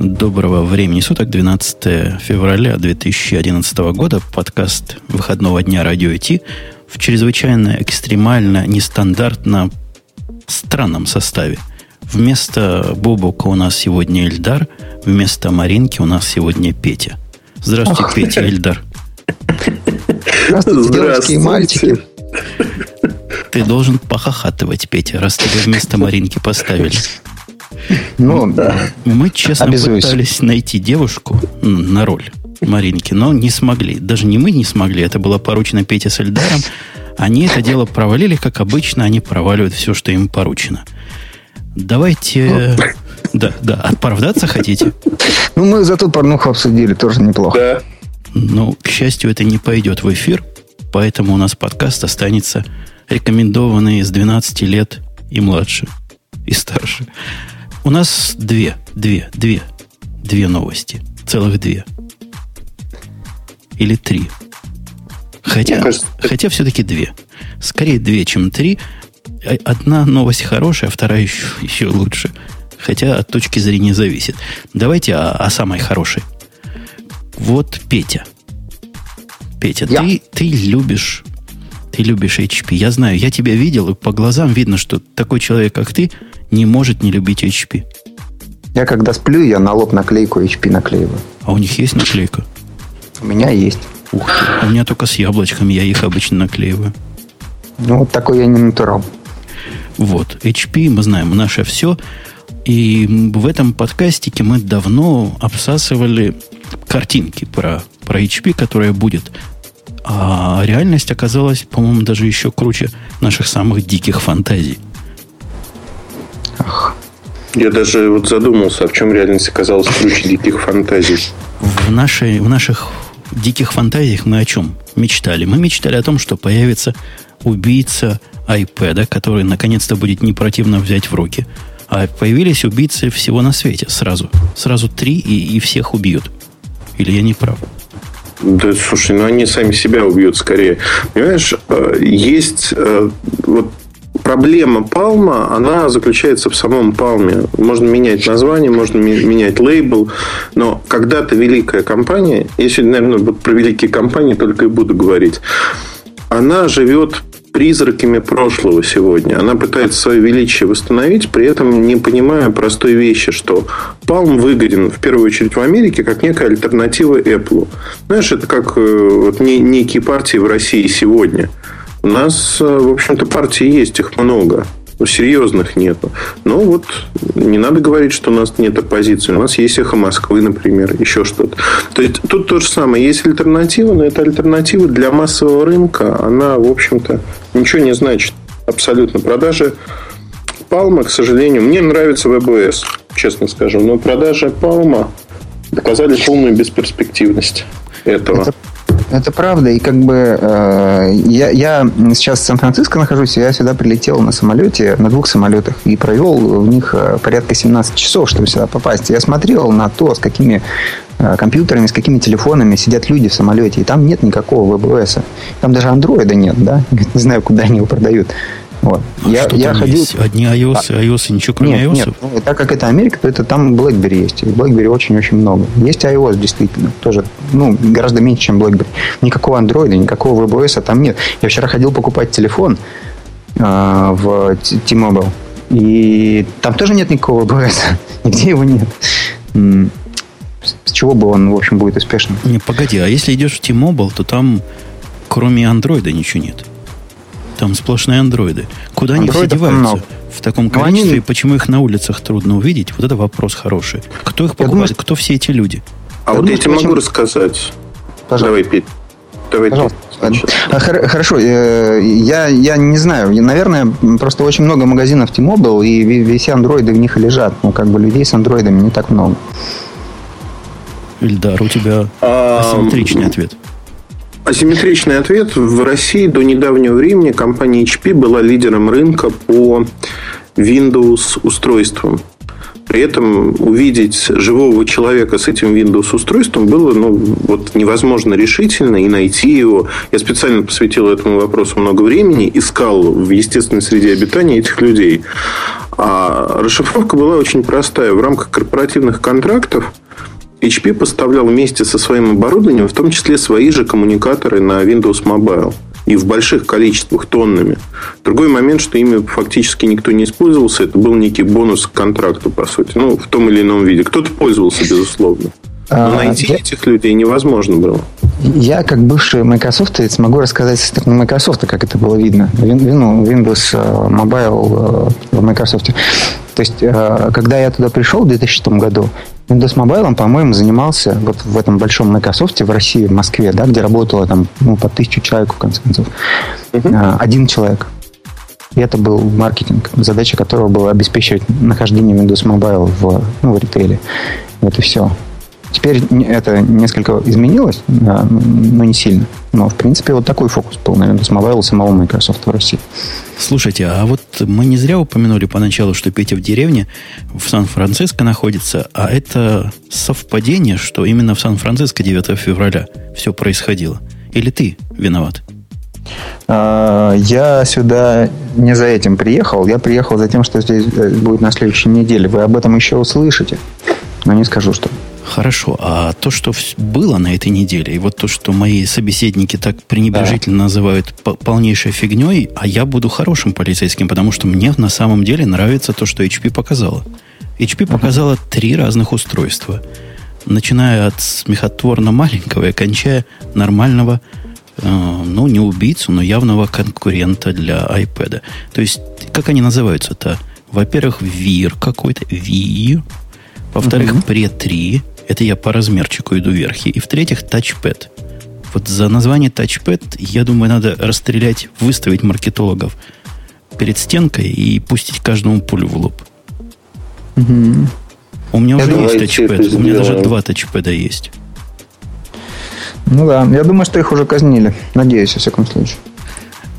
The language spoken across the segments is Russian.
Доброго времени суток, 12 февраля 2011 года, подкаст выходного дня Радио IT в чрезвычайно экстремально, нестандартно странном составе. Вместо Бобука у нас сегодня Эльдар, вместо Маринки у нас сегодня Петя. Здравствуйте, Ох. Петя, Эльдар. Здравствуйте, девочки и мальчики. Ты должен похохатывать, Петя, раз тебя вместо Маринки поставили. Ну, да. Мы, честно, Обязуюсь. пытались найти девушку на роль Маринки, но не смогли. Даже не мы не смогли, это было поручено Пете с Эльдаром. Они это дело провалили, как обычно, они проваливают все, что им поручено. Давайте... Да, да, оправдаться хотите? Ну, мы зато порнуху обсудили, тоже неплохо. Да. Ну, к счастью, это не пойдет в эфир, поэтому у нас подкаст останется рекомендованный с 12 лет и младше, и старше. У нас две, две, две, две новости. Целых две. Или три. Хотя, кажется, хотя все-таки две. Скорее две, чем три. А, одна новость хорошая, вторая еще, еще лучше. Хотя от точки зрения зависит. Давайте о, о самой хорошей. Вот Петя. Петя, я. ты, ты любишь ты любишь HP. Я знаю, я тебя видел, и по глазам видно, что такой человек, как ты, не может не любить HP. Я когда сплю, я на лоб наклейку HP наклеиваю. А у них есть наклейка? У меня есть. Ух ты. У меня только с яблочками, я их обычно наклеиваю. Ну, вот такой я не натурал. Вот, HP, мы знаем, наше все. И в этом подкастике мы давно обсасывали картинки про, про HP, которая будет. А реальность оказалась, по-моему, даже еще круче наших самых диких фантазий. Ах. Я даже вот задумался, а в чем реальность оказалась круче диких фантазий. В, нашей, в наших диких фантазиях мы о чем мечтали? Мы мечтали о том, что появится убийца iPad, который наконец-то будет не противно взять в руки. А появились убийцы всего на свете сразу. Сразу три и, и всех убьют. Или я не прав? Да, слушай, ну они сами себя убьют скорее. Понимаешь, э, есть э, вот проблема Palma, она заключается в самом Palme. Можно менять название, можно менять лейбл, но когда-то великая компания, сегодня, наверное, вот про великие компании только и буду говорить, она живет призраками прошлого сегодня. Она пытается свое величие восстановить, при этом не понимая простой вещи, что Palm выгоден в первую очередь в Америке как некая альтернатива Apple. Знаешь, это как э, вот, некие партии в России сегодня – у нас, э, в общем-то, партий есть, их много. Но серьезных нету. Но вот не надо говорить, что у нас нет оппозиции. У нас есть эхо Москвы, например, еще что-то. То есть тут то же самое. Есть альтернатива, но эта альтернатива для массового рынка, она, в общем-то, ничего не значит. Абсолютно. Продажи Палма, к сожалению, мне нравится ВБС, честно скажу. Но продажи Палма доказали полную бесперспективность этого. Это это правда. И как бы э, я, я сейчас в Сан-Франциско нахожусь, я сюда прилетел на самолете, на двух самолетах, и провел в них э, порядка 17 часов, чтобы сюда попасть. Я смотрел на то, с какими э, компьютерами, с какими телефонами сидят люди в самолете, и там нет никакого ВБС. Там даже андроида нет, да? Не знаю, куда они его продают. Вот. А я, я ходил... есть? Одни iOS, а... iOS и ничего кроме нет, iOS? Нет, ну, так как это Америка, то это там BlackBerry есть. И BlackBerry очень-очень много. Есть iOS, действительно, тоже, ну, гораздо меньше, чем BlackBerry. Никакого андроида, никакого VBS там нет. Я вчера ходил покупать телефон э, в T-Mobile, и там тоже нет никакого VBS. Нигде его нет. С чего бы он, в общем, будет успешным? Не, погоди, а если идешь в T-Mobile, то там кроме андроида ничего нет. Там сплошные андроиды. Куда они все деваются? Много. В таком количестве, они... почему их на улицах трудно увидеть? Вот это вопрос хороший. Кто их покупает? Думаю, Кто все эти люди? А я вот думаю, я тебе могу рассказать. Пожалуйста. Давай, Петь. Давай, Пожалуйста. А, хорошо, э, я, я не знаю. Наверное, просто очень много магазинов T-Mobile, и все андроиды в них лежат. Ну, как бы людей с андроидами не так много. Ильдар, у тебя асимметричный ответ. Асимметричный ответ. В России до недавнего времени компания HP была лидером рынка по Windows устройствам. При этом увидеть живого человека с этим Windows устройством было ну, вот невозможно решительно и найти его. Я специально посвятил этому вопросу много времени, искал в естественной среде обитания этих людей. А расшифровка была очень простая. В рамках корпоративных контрактов HP поставлял вместе со своим оборудованием, в том числе свои же коммуникаторы на Windows Mobile. И в больших количествах, тоннами. Другой момент, что ими фактически никто не использовался, это был некий бонус к контракту, по сути. Ну, в том или ином виде. Кто-то пользовался, безусловно. Но а, найти я... этих людей невозможно было. Я, как бывший Microsoft, могу рассказать со стороны Microsoft, как это было видно. Ну, Windows э, Mobile э, в Microsoft. То есть, э, когда я туда пришел в 2006 году, Windows Mobile, по-моему, занимался вот в этом большом Microsoft в России, в Москве, да, где работало там ну, по тысячу человек, в конце концов. Uh-huh. Один человек. И это был маркетинг, задача которого была обеспечивать нахождение Windows Mobile в, ну, в ритейле. Вот и все. Теперь это несколько изменилось, но не сильно. Но, в принципе, вот такой фокус был на Windows Mobile самого Microsoft в России. Слушайте, а вот мы не зря упомянули поначалу, что Петя в деревне в Сан-Франциско находится, а это совпадение, что именно в Сан-Франциско 9 февраля все происходило. Или ты виноват? А, я сюда не за этим приехал. Я приехал за тем, что здесь э, будет на следующей неделе. Вы об этом еще услышите. Но не скажу, что. Хорошо, а то, что было на этой неделе, и вот то, что мои собеседники так пренебрежительно да. называют полнейшей фигней, а я буду хорошим полицейским, потому что мне на самом деле нравится то, что HP показала. HP uh-huh. показала три разных устройства, начиная от смехотворно маленького и кончая нормального, э, ну, не убийцу, но явного конкурента для iPad. То есть, как они называются-то? Во-первых, VIR какой-то, VIR. Во-вторых, uh-huh. Pre 3. Это я по размерчику иду вверх. И в-третьих, тачпэд. Вот за название тачпэд, я думаю, надо расстрелять, выставить маркетологов перед стенкой и пустить каждому пулю в лоб. Угу. У меня я уже есть тачпэд. У меня даже два тачпэда есть. Ну да, я думаю, что их уже казнили. Надеюсь, во всяком случае.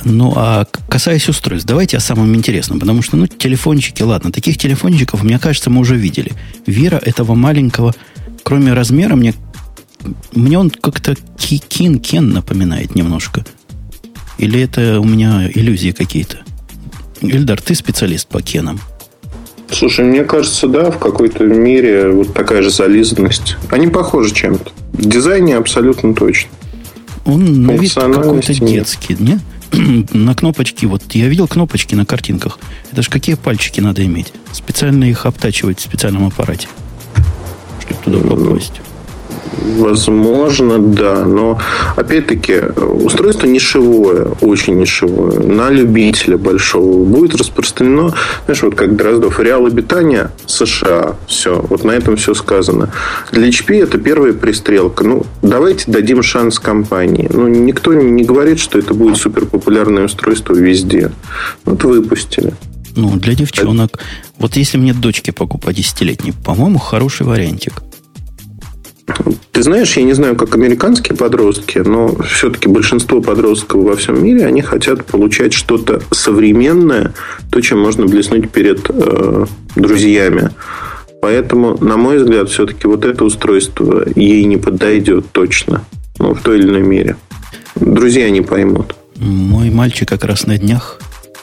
Ну, а касаясь устройств, давайте о самом интересном, потому что, ну, телефончики, ладно, таких телефончиков, мне кажется, мы уже видели. Вера этого маленького кроме размера, мне, мне он как-то Кин Кен напоминает немножко. Или это у меня иллюзии какие-то? Ильдар, ты специалист по Кенам. Слушай, мне кажется, да, в какой-то мере вот такая же зализанность. Они похожи чем-то. В дизайне абсолютно точно. Он на вид какой-то детский, не? на кнопочки, вот я видел кнопочки на картинках. Это же какие пальчики надо иметь? Специально их обтачивать в специальном аппарате туда попасть? Возможно, да. Но, опять-таки, устройство нишевое, очень нишевое. На любителя большого будет распространено, знаешь, вот как Дроздов, реал обитания США. Все. Вот на этом все сказано. Для HP это первая пристрелка. Ну, давайте дадим шанс компании. Ну, никто не говорит, что это будет супер популярное устройство везде. Вот выпустили. Ну, для девчонок. Вот если мне дочке покупать десятилетней, по-моему, хороший вариантик. Ты знаешь, я не знаю, как американские подростки, но все-таки большинство подростков во всем мире, они хотят получать что-то современное, то, чем можно блеснуть перед э, друзьями. Поэтому, на мой взгляд, все-таки вот это устройство ей не подойдет точно. Ну, в той или иной мере. Друзья не поймут. Мой мальчик как раз на днях,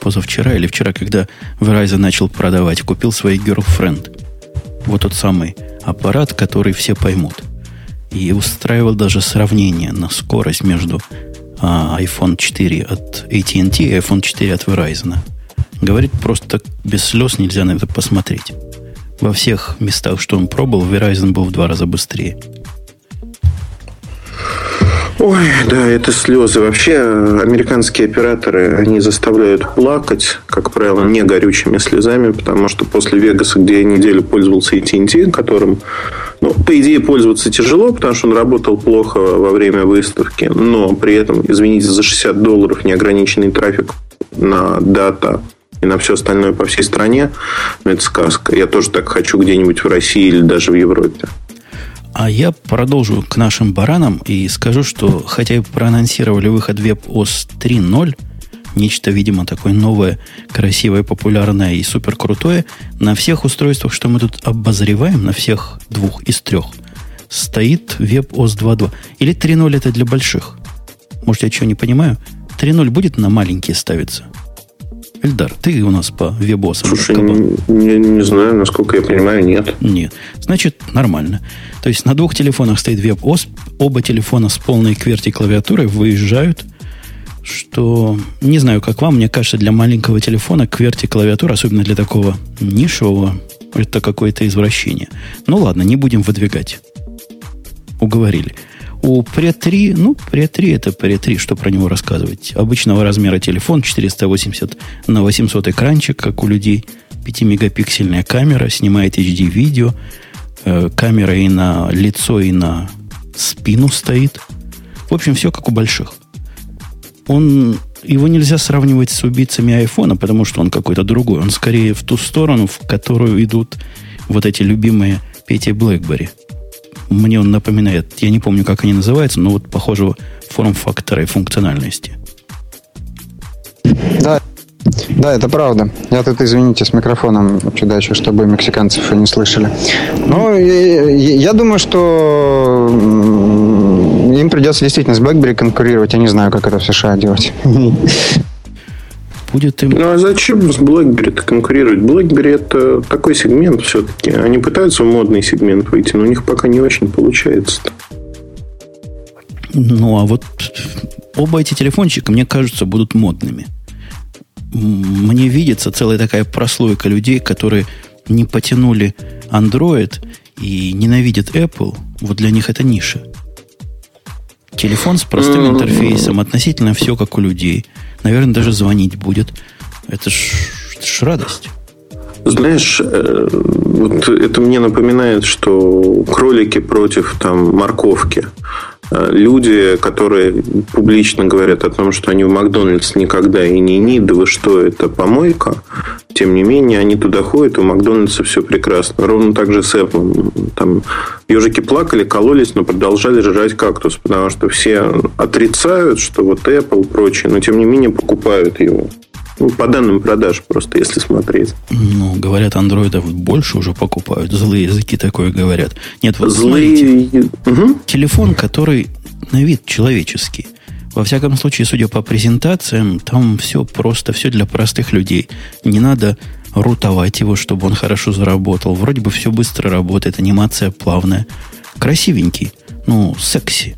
позавчера или вчера, когда Verizon начал продавать, купил свой girlfriend. Вот тот самый аппарат, который все поймут и устраивал даже сравнение на скорость между а, iPhone 4 от AT&T и iPhone 4 от Verizon. Говорит, просто без слез нельзя на это посмотреть. Во всех местах, что он пробовал, Verizon был в два раза быстрее. Ой, да, это слезы. Вообще, американские операторы, они заставляют плакать, как правило, не горючими слезами, потому что после Вегаса, где я неделю пользовался AT&T, которым, ну, по идее, пользоваться тяжело, потому что он работал плохо во время выставки, но при этом, извините, за 60 долларов неограниченный трафик на дата и на все остальное по всей стране, ну, это сказка. Я тоже так хочу где-нибудь в России или даже в Европе. А я продолжу к нашим баранам и скажу, что хотя и проанонсировали выход WebOS 3.0, нечто, видимо, такое новое, красивое, популярное и супер крутое, на всех устройствах, что мы тут обозреваем, на всех двух из трех, стоит WebOS 2.2. Или 3.0 это для больших? Может, я чего не понимаю? 3.0 будет на маленькие ставиться? Эльдар, ты у нас по вебосам. Слушай, не, не, не знаю, насколько я понимаю, нет. Нет. Значит, нормально. То есть на двух телефонах стоит веб-ос, оба телефона с полной кверти клавиатурой выезжают, что, не знаю, как вам, мне кажется, для маленького телефона кверти клавиатура, особенно для такого нишевого, это какое-то извращение. Ну ладно, не будем выдвигать. Уговорили. У Pre 3, ну, Pre 3 это Pre 3, что про него рассказывать? Обычного размера телефон, 480 на 800 экранчик, как у людей, 5-мегапиксельная камера, снимает HD-видео, э, камера и на лицо, и на спину стоит. В общем, все как у больших. Он, его нельзя сравнивать с убийцами айфона, потому что он какой-то другой. Он скорее в ту сторону, в которую идут вот эти любимые Пети Блэкбери – мне он напоминает, я не помню, как они называются, но вот похожего форм-фактора и функциональности. Да, да, это правда. Я тут, извините, с микрофоном чудачу, чтобы мексиканцев не слышали. Но я, я думаю, что им придется действительно с BlackBerry конкурировать. Я не знаю, как это в США делать будет им... Ну, а зачем с BlackBerry конкурировать? BlackBerry это такой сегмент все-таки. Они пытаются в модный сегмент выйти, но у них пока не очень получается. -то. Ну, а вот оба эти телефончика, мне кажется, будут модными. Мне видится целая такая прослойка людей, которые не потянули Android и ненавидят Apple. Вот для них это ниша. Телефон с простым интерфейсом, относительно все как у людей. Наверное, даже звонить будет. Это ж, это ж радость. Знаешь, э, вот это мне напоминает, что кролики против там морковки. Э, люди, которые публично говорят о том, что они в Макдональдс никогда и не ни, да вы что, это помойка, тем не менее, они туда ходят, и у Макдональдса все прекрасно. Ровно так же с Apple. Там ежики плакали, кололись, но продолжали жрать кактус, потому что все отрицают, что вот Apple и прочее, но тем не менее покупают его. Ну, по данным продаж просто, если смотреть. Ну, говорят, андроидов больше уже покупают. Злые языки такое говорят. Нет, вот Злые... знаете, угу. телефон, который на вид человеческий. Во всяком случае, судя по презентациям, там все просто, все для простых людей. Не надо рутовать его, чтобы он хорошо заработал. Вроде бы все быстро работает, анимация плавная. Красивенький, ну, секси.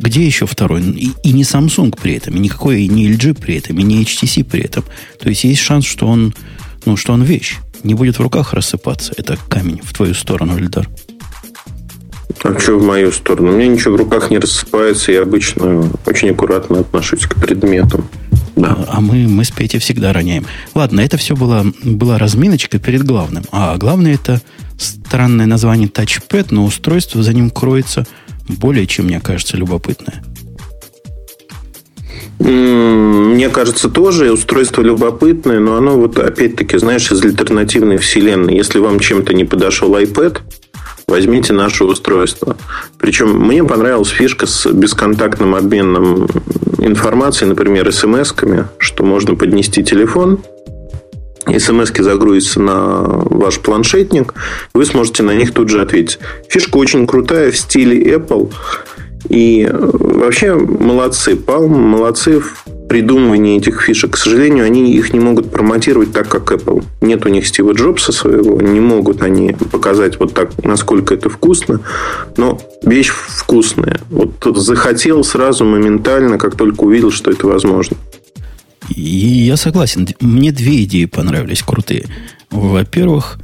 Где еще второй? И, и не Samsung при этом, и никакой и не LG при этом, и не HTC при этом. То есть есть шанс, что он, ну, что он вещь. Не будет в руках рассыпаться. Это камень в твою сторону, Эльдар. А что в мою сторону? У меня ничего в руках не рассыпается. Я обычно очень аккуратно отношусь к предметам. Да. А мы, мы с Петей всегда роняем. Ладно, это все было, была разминочка перед главным. А главное это странное название Touchpad, но устройство за ним кроется более чем, мне кажется, любопытное. Мне кажется, тоже устройство любопытное, но оно вот опять-таки, знаешь, из альтернативной вселенной. Если вам чем-то не подошел iPad, возьмите наше устройство. Причем мне понравилась фишка с бесконтактным обменом информации, например, смс-ками, что можно поднести телефон, смс загрузятся на ваш планшетник, вы сможете на них тут же ответить. Фишка очень крутая в стиле Apple. И э, вообще молодцы. Palm молодцы в придумывании этих фишек. К сожалению, они их не могут промотировать так, как Apple. Нет у них Стива Джобса своего. Не могут они показать вот так, насколько это вкусно. Но вещь вкусная. Вот захотел сразу моментально, как только увидел, что это возможно. И я согласен. Мне две идеи понравились крутые. Во-первых,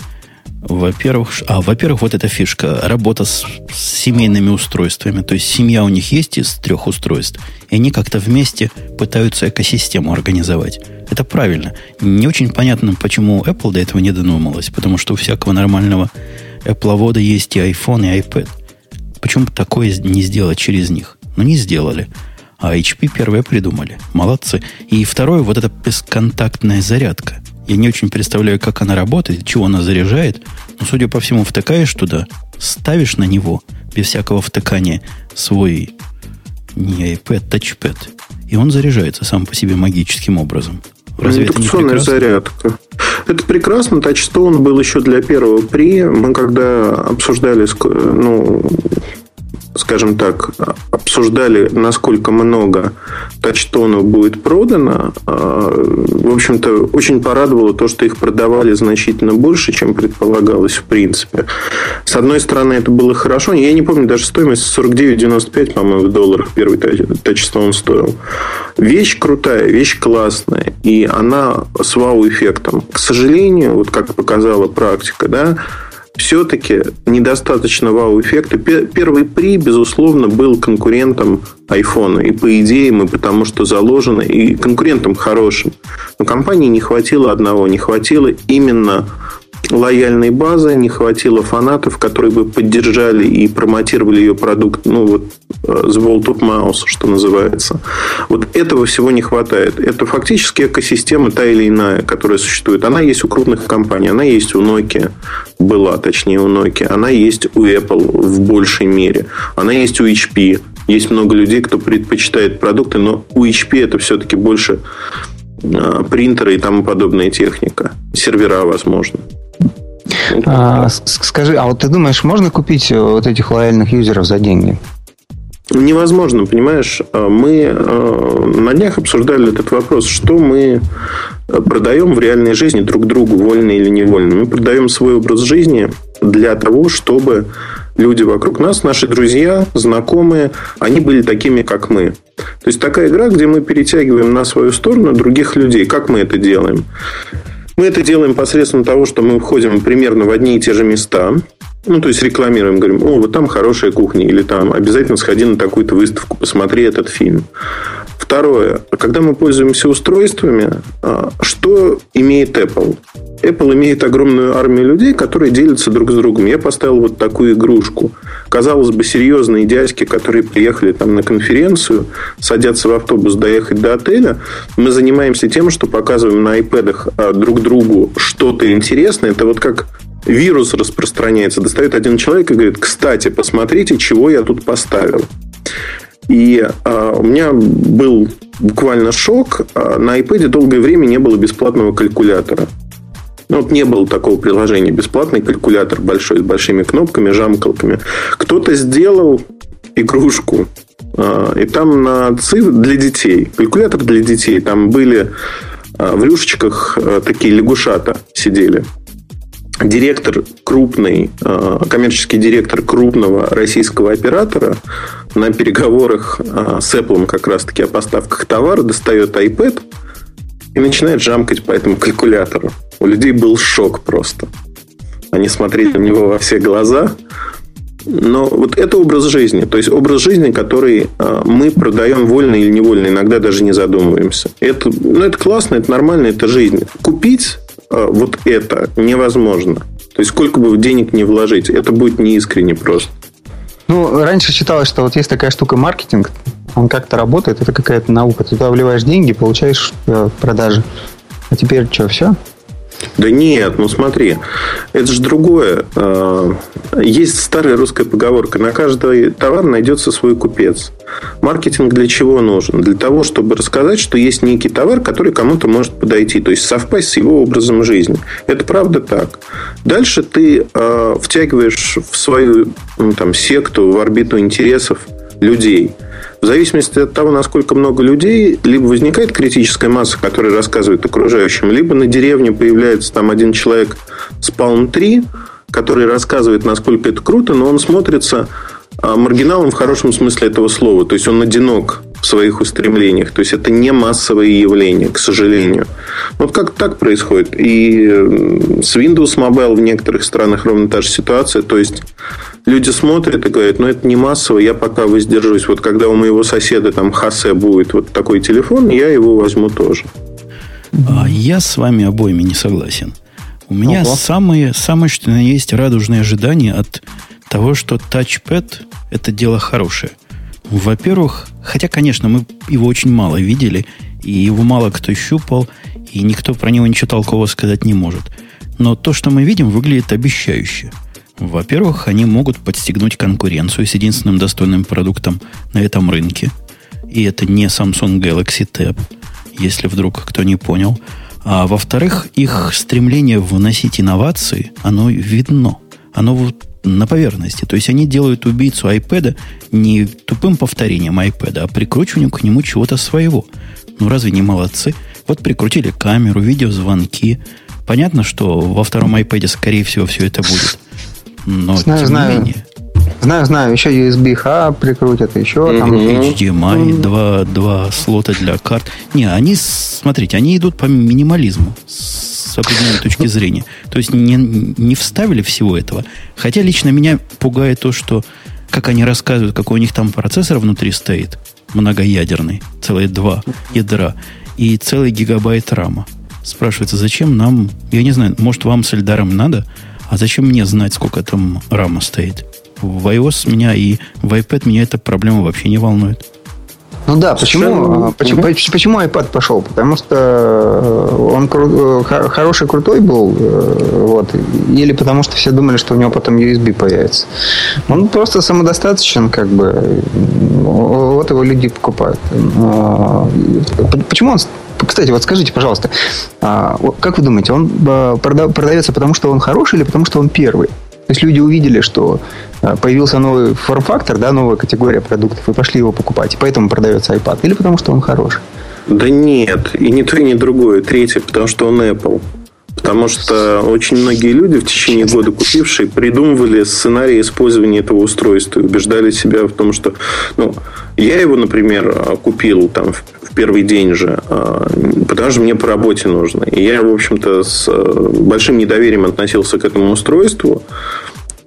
во-первых, а, во-первых, вот эта фишка, работа с, с семейными устройствами. То есть семья у них есть из трех устройств, и они как-то вместе пытаются экосистему организовать. Это правильно. Не очень понятно, почему Apple до этого не додумалась, потому что у всякого нормального Apple есть и iPhone, и iPad. Почему такое не сделать через них? Но ну, не сделали. А HP первые придумали. Молодцы. И второе, вот эта бесконтактная зарядка. Я не очень представляю, как она работает, чего она заряжает. Но, судя по всему, втыкаешь туда, ставишь на него, без всякого втыкания, свой не iPad, тачпэд. И он заряжается сам по себе магическим образом. Разве Индукционная это не зарядка. Это прекрасно. Тачстон был еще для первого при. Мы когда обсуждали ну, скажем так, обсуждали, насколько много тачтонов будет продано, а, в общем-то, очень порадовало то, что их продавали значительно больше, чем предполагалось в принципе. С одной стороны, это было хорошо. Я не помню даже стоимость 49,95, по-моему, в долларах первый тачстон стоил. Вещь крутая, вещь классная, и она с вау-эффектом. К сожалению, вот как показала практика, да, все-таки недостаточно вау-эффекта. Первый при, безусловно, был конкурентом iPhone. И по идее мы потому что заложено, и конкурентом хорошим. Но компании не хватило одного, не хватило именно лояльной базы, не хватило фанатов, которые бы поддержали и промотировали ее продукт, ну, вот, э, с Wall Top Mouse, что называется. Вот этого всего не хватает. Это фактически экосистема та или иная, которая существует. Она есть у крупных компаний, она есть у Nokia, была, точнее, у Nokia, она есть у Apple в большей мере, она есть у HP. Есть много людей, кто предпочитает продукты, но у HP это все-таки больше э, принтеры и тому подобная техника. Сервера, возможно. А, скажи, а вот ты думаешь, можно купить э, вот этих лояльных юзеров за деньги? Невозможно, понимаешь? А, мы э, на днях обсуждали этот вопрос, что мы продаем в реальной жизни друг другу, вольно или невольно. Мы продаем свой образ жизни для того, чтобы люди вокруг нас, наши друзья, знакомые, они были такими, как мы. То есть такая игра, где мы перетягиваем на свою сторону других людей. Как мы это делаем? Мы это делаем посредством того, что мы входим примерно в одни и те же места. Ну, то есть рекламируем, говорим, о, вот там хорошая кухня, или там обязательно сходи на такую-то выставку, посмотри этот фильм. Второе. Когда мы пользуемся устройствами, а, что имеет Apple? Apple имеет огромную армию людей, которые делятся друг с другом. Я поставил вот такую игрушку. Казалось бы, серьезные дядьки, которые приехали там на конференцию, садятся в автобус доехать до отеля. Мы занимаемся тем, что показываем на iPad а, друг другу что-то интересное. Это вот как вирус распространяется. Достает один человек и говорит, кстати, посмотрите, чего я тут поставил. И э, у меня был буквально шок. На iPad долгое время не было бесплатного калькулятора. Ну, вот не было такого приложения. Бесплатный калькулятор большой, с большими кнопками, жамкалками. Кто-то сделал игрушку. И там на цифр для детей. Калькулятор для детей. Там были в рюшечках такие лягушата сидели директор крупный, коммерческий директор крупного российского оператора на переговорах с Apple как раз-таки о поставках товара достает iPad и начинает жамкать по этому калькулятору. У людей был шок просто. Они смотрели на него во все глаза. Но вот это образ жизни. То есть образ жизни, который а, мы продаем вольно или невольно, иногда даже не задумываемся. Это, ну, это классно, это нормально, это жизнь. Купить вот это невозможно. То есть сколько бы денег не вложить, это будет неискренне просто. Ну, раньше считалось, что вот есть такая штука маркетинг, он как-то работает, это какая-то наука. Ты туда вливаешь деньги, получаешь э, продажи. А теперь что, все? Да нет, ну смотри, это же другое. А, есть старая русская поговорка, на каждый товар найдется свой купец. Маркетинг для чего нужен? Для того, чтобы рассказать, что есть некий товар, который кому-то может подойти, то есть совпасть с его образом жизни. Это правда так. Дальше ты э, втягиваешь в свою ну, там, секту, в орбиту интересов людей – в зависимости от того, насколько много людей, либо возникает критическая масса, которая рассказывает окружающим, либо на деревне появляется там один человек с Palm 3, который рассказывает, насколько это круто, но он смотрится а, маргиналом в хорошем смысле этого слова. То есть он одинок в своих устремлениях. То есть это не массовое явление, к сожалению. Вот как так происходит. И с Windows Mobile в некоторых странах ровно та же ситуация. То есть люди смотрят и говорят, ну это не массово, я пока воздержусь. Вот когда у моего соседа там Хасе будет вот такой телефон, я его возьму тоже. А я с вами обоими не согласен. У меня Ого. самые, самые, что есть, радужные ожидания от того, что тачпэд – это дело хорошее. Во-первых, хотя, конечно, мы его очень мало видели, и его мало кто щупал, и никто про него ничего толкового сказать не может. Но то, что мы видим, выглядит обещающе. Во-первых, они могут подстегнуть конкуренцию с единственным достойным продуктом на этом рынке. И это не Samsung Galaxy Tab, если вдруг кто не понял. А во-вторых, их стремление вносить инновации, оно видно. Оно вот на поверхности. То есть они делают убийцу iPad не тупым повторением iPad, а прикручиванием к нему чего-то своего. Ну разве не молодцы? Вот прикрутили камеру, видеозвонки. Понятно, что во втором iPad, скорее всего, все это будет. Но знаю, тем знаю. не менее. Знаю, знаю, еще USB-H прикрутят, еще mm-hmm. там... HDMI, mm-hmm. два, два слота для карт. Не, они, смотрите, они идут по минимализму с определенной точки зрения. То есть не, не вставили всего этого. Хотя лично меня пугает то, что как они рассказывают, какой у них там процессор внутри стоит, многоядерный, целые два ядра, и целый гигабайт рама. Спрашивается, зачем нам, я не знаю, может вам с Эльдаром надо, а зачем мне знать, сколько там рама стоит? В iOS меня и в iPad меня эта проблема вообще не волнует. Ну да, почему, почему, угу. почему iPad пошел? Потому что э, он кру, э, хороший, крутой был, э, вот, или потому что все думали, что у него потом USB появится. Он просто самодостаточен, как бы, вот его люди покупают. Почему он кстати, вот скажите, пожалуйста, а, как вы думаете, он продается потому, что он хороший или потому, что он первый? То есть люди увидели, что а, появился новый форм-фактор, да, новая категория продуктов, и пошли его покупать. И поэтому продается iPad. Или потому что он хороший? Да нет, и ни то, и ни другое. Третье, потому что он Apple. Потому что очень многие люди, в течение года купившие, придумывали сценарий использования этого устройства и убеждали себя в том, что... Ну, я его, например, купил там в первый день же, а, потому что мне по работе нужно. И я, в общем-то, с э, большим недоверием относился к этому устройству.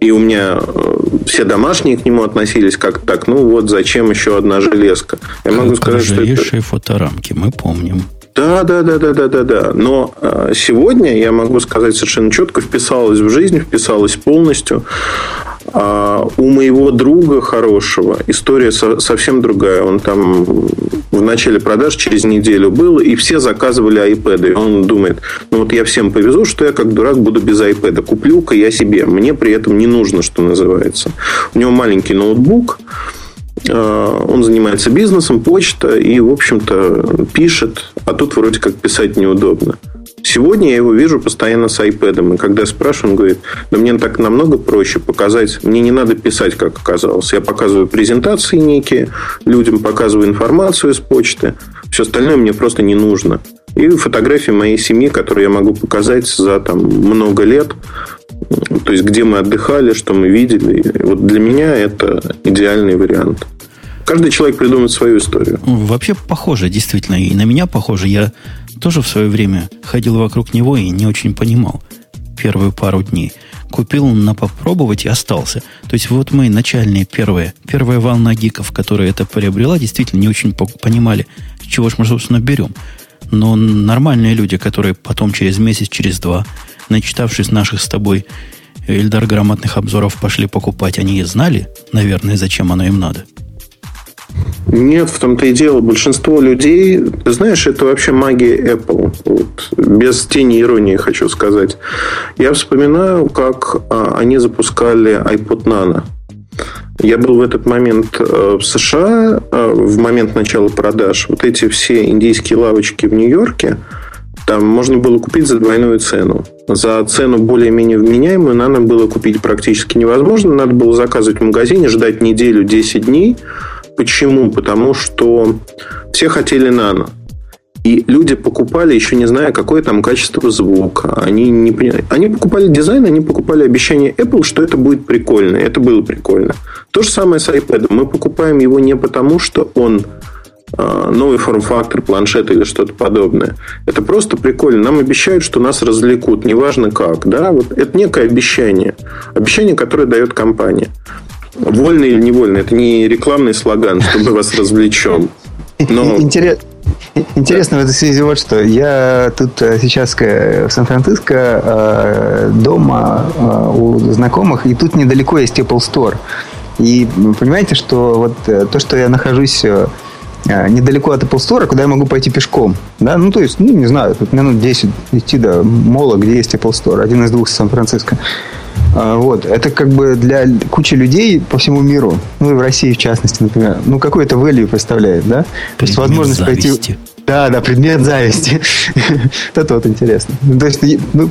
И у меня э, все домашние к нему относились как так, ну вот зачем еще одна железка. Я могу сказать, что это... фоторамки, мы помним. Да, да, да, да, да, да, да. Но э, сегодня, я могу сказать совершенно четко, вписалась в жизнь, вписалась полностью. А у моего друга хорошего история со- совсем другая. Он там в начале продаж через неделю был, и все заказывали iPad. И он думает, ну вот я всем повезу, что я как дурак буду без iPad. Куплю-ка я себе. Мне при этом не нужно, что называется. У него маленький ноутбук, а, он занимается бизнесом, почта и, в общем-то, пишет, а тут вроде как писать неудобно. Сегодня я его вижу постоянно с iPad. И когда спрашиваю, он говорит, да мне так намного проще показать. Мне не надо писать, как оказалось. Я показываю презентации некие, людям показываю информацию из почты. Все остальное мне просто не нужно. И фотографии моей семьи, которые я могу показать за там, много лет. То есть, где мы отдыхали, что мы видели. Вот для меня это идеальный вариант. Каждый человек придумает свою историю. Вообще похоже, действительно. И на меня похоже. Я тоже в свое время ходил вокруг него и не очень понимал первую пару дней. Купил на попробовать и остался. То есть вот мы начальные первые, первая волна гиков, которая это приобрела, действительно не очень понимали, чего же мы, собственно, берем. Но нормальные люди, которые потом через месяц, через два, начитавшись наших с тобой Эльдар грамотных обзоров, пошли покупать, они знали, наверное, зачем оно им надо. Нет, в том-то и дело. Большинство людей, ты знаешь, это вообще магия Apple. Вот, без тени иронии хочу сказать. Я вспоминаю, как а, они запускали iPod Nano. Я был в этот момент э, в США, э, в момент начала продаж. Вот эти все индийские лавочки в Нью-Йорке, там можно было купить за двойную цену. За цену более-менее вменяемую надо было купить практически невозможно. Надо было заказывать в магазине, ждать неделю, 10 дней – Почему? Потому что все хотели нано. И люди покупали, еще не зная, какое там качество звука. Они, не, они покупали дизайн, они покупали обещание Apple, что это будет прикольно. Это было прикольно. То же самое с iPad. Мы покупаем его не потому, что он а, новый форм-фактор, планшет или что-то подобное. Это просто прикольно. Нам обещают, что нас развлекут, неважно как. Да? Вот это некое обещание. Обещание, которое дает компания. Вольно или невольно, это не рекламный слоган, что мы вас развлечем. Но... Интересно в этой связи вот что. Я тут э, сейчас в Сан-Франциско э, дома э, у знакомых, и тут недалеко есть Apple Store. И понимаете, что вот то, что я нахожусь недалеко от Apple Store, куда я могу пойти пешком. Да? Ну, то есть, ну, не знаю, тут минут 10 идти до мола, где есть Apple Store. Один из двух Сан-Франциско. А, вот. Это как бы для кучи людей по всему миру, ну и в России в частности, например, ну какой-то value представляет, да? То есть возможность пойти Да, да, предмет зависти. Это вот интересно. То есть ну,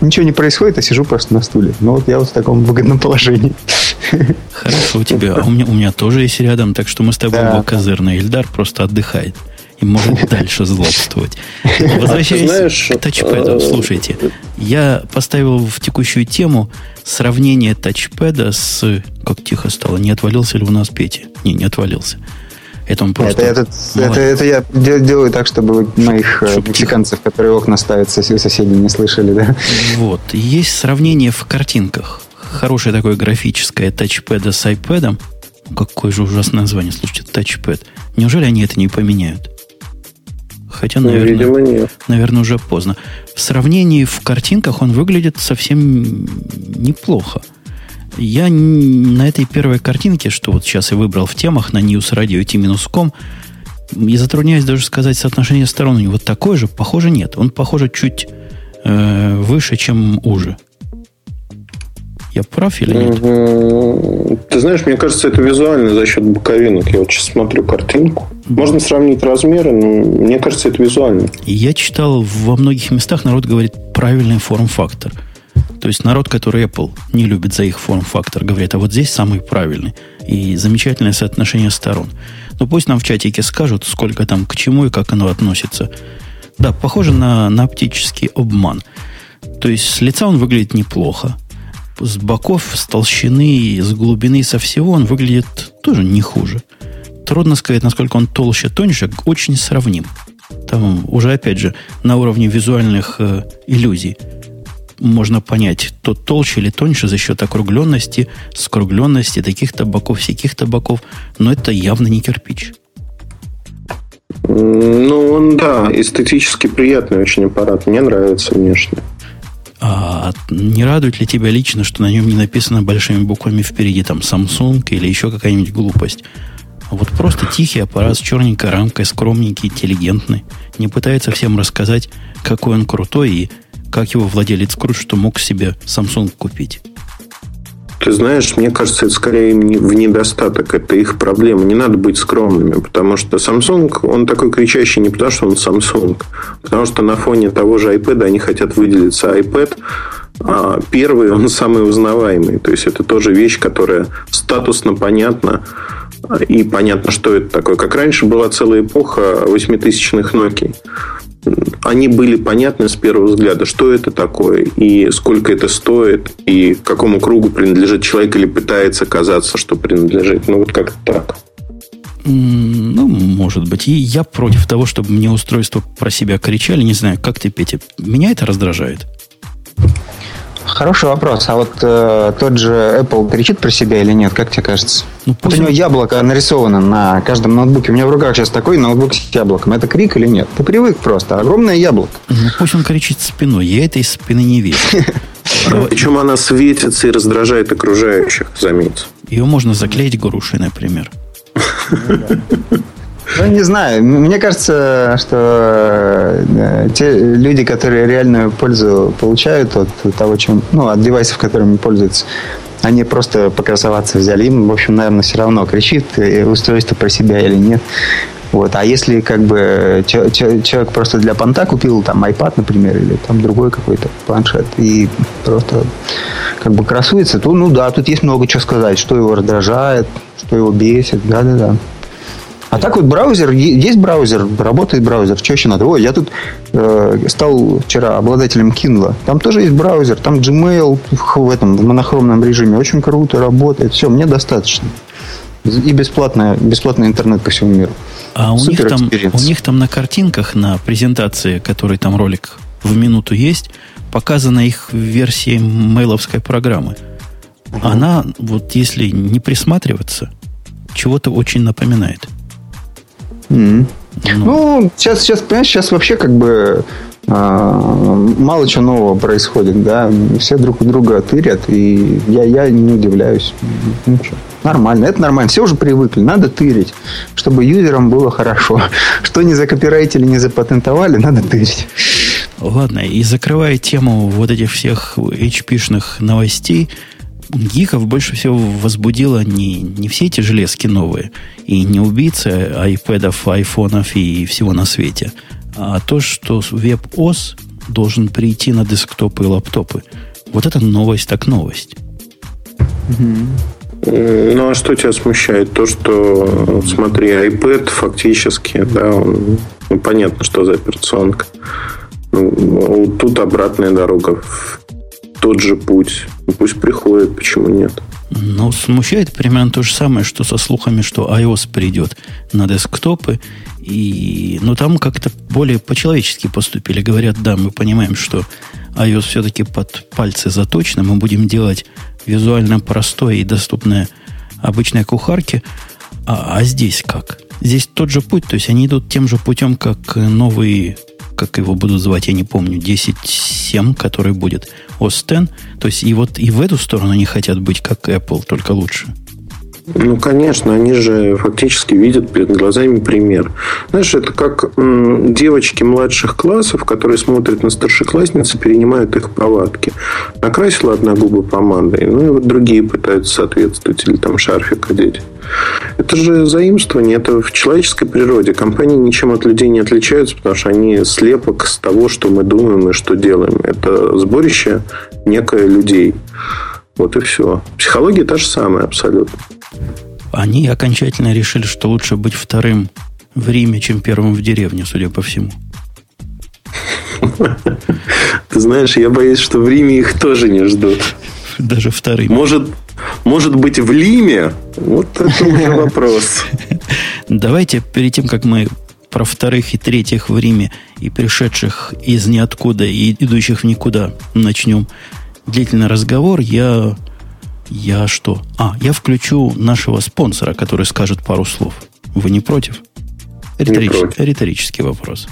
ничего не происходит, а сижу просто на стуле. Ну вот я вот в таком выгодном положении. Хорошо у тебя. А у меня, у меня тоже есть рядом, так что мы с тобой да. козырный. Ильдар просто отдыхает и может дальше злобствовать. Возвращаясь Знаешь, к тачпэду, э, слушайте, я поставил в текущую тему сравнение тачпэда с... Как тихо стало, не отвалился ли у нас Петя? Не, не отвалился. Это он просто... Это, это, это, это я делаю так, чтобы Шуп, моих э, мексиканцев, которые окна ставят, соседи не слышали, да? Вот. Есть сравнение в картинках. Хорошее такое графическое тачпэда с iPad. Какое же ужасное название, слушайте, тачпэд. Неужели они это не поменяют? Хотя, ну, наверное, Видимо, нет. наверное, уже поздно. В сравнении в картинках он выглядит совсем неплохо. Я на этой первой картинке, что вот сейчас я выбрал в темах на News Radio T-com, я затрудняюсь даже сказать соотношение сторон у него такое же, похоже нет. Он, похоже, чуть э, выше, чем уже. Я прав или нет? Ты знаешь, мне кажется, это визуально за счет боковинок. Я вот сейчас смотрю картинку. Можно сравнить размеры, но мне кажется, это визуально. Я читал, во многих местах народ говорит правильный форм-фактор. То есть народ, который Apple не любит за их форм-фактор, говорит, а вот здесь самый правильный. И замечательное соотношение сторон. Ну, пусть нам в чатике скажут, сколько там к чему и как оно относится. Да, похоже на, на оптический обман. То есть с лица он выглядит неплохо с боков, с толщины, с глубины, со всего он выглядит тоже не хуже. Трудно сказать, насколько он толще, тоньше, очень сравним. Там уже, опять же, на уровне визуальных э, иллюзий можно понять, то толще или тоньше за счет округленности, скругленности таких-то боков, всяких-то боков, но это явно не кирпич. Ну, он, да, эстетически приятный очень аппарат. Мне нравится внешне. А не радует ли тебя лично, что на нем не написано большими буквами впереди там Samsung или еще какая-нибудь глупость? Вот просто тихий аппарат с черненькой рамкой, скромненький, интеллигентный. Не пытается всем рассказать, какой он крутой и как его владелец крут, что мог себе Samsung купить. Ты знаешь, мне кажется, это скорее в недостаток. Это их проблема. Не надо быть скромными, потому что Samsung, он такой кричащий не потому, что он Samsung, потому что на фоне того же iPad они хотят выделиться. iPad а первый, он самый узнаваемый. То есть, это тоже вещь, которая статусно понятна. И понятно, что это такое. Как раньше была целая эпоха восьмитысячных Nokia они были понятны с первого взгляда, что это такое, и сколько это стоит, и к какому кругу принадлежит человек или пытается казаться, что принадлежит. Ну, вот как-то так. Ну, может быть. И я против того, чтобы мне устройство про себя кричали. Не знаю, как ты, Петя. Меня это раздражает. Хороший вопрос. А вот э, тот же Apple кричит про себя или нет, как тебе кажется? Ну, пусть... Вот у него яблоко нарисовано на каждом ноутбуке. У меня в руках сейчас такой ноутбук с яблоком. Это крик или нет? Ты привык просто. Огромное яблоко. Ну, пусть он кричит спиной. Я этой спины не вижу. Причем она светится и раздражает окружающих, заметь. Ее можно заклеить грушей, например. Ну, не знаю. Мне кажется, что э, те люди, которые реальную пользу получают от того, чем, ну, от девайсов, которыми пользуются, они просто покрасоваться взяли. Им, в общем, наверное, все равно кричит э, устройство про себя или нет. Вот. А если как бы человек просто для понта купил там iPad, например, или там другой какой-то планшет и просто как бы красуется, то ну да, тут есть много чего сказать, что его раздражает, что его бесит, да-да-да. А так вот браузер, есть браузер, работает браузер, что еще надо? Ой, я тут э, стал вчера обладателем Kindle. Там тоже есть браузер, там Gmail в этом в монохромном режиме. Очень круто работает. Все, мне достаточно. И бесплатно, бесплатный интернет по всему миру. А у них, там, у них там на картинках, на презентации, который там ролик в минуту есть, показана их версия мейловской программы. Угу. Она, вот если не присматриваться, чего-то очень напоминает. Mm-hmm. Ну, ну, сейчас, сейчас, понимаешь, сейчас вообще как бы э, мало чего нового происходит, да. Все друг у друга тырят, и я, я не удивляюсь. Ничего. Нормально, это нормально. Все уже привыкли. Надо тырить, чтобы юзерам было хорошо. Что не закопирайтили, не запатентовали, надо тырить. Ладно, и закрывая тему вот этих всех HP-шных новостей, гиков больше всего возбудило не, не все эти железки новые, и не убийцы айпэдов, айфонов и всего на свете, а то, что веб-ОС должен прийти на десктопы и лаптопы. Вот это новость так новость. Ну, а что тебя смущает? То, что, смотри, iPad фактически, да, он, ну, понятно, что за операционка. Ну, тут обратная дорога тот же путь. Ну, пусть приходит, почему нет? Ну, смущает примерно то же самое, что со слухами, что iOS придет на десктопы. И, ну, там как-то более по-человечески поступили. Говорят, да, мы понимаем, что iOS все-таки под пальцы заточено. Мы будем делать визуально простое и доступное обычной кухарке. А, а здесь как? Здесь тот же путь, то есть они идут тем же путем, как новые как его будут звать, я не помню, 10.7, который будет OS X. То есть и вот и в эту сторону они хотят быть как Apple, только лучше. Ну, конечно, они же фактически видят перед глазами пример. Знаешь, это как девочки младших классов, которые смотрят на старшеклассниц и перенимают их повадки. Накрасила одна губа помадой, ну и вот другие пытаются соответствовать или там шарфик одеть. Это же заимствование, это в человеческой природе. Компании ничем от людей не отличаются, потому что они слепок с того, что мы думаем и что делаем. Это сборище некое людей. Вот и все. Психология та же самая абсолютно. Они окончательно решили, что лучше быть вторым в Риме, чем первым в деревне, судя по всему. Ты знаешь, я боюсь, что в Риме их тоже не ждут. Даже вторым. Может, может быть, в Лиме? Вот это уже вопрос. Давайте, перед тем, как мы про вторых и третьих в Риме и пришедших из ниоткуда и идущих в никуда начнем длительный разговор, я я что? А, я включу нашего спонсора, который скажет пару слов. Вы не против? Риторич... Не против. Риторический вопрос.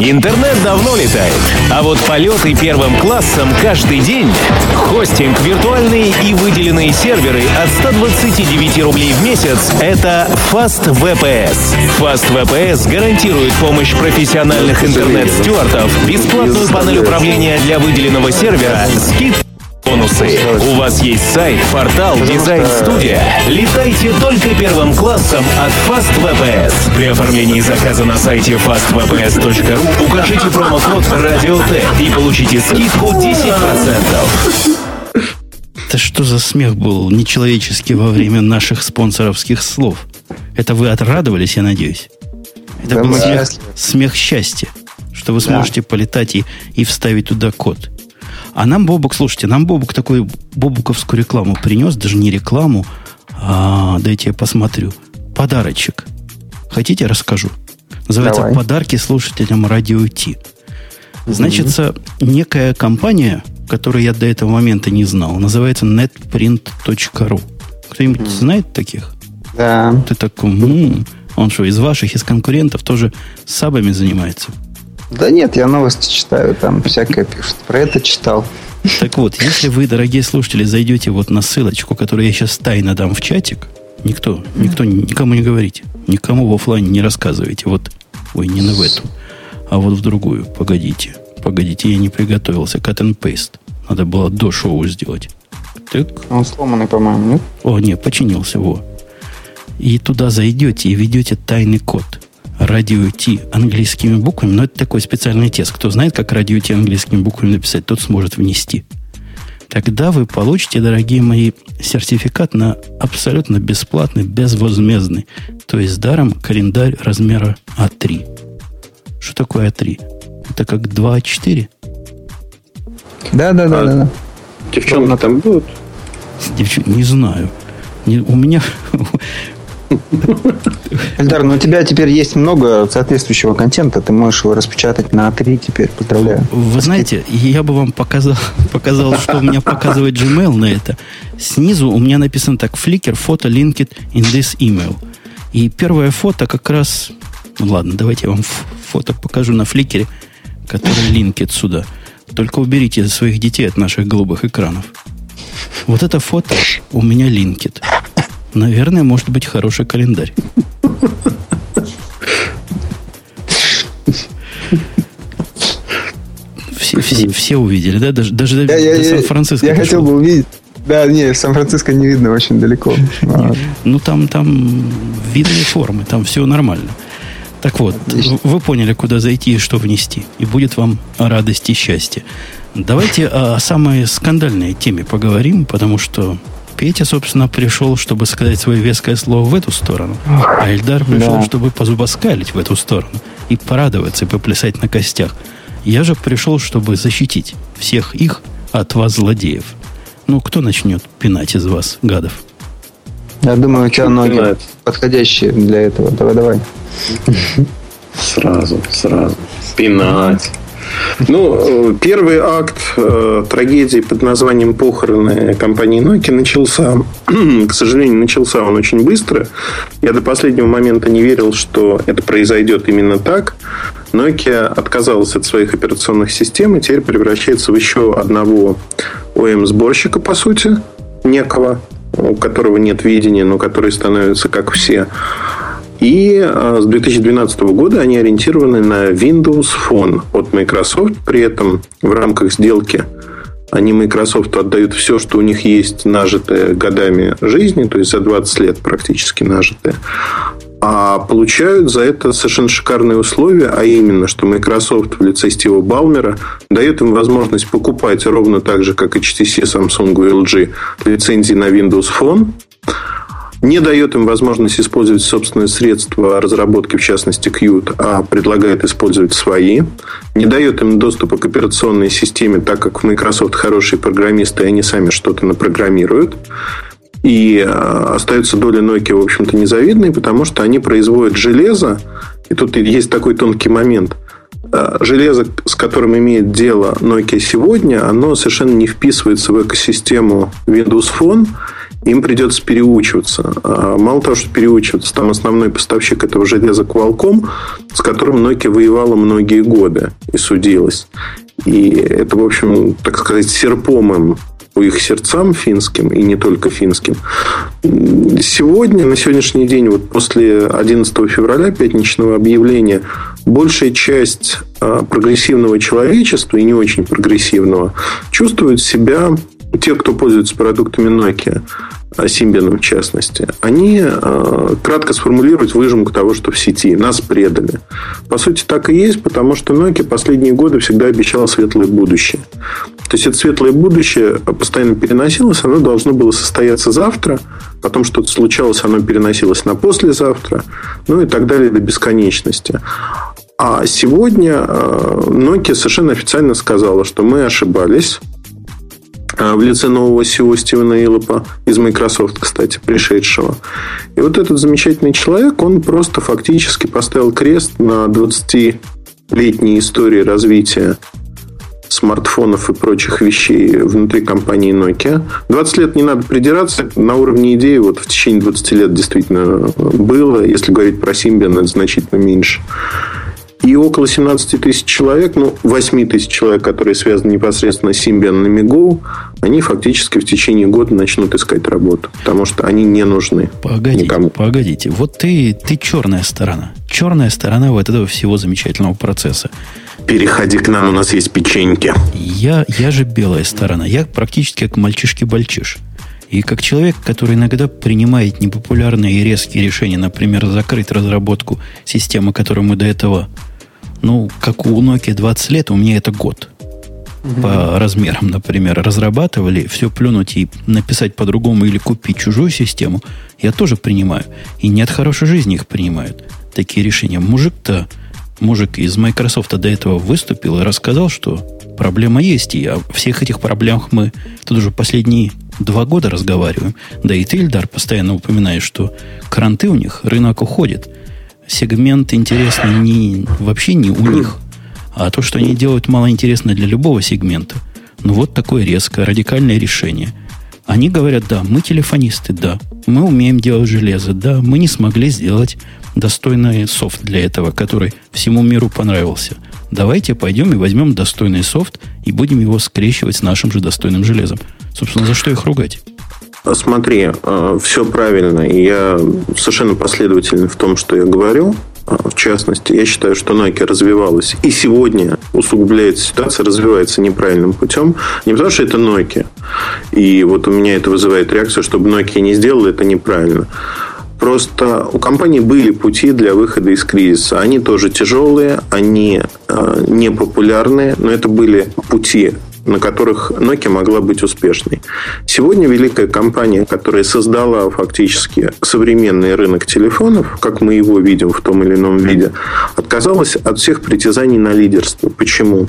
Интернет давно летает, а вот полеты первым классом каждый день. Хостинг, виртуальные и выделенные серверы от 129 рублей в месяц – это Fast VPS. Fast VPS гарантирует помощь профессиональных интернет-стюартов, бесплатную панель управления для выделенного сервера, скидку Бонусы. У вас есть сайт, портал, дизайн-студия. Летайте только первым классом от Fast VPS. При оформлении заказа на сайте fastvps.ru укажите промокод RadioT и получите скидку 10%. Это что за смех был нечеловеческий во время наших спонсоровских слов? Это вы отрадовались, я надеюсь? Это да был смех, смех счастья, что вы сможете да. полетать и, и вставить туда код. А нам Бобук, слушайте, нам Бобук такую бобуковскую рекламу принес, даже не рекламу, а, дайте я посмотрю, подарочек. Хотите, расскажу? Называется Давай. «Подарки слушателям Радио Ти». Значится, некая компания, которую я до этого момента не знал, называется netprint.ru. Кто-нибудь mm. знает таких? Да. Ты такой, м-м, он что, из ваших, из конкурентов тоже сабами занимается? Да нет, я новости читаю, там всякое пишут. Про это читал. Так вот, если вы, дорогие слушатели, зайдете вот на ссылочку, которую я сейчас тайно дам в чатик, никто, никто, никому не говорите, никому в офлайне не рассказывайте. Вот, ой, не на в эту, а вот в другую. Погодите, погодите, я не приготовился. Cut and paste. Надо было до шоу сделать. Так. Он сломанный, по-моему, нет? О, нет, починился, во. И туда зайдете и ведете тайный код радио T английскими буквами, но это такой специальный тест. Кто знает, как радио T английскими буквами написать, тот сможет внести. Тогда вы получите, дорогие мои, сертификат на абсолютно бесплатный, безвозмездный, то есть даром календарь размера А3. Что такое А3? Это как 2 А4? Да, да, да, а да, да. Девчонки там будут? Девчонки, не знаю. Не, у меня Эльдар, ну у тебя теперь есть много соответствующего контента. Ты можешь его распечатать на А3 теперь. Поздравляю. Вы знаете, я бы вам показал, показал что у меня показывает Gmail на это. Снизу у меня написано так. Flickr фото linked in this email. И первое фото как раз... Ну ладно, давайте я вам фото покажу на Flickr, который линкет сюда. Только уберите своих детей от наших голубых экранов. Вот это фото у меня линкет. Наверное, может быть хороший календарь. Все, все, все увидели, да? Даже, даже я, до Сан-Франциско. Я, я хотел бы увидеть. Да, не, Сан-Франциско не видно очень далеко. Ну, там, там видные формы, там все нормально. Так вот, вы поняли, куда зайти и что внести. И будет вам радость и счастье. Давайте о самой скандальной теме поговорим, потому что Петя, собственно, пришел, чтобы сказать свое веское слово в эту сторону. А Эльдар пришел, да. чтобы позубоскалить в эту сторону. И порадоваться, и поплясать на костях. Я же пришел, чтобы защитить всех их от вас, злодеев. Ну, кто начнет пинать из вас, гадов? Я думаю, у тебя ноги пинать? подходящие для этого. Давай, давай. Сразу, сразу. Пинать. Ну, первый акт э, трагедии под названием «Похороны» компании Nokia начался, к сожалению, начался он очень быстро. Я до последнего момента не верил, что это произойдет именно так. Nokia отказалась от своих операционных систем и теперь превращается в еще одного OEM-сборщика, по сути, некого, у которого нет видения, но который становится как все. И а, с 2012 года они ориентированы на Windows Phone от Microsoft. При этом в рамках сделки они Microsoft отдают все, что у них есть, нажитое годами жизни, то есть за 20 лет практически нажитое. А получают за это совершенно шикарные условия, а именно, что Microsoft в лице Стива Балмера дает им возможность покупать ровно так же, как HTC, Samsung и LG лицензии на Windows Phone, не дает им возможность использовать собственные средства разработки, в частности Qt, а предлагает использовать свои, не дает им доступа к операционной системе, так как в Microsoft хорошие программисты, и они сами что-то напрограммируют. И а, остается доля Nokia, в общем-то, незавидной, потому что они производят железо, и тут есть такой тонкий момент. А, железо, с которым имеет дело Nokia сегодня, оно совершенно не вписывается в экосистему Windows Phone, им придется переучиваться. А мало того, что переучиваться, там основной поставщик этого железа Qualcomm, с которым Nokia воевала многие годы и судилась. И это, в общем, так сказать, серпом им по их сердцам финским, и не только финским. Сегодня, на сегодняшний день, вот после 11 февраля, пятничного объявления, большая часть а, прогрессивного человечества и не очень прогрессивного чувствует себя те, кто пользуется продуктами Nokia, а Symbian в частности, они э, кратко сформулируют выжимку того, что в сети. Нас предали. По сути, так и есть, потому что Nokia последние годы всегда обещала светлое будущее. То есть, это светлое будущее постоянно переносилось, оно должно было состояться завтра, потом что-то случалось, оно переносилось на послезавтра, ну и так далее до бесконечности. А сегодня Nokia совершенно официально сказала, что мы ошибались, а, в лице нового SEO Стивена Илопа из Microsoft, кстати, пришедшего. И вот этот замечательный человек, он просто фактически поставил крест на 20-летней истории развития смартфонов и прочих вещей внутри компании Nokia. 20 лет не надо придираться. На уровне идеи вот в течение 20 лет действительно было. Если говорить про Symbian, это значительно меньше. И около 17 тысяч человек, ну, 8 тысяч человек, которые связаны непосредственно с Symbian на Go, они фактически в течение года начнут искать работу, потому что они не нужны погодите, никому. Погодите, вот ты, ты черная сторона. Черная сторона вот этого всего замечательного процесса. Переходи к нам, у нас есть печеньки. Я, я же белая сторона. Я практически как мальчишки-бальчиш. И как человек, который иногда принимает непопулярные и резкие решения, например, закрыть разработку системы, которую мы до этого ну, как у Nokia 20 лет, у меня это год. Угу. По размерам, например, разрабатывали, все плюнуть и написать по-другому или купить чужую систему, я тоже принимаю. И не от хорошей жизни их принимают. Такие решения. Мужик-то, мужик из Microsoft до этого выступил и рассказал, что проблема есть, и о всех этих проблемах мы тут уже последние два года разговариваем. Да и ты, Ильдар, постоянно упоминаешь, что кранты у них, рынок уходит – сегмент интересный не, вообще не у них, а то, что они делают, мало интересно для любого сегмента. Ну, вот такое резкое, радикальное решение. Они говорят, да, мы телефонисты, да, мы умеем делать железо, да, мы не смогли сделать достойный софт для этого, который всему миру понравился. Давайте пойдем и возьмем достойный софт и будем его скрещивать с нашим же достойным железом. Собственно, за что их ругать? Смотри, э, все правильно, и я совершенно последователен в том, что я говорю. в частности, я считаю, что Nokia развивалась и сегодня усугубляется ситуация, развивается неправильным путем. Не потому, что это Nokia. И вот у меня это вызывает реакцию, чтобы Nokia не сделала это неправильно. Просто у компании были пути для выхода из кризиса. Они тоже тяжелые, они э, непопулярные, но это были пути на которых Nokia могла быть успешной. Сегодня великая компания, которая создала фактически современный рынок телефонов, как мы его видим в том или ином виде, отказалась от всех притязаний на лидерство. Почему?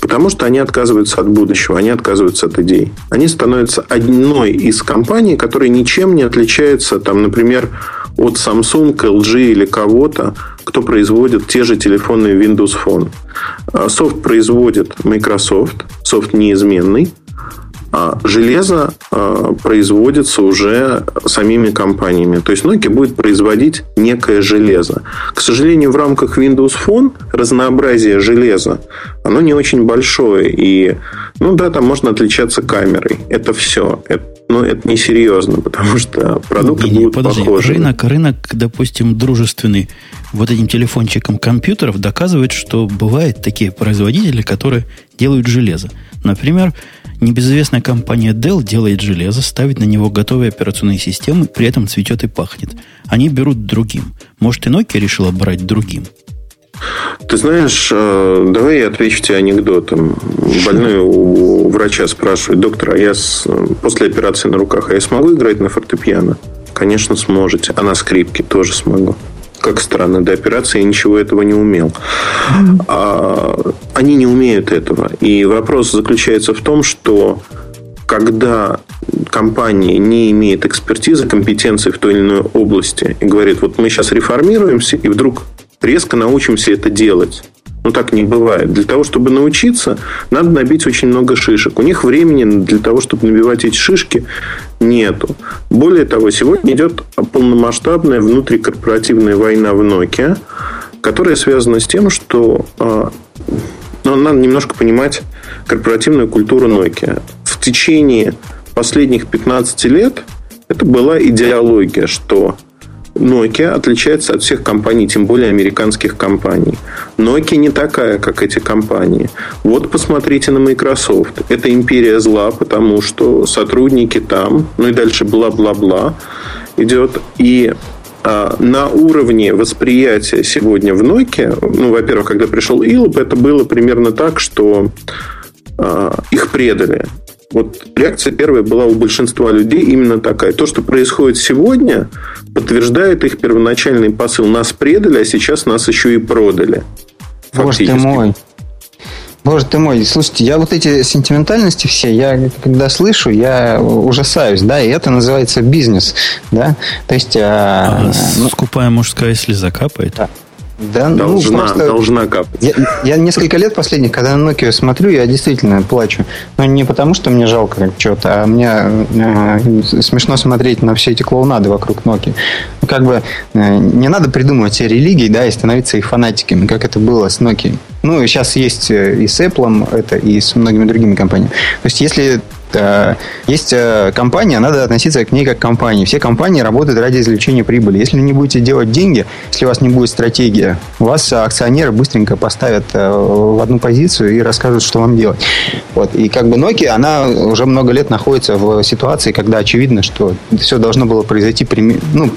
Потому что они отказываются от будущего, они отказываются от идей. Они становятся одной из компаний, которые ничем не отличаются, там, например, от Samsung, LG или кого-то, кто производит те же телефонные Windows Phone. А, софт производит Microsoft, софт неизменный, а железо а, производится уже самими компаниями. То есть Nokia будет производить некое железо. К сожалению, в рамках Windows Phone разнообразие железа, оно не очень большое. И, ну да, там можно отличаться камерой. Это все. Это но это несерьезно, потому что продукты не, будут подожди, похожи. Рынок, рынок, допустим, дружественный вот этим телефончиком компьютеров доказывает, что бывают такие производители, которые делают железо. Например, небезызвестная компания Dell делает железо, ставит на него готовые операционные системы, при этом цветет и пахнет. Они берут другим. Может, и Nokia решила брать другим? Ты знаешь, э, давай я отвечу тебе анекдотом. Больной у врача спрашивает, доктор, а я с, после операции на руках, а я смогу играть на фортепиано? Конечно, сможете. А на скрипке тоже смогу. Как странно, до операции я ничего этого не умел. А, они не умеют этого. И вопрос заключается в том, что когда компания не имеет экспертизы, компетенции в той или иной области и говорит, вот мы сейчас реформируемся, и вдруг резко научимся это делать. Ну, так не бывает. Для того, чтобы научиться, надо набить очень много шишек. У них времени для того, чтобы набивать эти шишки, нету. Более того, сегодня идет полномасштабная внутрикорпоративная война в Nokia, которая связана с тем, что э, ну, надо немножко понимать корпоративную культуру Nokia. В течение последних 15 лет это была идеология, что Nokia отличается от всех компаний, тем более американских компаний. Nokia не такая, как эти компании. Вот посмотрите на Microsoft. Это империя зла, потому что сотрудники там, ну и дальше бла-бла-бла идет. И а, на уровне восприятия сегодня в Nokia, ну, во-первых, когда пришел Илоп, это было примерно так, что а, их предали. Вот реакция первая была у большинства людей именно такая. То, что происходит сегодня, подтверждает их первоначальный посыл. Нас предали, а сейчас нас еще и продали. Боже ты мой. Боже ты мой, слушайте, я вот эти сентиментальности все, я когда слышу, я ужасаюсь, да, и это называется бизнес, да, то есть... А, а, ну, скупая мужская слеза капает? Да. Да, ну, должна, ну, просто должна капать. Я, я несколько лет последних, когда на Nokia смотрю, я действительно плачу. Но не потому, что мне жалко чего-то, а мне э, смешно смотреть на все эти клоунады вокруг Nokia. Ну, как бы э, не надо придумывать себе религии, да, и становиться их фанатиками, как это было с Nokia. Ну, и сейчас есть э, и с Apple, это и с многими другими компаниями. То есть, если есть э, компания, надо относиться к ней как к компании. Все компании работают ради извлечения прибыли. Если не будете делать деньги, если у вас не будет стратегии, вас акционеры быстренько поставят э, в одну позицию и расскажут, что вам делать. Вот. И как бы Nokia, она уже много лет находится в ситуации, когда очевидно, что все должно было произойти ну,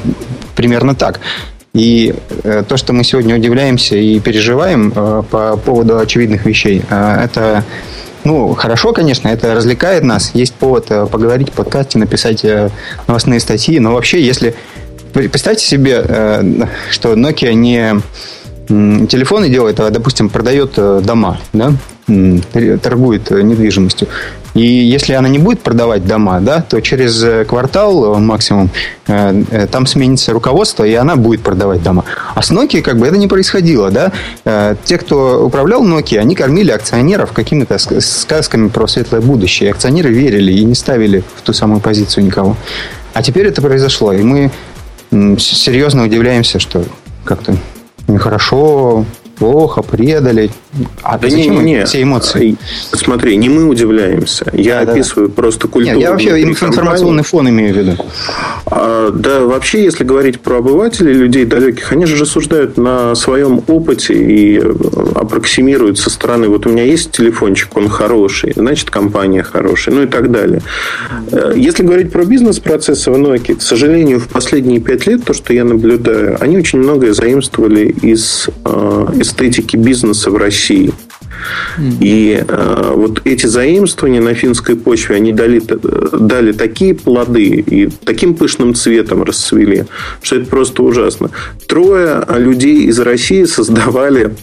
примерно так. И то, что мы сегодня удивляемся и переживаем по поводу очевидных вещей, это ну, хорошо, конечно, это развлекает нас. Есть повод э, поговорить в подкасте, написать э, новостные статьи. Но вообще, если... Представьте себе, э, что Nokia не телефоны делает, а, допустим, продает дома, да, торгует недвижимостью. И если она не будет продавать дома, да, то через э, квартал э, максимум э, э, там сменится руководство, и она будет продавать дома. А с Nokia как бы это не происходило. Да? Э, те, кто управлял Nokia, они кормили акционеров какими-то сказками про светлое будущее. И акционеры верили и не ставили в ту самую позицию никого. А теперь это произошло, и мы серьезно удивляемся, что как-то нехорошо плохо, предали. А да зачем не, не, все эмоции? Смотри, не мы удивляемся. Я да, описываю да. просто культуру. Нет, я вообще информационный фон имею в виду. А, да, вообще, если говорить про обывателей, людей далеких, они же рассуждают на своем опыте и э, аппроксимируют со стороны. Вот у меня есть телефончик, он хороший, значит, компания хорошая, ну и так далее. Э, если говорить про бизнес-процессы в Nokia, к сожалению, в последние пять лет, то, что я наблюдаю, они очень многое заимствовали из э, эстетики бизнеса в России. И э, вот эти заимствования на финской почве, они дали, дали такие плоды и таким пышным цветом расцвели, что это просто ужасно. Трое людей из России создавали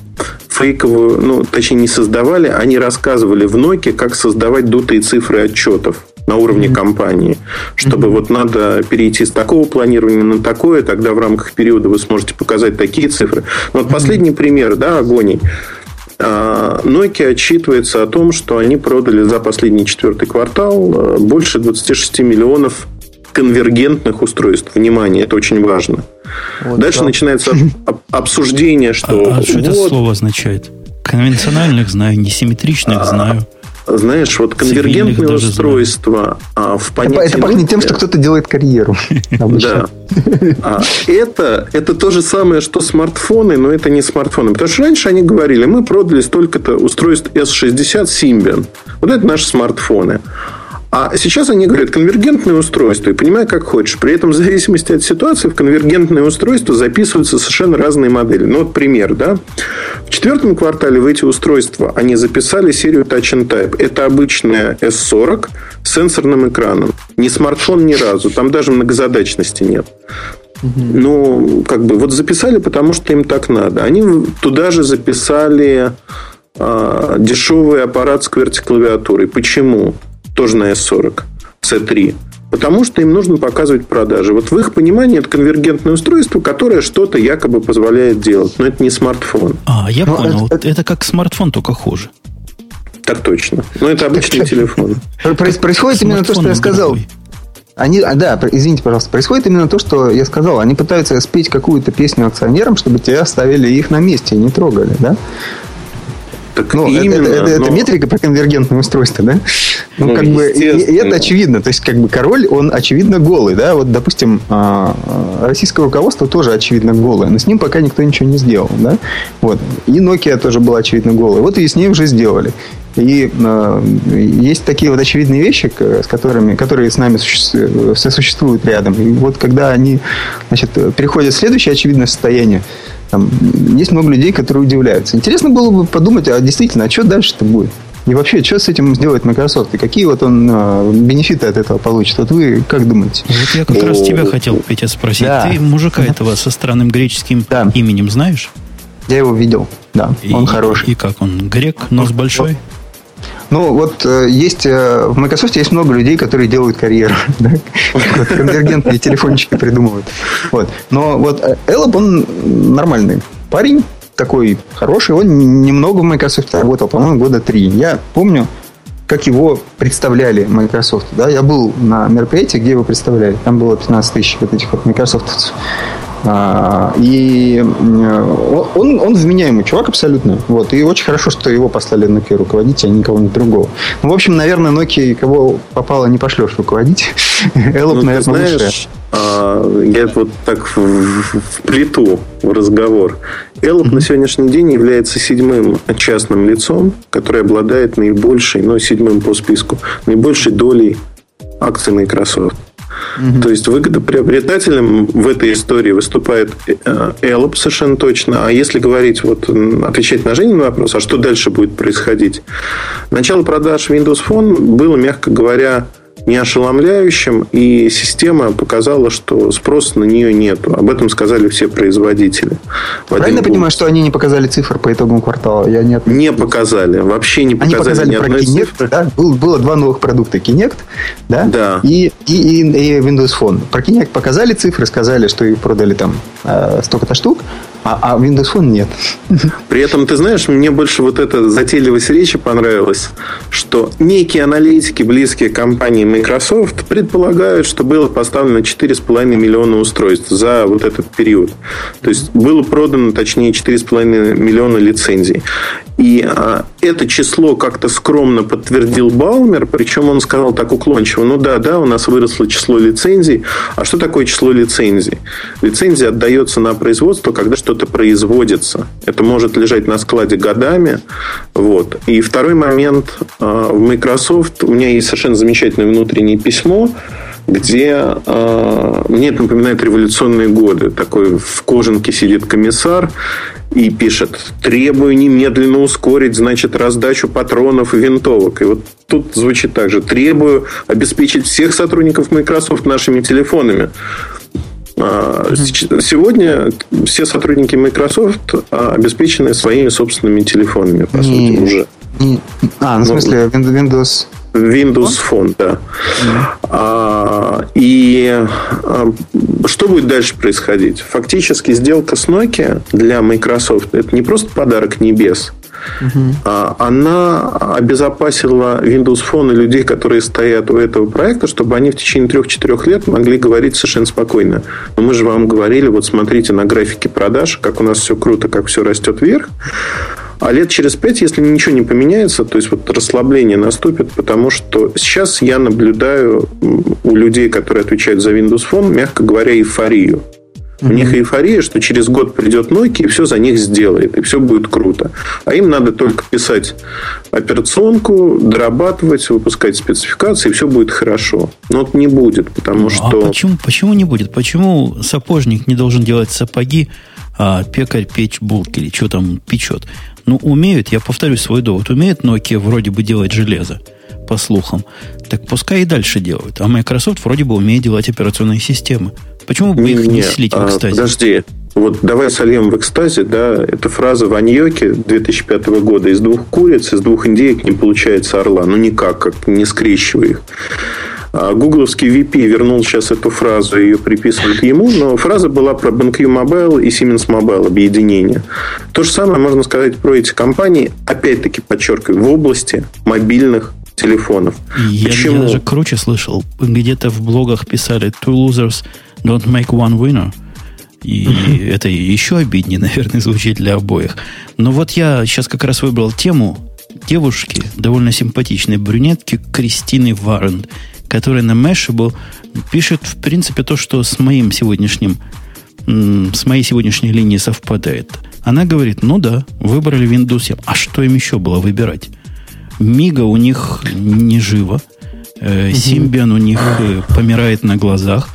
фейковую, ну, точнее, не создавали, они рассказывали в Nokia, как создавать дутые цифры отчетов на уровне компании, чтобы mm-hmm. вот надо перейти с такого планирования на такое, тогда в рамках периода вы сможете показать такие цифры. Но вот mm-hmm. последний пример, да, агоний. А, Nokia отчитывается о том, что они продали за последний четвертый квартал э, больше 26 миллионов конвергентных устройств. Внимание, это очень важно. Вот, Дальше да. начинается обсуждение, что... А, а что вот, это слово означает? Конвенциональных знаю, несимметричных а, знаю. Знаешь, вот конвергентные устройства а, в понятии... Это пахнет тем, что кто-то делает карьеру. Да. А, это, это то же самое, что смартфоны, но это не смартфоны. Потому что раньше они говорили, мы продали столько-то устройств S60 Symbian. Вот это наши смартфоны. А сейчас они говорят конвергентное устройство, и понимай, как хочешь. При этом в зависимости от ситуации в конвергентное устройство записываются совершенно разные модели. Ну, вот пример, да. В четвертом квартале в эти устройства они записали серию Touch and Type. Это обычная S40 с сенсорным экраном. Не смартфон ни разу. Там даже многозадачности нет. Ну, как бы, вот записали, потому что им так надо. Они туда же записали э, дешевый аппарат с QWERTY-клавиатурой. Почему? Тоже на S40, C3. Потому что им нужно показывать продажи. Вот в их понимании это конвергентное устройство, которое что-то якобы позволяет делать. Но это не смартфон. А, я Но ну, понял. Это, это как смартфон, только хуже. Так точно. Но это обычный телефон. Происходит именно то, что я сказал. Они, а, да, извините, пожалуйста, происходит именно то, что я сказал. Они пытаются спеть какую-то песню акционерам, чтобы тебя оставили их на месте и не трогали, да? Так ну, именно, это, это, но... это метрика про конвергентное устройство, да? Ну, ну как бы, и, и это очевидно. То есть, как бы король, он очевидно голый, да? Вот, допустим, а, а, российское руководство тоже очевидно голое, но с ним пока никто ничего не сделал, да? Вот. И Nokia тоже была очевидно голая. Вот и с ней уже сделали. И э, есть такие вот очевидные вещи, с которыми, которые с нами существуют, существуют рядом. И вот когда они значит, переходят в следующее очевидное состояние, там, есть много людей, которые удивляются. Интересно было бы подумать, а действительно, а что дальше-то будет? И вообще, что с этим сделает Microsoft? И какие вот он а, бенефиты от этого получит? Вот вы как думаете? Вот я как раз тебя хотел, Петя, спросить. Да. Ты мужика этого со странным греческим да. именем знаешь? Я его видел, да. И, он хороший. И как он? Грек, нос большой? Ну, вот э, есть э, в Microsoft есть много людей, которые делают карьеру. Да? Конвергентные телефончики придумывают. Вот. Но вот Эллоп, он нормальный парень, такой хороший. Он немного в Microsoft работал, по-моему, года три. Я помню, как его представляли Microsoft. Да? Я был на мероприятии, где его представляли. Там было 15 тысяч вот этих вот Microsoft а, и он, он вменяемый чувак абсолютно. Вот. И очень хорошо, что его послали Nokia руководить, а никого-нибудь другого. Ну, в общем, наверное, Nokia кого попало не пошлешь руководить. Эллоп, ну, наверное, знаешь, лучше. А, я вот так в, в плиту в разговор. Эллоп mm-hmm. на сегодняшний день является седьмым частным лицом, который обладает наибольшей, ну, седьмым по списку, наибольшей долей акций Microsoft. Угу. То есть выгодоприобретателем в этой истории выступает Эллоп совершенно точно. А если говорить, вот отвечать на Женин вопрос, а что дальше будет происходить? Начало продаж Windows Phone было, мягко говоря, не ошеломляющим, и система показала, что спроса на нее нет. Об этом сказали все производители. Правильно понимаю, что они не показали цифр по итогам квартала? Я не, не показали. Вообще не показали, они показали ни про одной Kinect, цифры. Да? Был, было два новых продукта. Kinect да? Да. И, и, и, и Windows Phone. Про Kinect показали цифры, сказали, что их продали там э, столько-то штук. А, а Windows Phone нет. При этом, ты знаешь, мне больше вот эта затейливость речи понравилась, что некие аналитики, близкие к компании Microsoft, предполагают, что было поставлено 4,5 миллиона устройств за вот этот период. То есть, было продано, точнее, 4,5 миллиона лицензий. И а, это число как-то скромно подтвердил Баумер, причем он сказал так уклончиво, ну да, да, у нас выросло число лицензий. А что такое число лицензий? Лицензия отдается на производство, когда что-то производится. Это может лежать на складе годами. Вот. И второй момент. А, в Microsoft у меня есть совершенно замечательное внутреннее письмо, где э, мне это напоминает революционные годы. Такой в кожанке сидит комиссар и пишет, требую немедленно ускорить, значит, раздачу патронов и винтовок. И вот тут звучит так же, требую обеспечить всех сотрудников Microsoft нашими телефонами. Mm-hmm. Сегодня все сотрудники Microsoft а, обеспечены своими собственными телефонами, по mm-hmm. сути, уже. А, ну, в смысле, Windows Windows Phone, да. А, и а, что будет дальше происходить? Фактически сделка с Nokia для Microsoft это не просто подарок небес. Угу. Она обезопасила Windows Phone и людей, которые стоят у этого проекта, чтобы они в течение 3-4 лет могли говорить совершенно спокойно. Но мы же вам говорили, вот смотрите на графике продаж, как у нас все круто, как все растет вверх. А лет через пять, если ничего не поменяется, то есть вот расслабление наступит, потому что сейчас я наблюдаю у людей, которые отвечают за Windows Phone, мягко говоря, эйфорию. У них эйфория, что через год придет Nokia и все за них сделает, и все будет круто. А им надо только писать операционку, дорабатывать, выпускать спецификации, и все будет хорошо. Но это не будет, потому ну, что... А почему, почему не будет? Почему сапожник не должен делать сапоги, а пекарь печь булки или что там печет? Ну, умеют, я повторю свой довод, умеет Nokia вроде бы делать железо, по слухам. Так пускай и дальше делают. А Microsoft вроде бы умеет делать операционные системы. Почему бы их не, не слить в экстазе? Подожди, вот давай сольем в экстазе, да, это фраза Ваньоки 2005 года. Из двух куриц, из двух индеек не получается орла. Ну, никак, как не скрещивая их. А гугловский VP вернул сейчас эту фразу, ее приписывают ему, но фраза была про BenQ Mobile и Siemens Mobile объединение. То же самое можно сказать про эти компании, опять-таки подчеркиваю, в области мобильных телефонов. Я, Почему? я даже круче слышал. Где-то в блогах писали Two losers don't make one winner. И это еще обиднее, наверное, звучит для обоих. Но вот я сейчас как раз выбрал тему девушки, довольно симпатичной брюнетки Кристины Варен который на Mashable пишет, в принципе, то, что с моим сегодняшним, с моей сегодняшней линией совпадает. Она говорит, ну да, выбрали Windows 7. А что им еще было выбирать? Мига у них не живо. Симбиан э, у них э, помирает на глазах.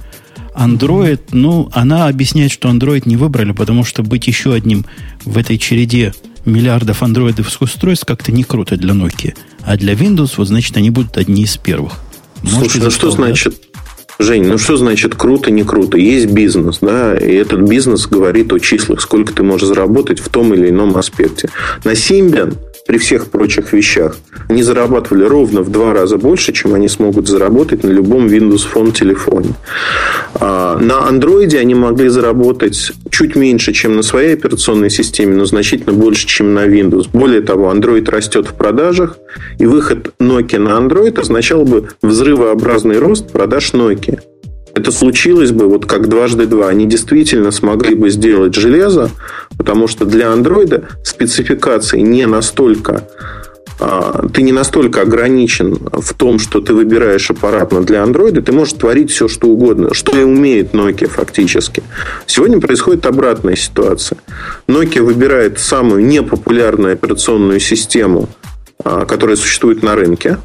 Android, ну, она объясняет, что Android не выбрали, потому что быть еще одним в этой череде миллиардов андроидовских устройств как-то не круто для Nokia. А для Windows, вот, значит, они будут одни из первых. Слушай, ну что значит... Жень, ну что значит круто, не круто? Есть бизнес, да, и этот бизнес говорит о числах, сколько ты можешь заработать в том или ином аспекте. На Symbian при всех прочих вещах, они зарабатывали ровно в два раза больше, чем они смогут заработать на любом Windows Phone телефоне. А на Android они могли заработать чуть меньше, чем на своей операционной системе, но значительно больше, чем на Windows. Более того, Android растет в продажах, и выход Nokia на Android означал бы взрывообразный рост продаж Nokia это случилось бы вот как дважды два. Они действительно смогли бы сделать железо, потому что для андроида спецификации не настолько а, ты не настолько ограничен в том, что ты выбираешь аппаратно для андроида, ты можешь творить все, что угодно, что и умеет Nokia фактически. Сегодня происходит обратная ситуация. Nokia выбирает самую непопулярную операционную систему, а, которая существует на рынке,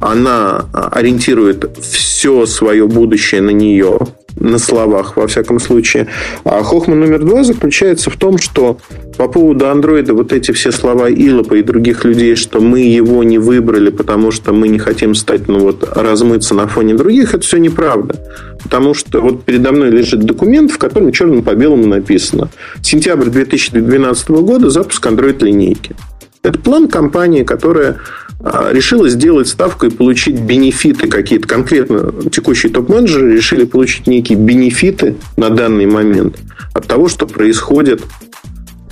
она ориентирует все свое будущее на нее, на словах, во всяком случае. А хохма номер два заключается в том, что по поводу андроида вот эти все слова Илопа и других людей, что мы его не выбрали, потому что мы не хотим стать, ну вот, размыться на фоне других, это все неправда. Потому что вот передо мной лежит документ, в котором черным по белому написано. Сентябрь 2012 года запуск Android-линейки. Это план компании, которая решила сделать ставку и получить бенефиты какие-то. Конкретно текущие топ-менеджеры решили получить некие бенефиты на данный момент от того, что происходит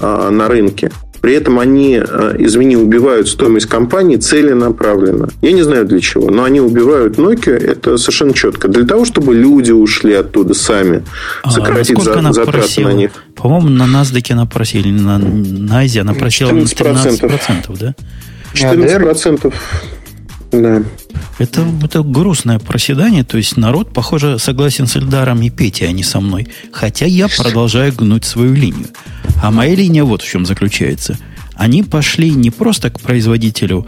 а, на рынке. При этом они, а, извини, убивают стоимость компании целенаправленно. Я не знаю для чего, но они убивают Nokia, это совершенно четко. Для того, чтобы люди ушли оттуда сами, а сократить за, она затраты просила? на них. По-моему, на NASDAQ она просила, на, на Азии она просила 14%, 13%, да? 14%. Да. Это, это грустное проседание. То есть народ, похоже, согласен с Эльдаром и Петей, а не со мной. Хотя я продолжаю гнуть свою линию. А моя линия вот в чем заключается. Они пошли не просто к производителю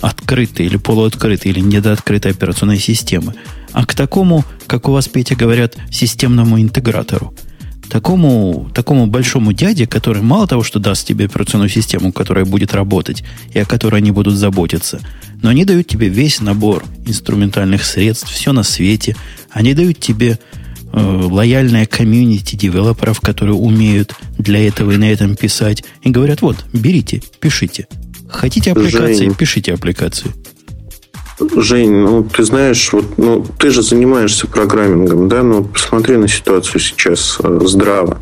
открытой или полуоткрытой или недооткрытой операционной системы, а к такому, как у вас, Петя, говорят, системному интегратору – такому, такому большому дяде, который мало того, что даст тебе операционную систему, которая будет работать и о которой они будут заботиться, но они дают тебе весь набор инструментальных средств, все на свете. Они дают тебе э, лояльное комьюнити девелоперов, которые умеют для этого и на этом писать. И говорят, вот, берите, пишите. Хотите аппликации, Жень. пишите аппликации. Жень, ну ты знаешь, вот, ну, ты же занимаешься программингом, да, ну посмотри на ситуацию сейчас э, здраво.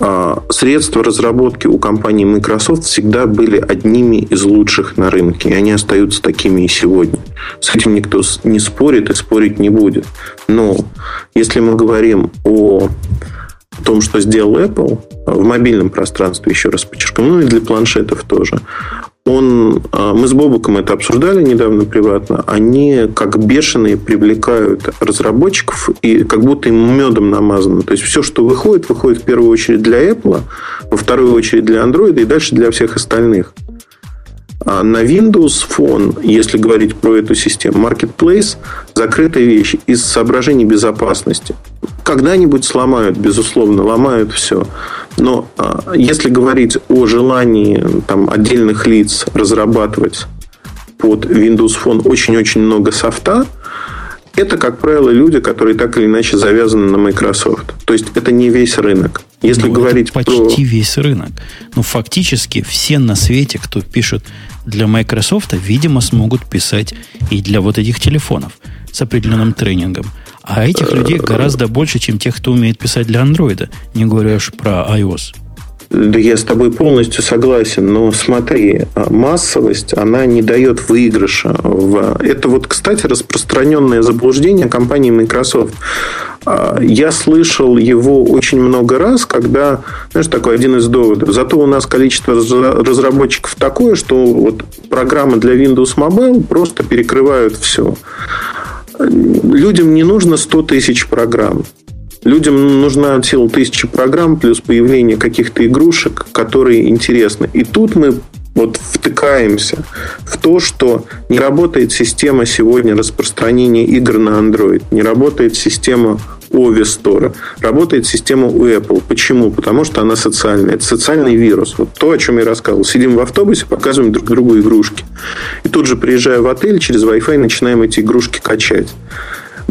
А, средства разработки у компании Microsoft всегда были одними из лучших на рынке, и они остаются такими и сегодня. С этим никто не спорит и спорить не будет. Но если мы говорим о том, что сделал Apple в мобильном пространстве, еще раз подчеркну, ну и для планшетов тоже, он, а, мы с Бобуком это обсуждали недавно приватно, они как бешеные привлекают разработчиков и как будто им медом намазано. То есть все, что выходит, выходит в первую очередь для Apple, во вторую очередь для Android и дальше для всех остальных. А на Windows Phone, если говорить про эту систему, Marketplace – закрытая вещь из соображений безопасности. Когда-нибудь сломают, безусловно, ломают все. Но а, если говорить о желании там, отдельных лиц разрабатывать под Windows Phone очень-очень много софта, это, как правило, люди, которые так или иначе завязаны на Microsoft. То есть это не весь рынок. Если ну, говорить почти про... весь рынок. Ну, фактически все на свете, кто пишет для Microsoft, видимо, смогут писать и для вот этих телефонов с определенным тренингом. А этих людей гораздо больше, чем тех, кто умеет писать для андроида, не говоря уж про iOS. Да я с тобой полностью согласен, но смотри, массовость, она не дает выигрыша. В... Это вот, кстати, распространенное заблуждение компании Microsoft. А, я слышал его очень много раз, когда, знаешь, такой один из доводов. Зато у нас количество разработчиков такое, что вот программы для Windows Mobile просто перекрывают все людям не нужно 100 тысяч программ. Людям нужна сила тысячи программ плюс появление каких-то игрушек, которые интересны. И тут мы вот втыкаемся в то, что не работает система сегодня распространения игр на Android, не работает система у Store. Работает система у Apple. Почему? Потому что она социальная. Это социальный вирус. Вот то, о чем я рассказывал. Сидим в автобусе, показываем друг другу игрушки. И тут же, приезжая в отель, через Wi-Fi начинаем эти игрушки качать.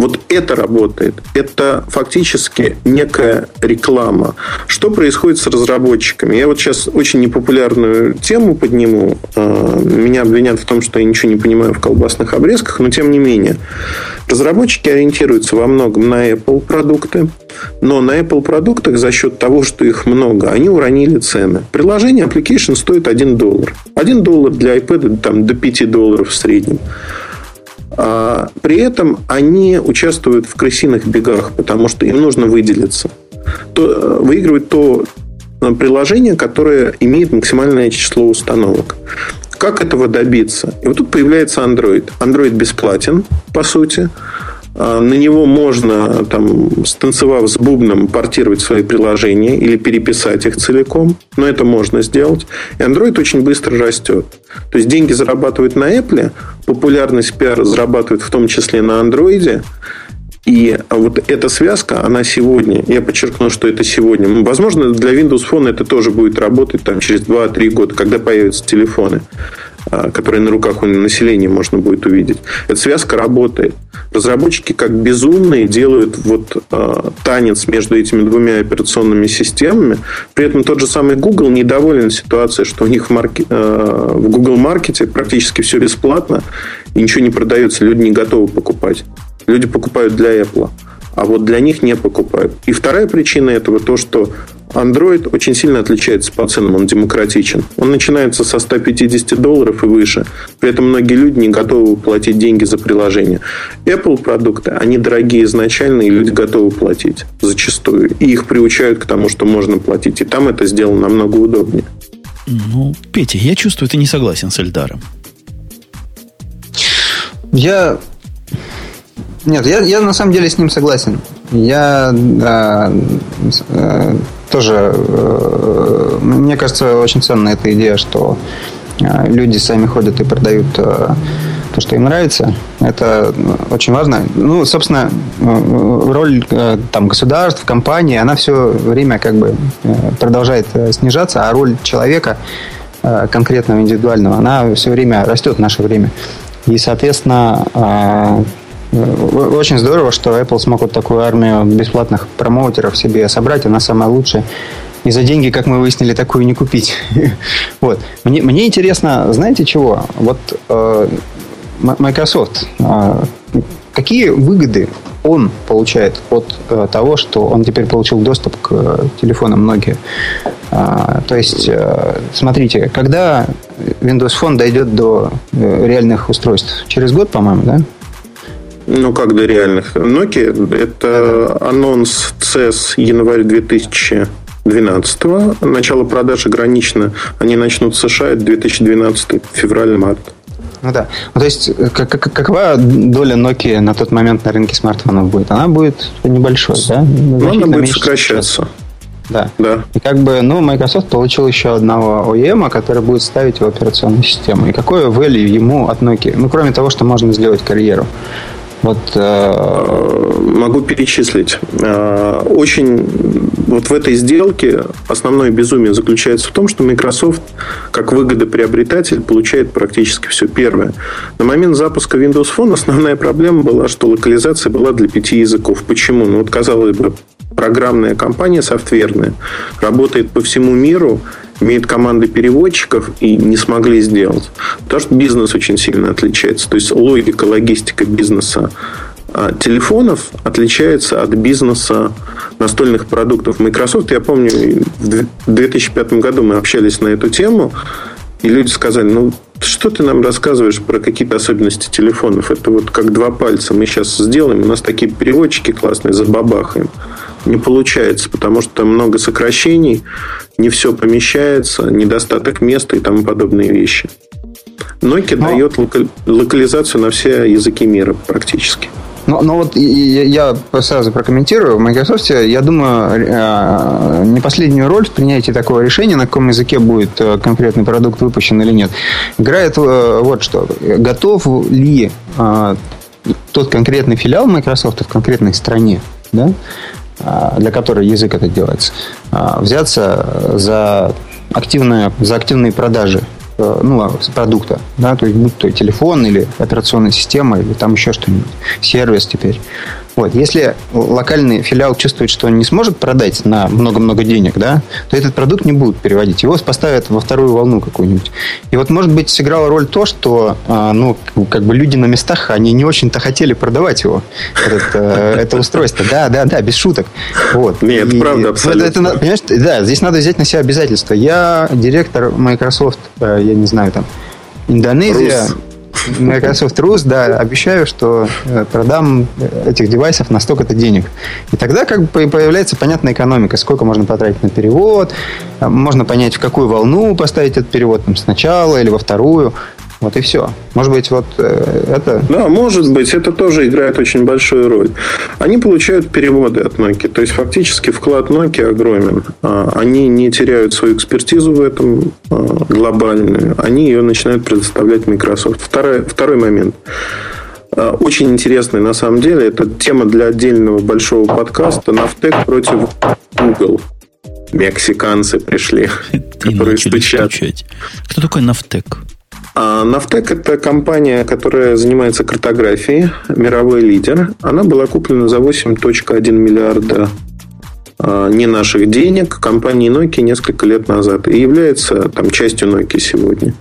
Вот это работает. Это фактически некая реклама. Что происходит с разработчиками? Я вот сейчас очень непопулярную тему подниму. А, меня обвинят в том, что я ничего не понимаю в колбасных обрезках, но тем не менее. Разработчики ориентируются во многом на Apple продукты, но на Apple продуктах за счет того, что их много, они уронили цены. Приложение application стоит 1 доллар. 1 доллар для iPad там, до 5 долларов в среднем. А при этом они участвуют в крысиных бегах, потому что им нужно выделиться. То, э, выигрывает то э, приложение, которое имеет максимальное число установок. Как этого добиться? И вот тут появляется Android. Android бесплатен, по сути. А, на него можно, там, станцевав с бубном, портировать свои приложения или переписать их целиком. Но это можно сделать. И Android очень быстро растет. То есть деньги зарабатывают на Apple, популярность пиар зарабатывает в том числе на Android. И вот эта связка, она сегодня, я подчеркну, что это сегодня. Возможно, для Windows Phone это тоже будет работать там, через 2-3 года, когда появятся телефоны. А, которые на руках у населения можно будет увидеть. Эта связка работает. Разработчики как безумные делают вот э, танец между этими двумя операционными системами. При этом тот же самый Google недоволен ситуацией, что у них в, марке, э, в Google маркете практически все бесплатно и ничего не продается. Люди не готовы покупать. Люди покупают для Apple а вот для них не покупают. И вторая причина этого то, что Android очень сильно отличается по ценам, он демократичен. Он начинается со 150 долларов и выше. При этом многие люди не готовы платить деньги за приложение. Apple продукты, они дорогие изначально, и люди готовы платить зачастую. И их приучают к тому, что можно платить. И там это сделано намного удобнее. Ну, Петя, я чувствую, ты не согласен с Эльдаром. Я... Нет, я, я на самом деле с ним согласен. Я э, э, тоже... Э, мне кажется, очень ценная эта идея, что э, люди сами ходят и продают э, то, что им нравится. Это очень важно. Ну, собственно, роль там, государств, компаний, она все время как бы продолжает снижаться, а роль человека конкретного, индивидуального, она все время растет в наше время. И, соответственно, очень здорово, что Apple смог вот такую армию бесплатных промоутеров себе собрать. Она самая лучшая. И за деньги, как мы выяснили, такую не купить. вот. Мне, мне интересно, знаете чего? Вот э, Microsoft, э, какие выгоды он получает от э, того, что он теперь получил доступ к э, телефонам многие? А, то есть, э, смотрите, когда Windows Phone дойдет до э, реальных устройств? Через год, по-моему, да? Ну, как до реальных. Nokia – это анонс CES январь 2012 Начало продаж ограничено. Они начнут в США 2012 февраль-март. Ну да. Ну, то есть, как, как, какова доля Nokia на тот момент на рынке смартфонов будет? Она будет небольшой, да? Ну, она будет сокращаться. Да. да. И как бы, ну, Microsoft получил еще одного OEM, который будет ставить его операционную систему. И какое value ему от Nokia? Ну, кроме того, что можно сделать карьеру. Вот, э... Могу перечислить. Э, очень вот в этой сделке основное безумие заключается в том, что Microsoft, как выгодоприобретатель, получает практически все. Первое. На момент запуска Windows Phone основная проблема была, что локализация была для пяти языков. Почему? Ну, вот, казалось бы, программная компания софтверная работает по всему миру, имеет команды переводчиков и не смогли сделать. Потому что бизнес очень сильно отличается. То есть логика, логистика бизнеса а, телефонов отличается от бизнеса настольных продуктов Microsoft. Я помню, в 2005 году мы общались на эту тему, и люди сказали, ну, что ты нам рассказываешь про какие-то особенности телефонов? Это вот как два пальца. Мы сейчас сделаем, у нас такие переводчики классные, забабахаем не получается, потому что много сокращений, не все помещается, недостаток места и тому подобные вещи. Nokia Но... дает локализацию на все языки мира практически. Ну, ну вот я сразу прокомментирую. В Microsoft, я думаю, э, не последнюю роль в принятии такого решения, на каком языке будет э, конкретный продукт выпущен или нет, играет э, вот что. Готов ли тот конкретный филиал Microsoft в конкретной стране да, для которой язык это делается, а, взяться за, активные, за активные продажи э, ну, продукта, да, то есть будь то телефон или операционная система или там еще что-нибудь, сервис теперь. Вот. Если локальный филиал чувствует, что он не сможет продать на много-много денег, да, то этот продукт не будут переводить. Его поставят во вторую волну какую-нибудь. И вот, может быть, сыграло роль то, что а, ну, как бы люди на местах, они не очень-то хотели продавать его, этот, э, это устройство. Да, да, да, без шуток. Вот. Нет, И, правда, абсолютно. Это, это, понимаешь, да, здесь надо взять на себя обязательства. Я директор Microsoft, э, я не знаю, там, Индонезия, Рус. Microsoft Rus, да, обещаю, что э, продам этих девайсов на столько-то денег. И тогда как бы появляется понятная экономика, сколько можно потратить на перевод, э, можно понять, в какую волну поставить этот перевод, там, сначала или во вторую. Вот и все. Может быть, вот э, это... Да, может быть. Это тоже играет очень большую роль. Они получают переводы от Nokia. То есть, фактически, вклад Nokia огромен. А, они не теряют свою экспертизу в этом а, глобальную. Они ее начинают предоставлять Microsoft. Второй, второй момент а, очень интересный на самом деле. Это тема для отдельного большого подкаста. Нафтек против Google. Мексиканцы пришли, которые стучат. Кто такой Нафтек? А Нафтек – это компания, которая занимается картографией, мировой лидер. Она была куплена за 8.1 миллиарда а, не наших денег компании Nokia несколько лет назад и является там, частью Nokia сегодня.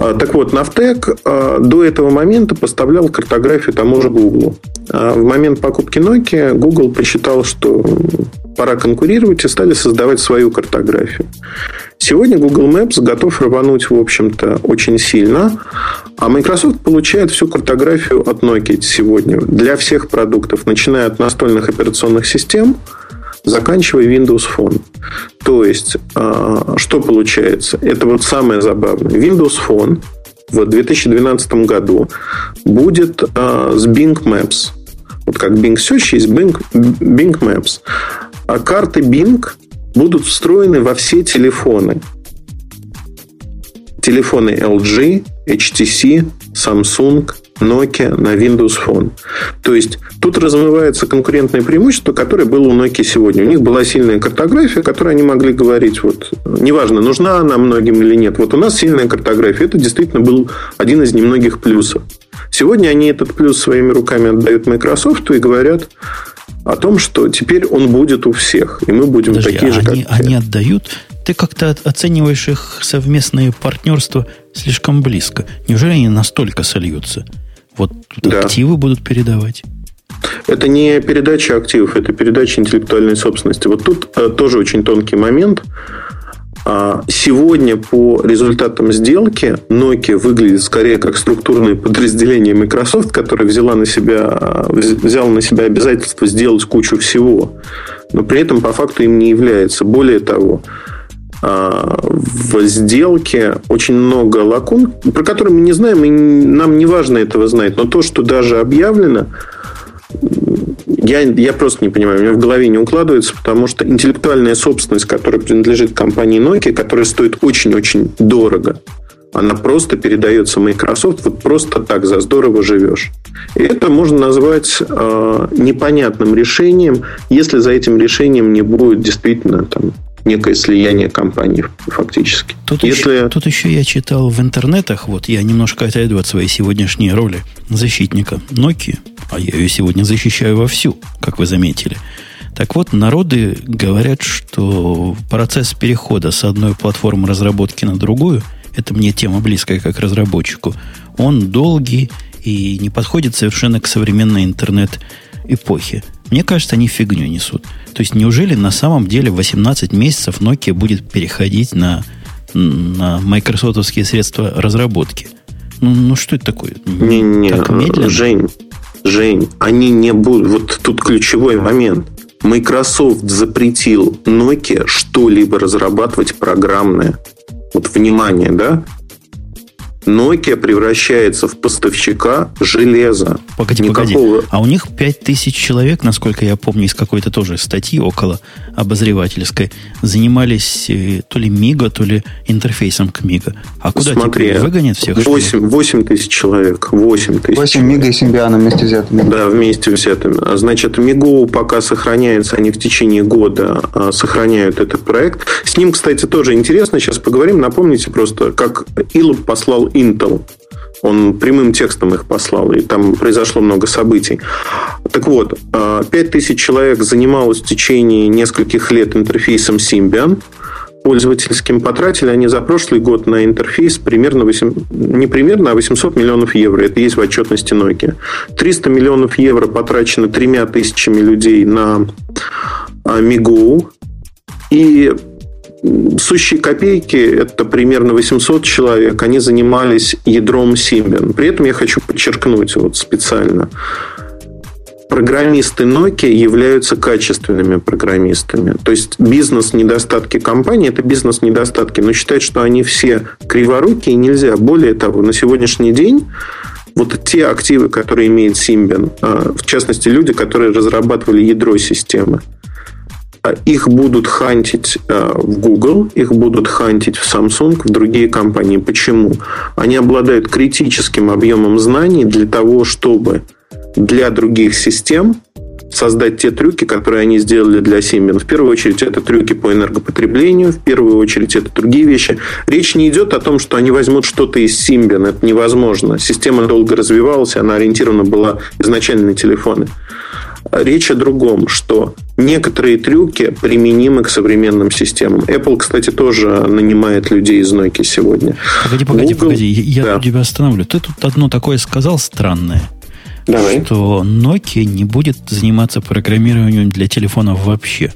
А, так вот, Нафтек а, до этого момента поставлял картографию тому же Google. А в момент покупки Nokia Google посчитал, что пора конкурировать и стали создавать свою картографию. Сегодня Google Maps готов рвануть, в общем-то, очень сильно, а Microsoft получает всю картографию от Nokia сегодня для всех продуктов, начиная от настольных операционных систем, заканчивая Windows Phone. То есть, а, что получается? Это вот самое забавное. Windows Phone в 2012 году будет а, с Bing Maps. Вот как Bing Search есть Bing, Bing Maps. А карты Bing будут встроены во все телефоны. Телефоны LG, HTC, Samsung, Nokia на Windows Phone. То есть тут размывается конкурентное преимущество, которое было у Nokia сегодня. У них была сильная картография, которой они могли говорить, вот, неважно, нужна она многим или нет. Вот у нас сильная картография. Это действительно был один из немногих плюсов. Сегодня они этот плюс своими руками отдают Microsoft и говорят о том, что теперь он будет у всех, и мы будем Подожди, такие же, они, как Они отдают ты как-то оцениваешь их совместное партнерство слишком близко. Неужели они настолько сольются? Вот да. активы будут передавать. Это не передача активов, это передача интеллектуальной собственности. Вот тут э, тоже очень тонкий момент. А, сегодня по результатам сделки Nokia выглядит скорее как структурное подразделение Microsoft, которое взяла на себя, взял на себя обязательство сделать кучу всего, но при этом по факту им не является. Более того, в сделке очень много лакун, про которые мы не знаем, и нам не важно этого знать. Но то, что даже объявлено, я, я просто не понимаю, у меня в голове не укладывается, потому что интеллектуальная собственность, которая принадлежит компании Nokia, которая стоит очень-очень дорого, она просто передается Microsoft, вот просто так за здорово живешь. И это можно назвать э, непонятным решением, если за этим решением не будет действительно там, некое слияние компаний фактически. Тут, Если... еще, тут еще я читал в интернетах, вот я немножко отойду от своей сегодняшней роли защитника Nokia, а я ее сегодня защищаю вовсю, как вы заметили. Так вот, народы говорят, что процесс перехода с одной платформы разработки на другую, это мне тема близкая как разработчику, он долгий и не подходит совершенно к современной интернет-эпохе. Мне кажется, они фигню несут. То есть, неужели на самом деле 18 месяцев Nokia будет переходить на, на майкрософтовские средства разработки? Ну, ну что это такое? Не-не, так медленно? Жень, Жень, они не будут... Вот тут ключевой момент. Microsoft запретил Nokia что-либо разрабатывать программное. Вот внимание, да? Nokia превращается в поставщика железа. Погоди, Никакого... погоди. А у них 5000 человек, насколько я помню, из какой-то тоже статьи около обозревательской, занимались э, то ли Мига, то ли интерфейсом к Мига. А куда Смотри, теперь выгонят всех? 8, 8 тысяч человек. 8 тысяч 8 Мига и Симбиана вместе взятыми. Да, вместе взятыми. А значит, Мигу пока сохраняется, они в течение года а, сохраняют этот проект. С ним, кстати, тоже интересно. Сейчас поговорим. Напомните просто, как Илоб послал Intel. Он прямым текстом их послал, и там произошло много событий. Так вот, 5000 а, человек занималось в течение нескольких лет интерфейсом Symbian пользовательским. Потратили они за прошлый год на интерфейс примерно 8, не примерно, а 800 миллионов евро. Это есть в отчетности Nokia. 300 миллионов евро потрачено тремя тысячами людей на Мигу. И сущие копейки, это примерно 800 человек, они занимались ядром Symbian. При этом я хочу подчеркнуть вот специально, программисты Nokia являются качественными программистами. То есть бизнес-недостатки компании – это бизнес-недостатки. Но считать, что они все криворукие, нельзя. Более того, на сегодняшний день вот те активы, которые имеет Symbian, а, в частности, люди, которые разрабатывали ядро системы, их будут хантить э, в Google, их будут хантить в Samsung, в другие компании. Почему? Они обладают критическим объемом знаний для того, чтобы для других систем создать те трюки, которые они сделали для Symbian. В первую очередь, это трюки по энергопотреблению, в первую очередь, это другие вещи. Речь не идет о том, что они возьмут что-то из Symbian. Это невозможно. Система долго развивалась, она ориентирована была изначально на телефоны. Речь о другом, что некоторые трюки применимы к современным системам. Apple, кстати, тоже нанимает людей из Nokia сегодня. Погоди, погоди, Google... погоди. Я да. тебя остановлю. Ты тут одно такое сказал странное. Давай. Что Nokia не будет заниматься программированием для телефонов вообще.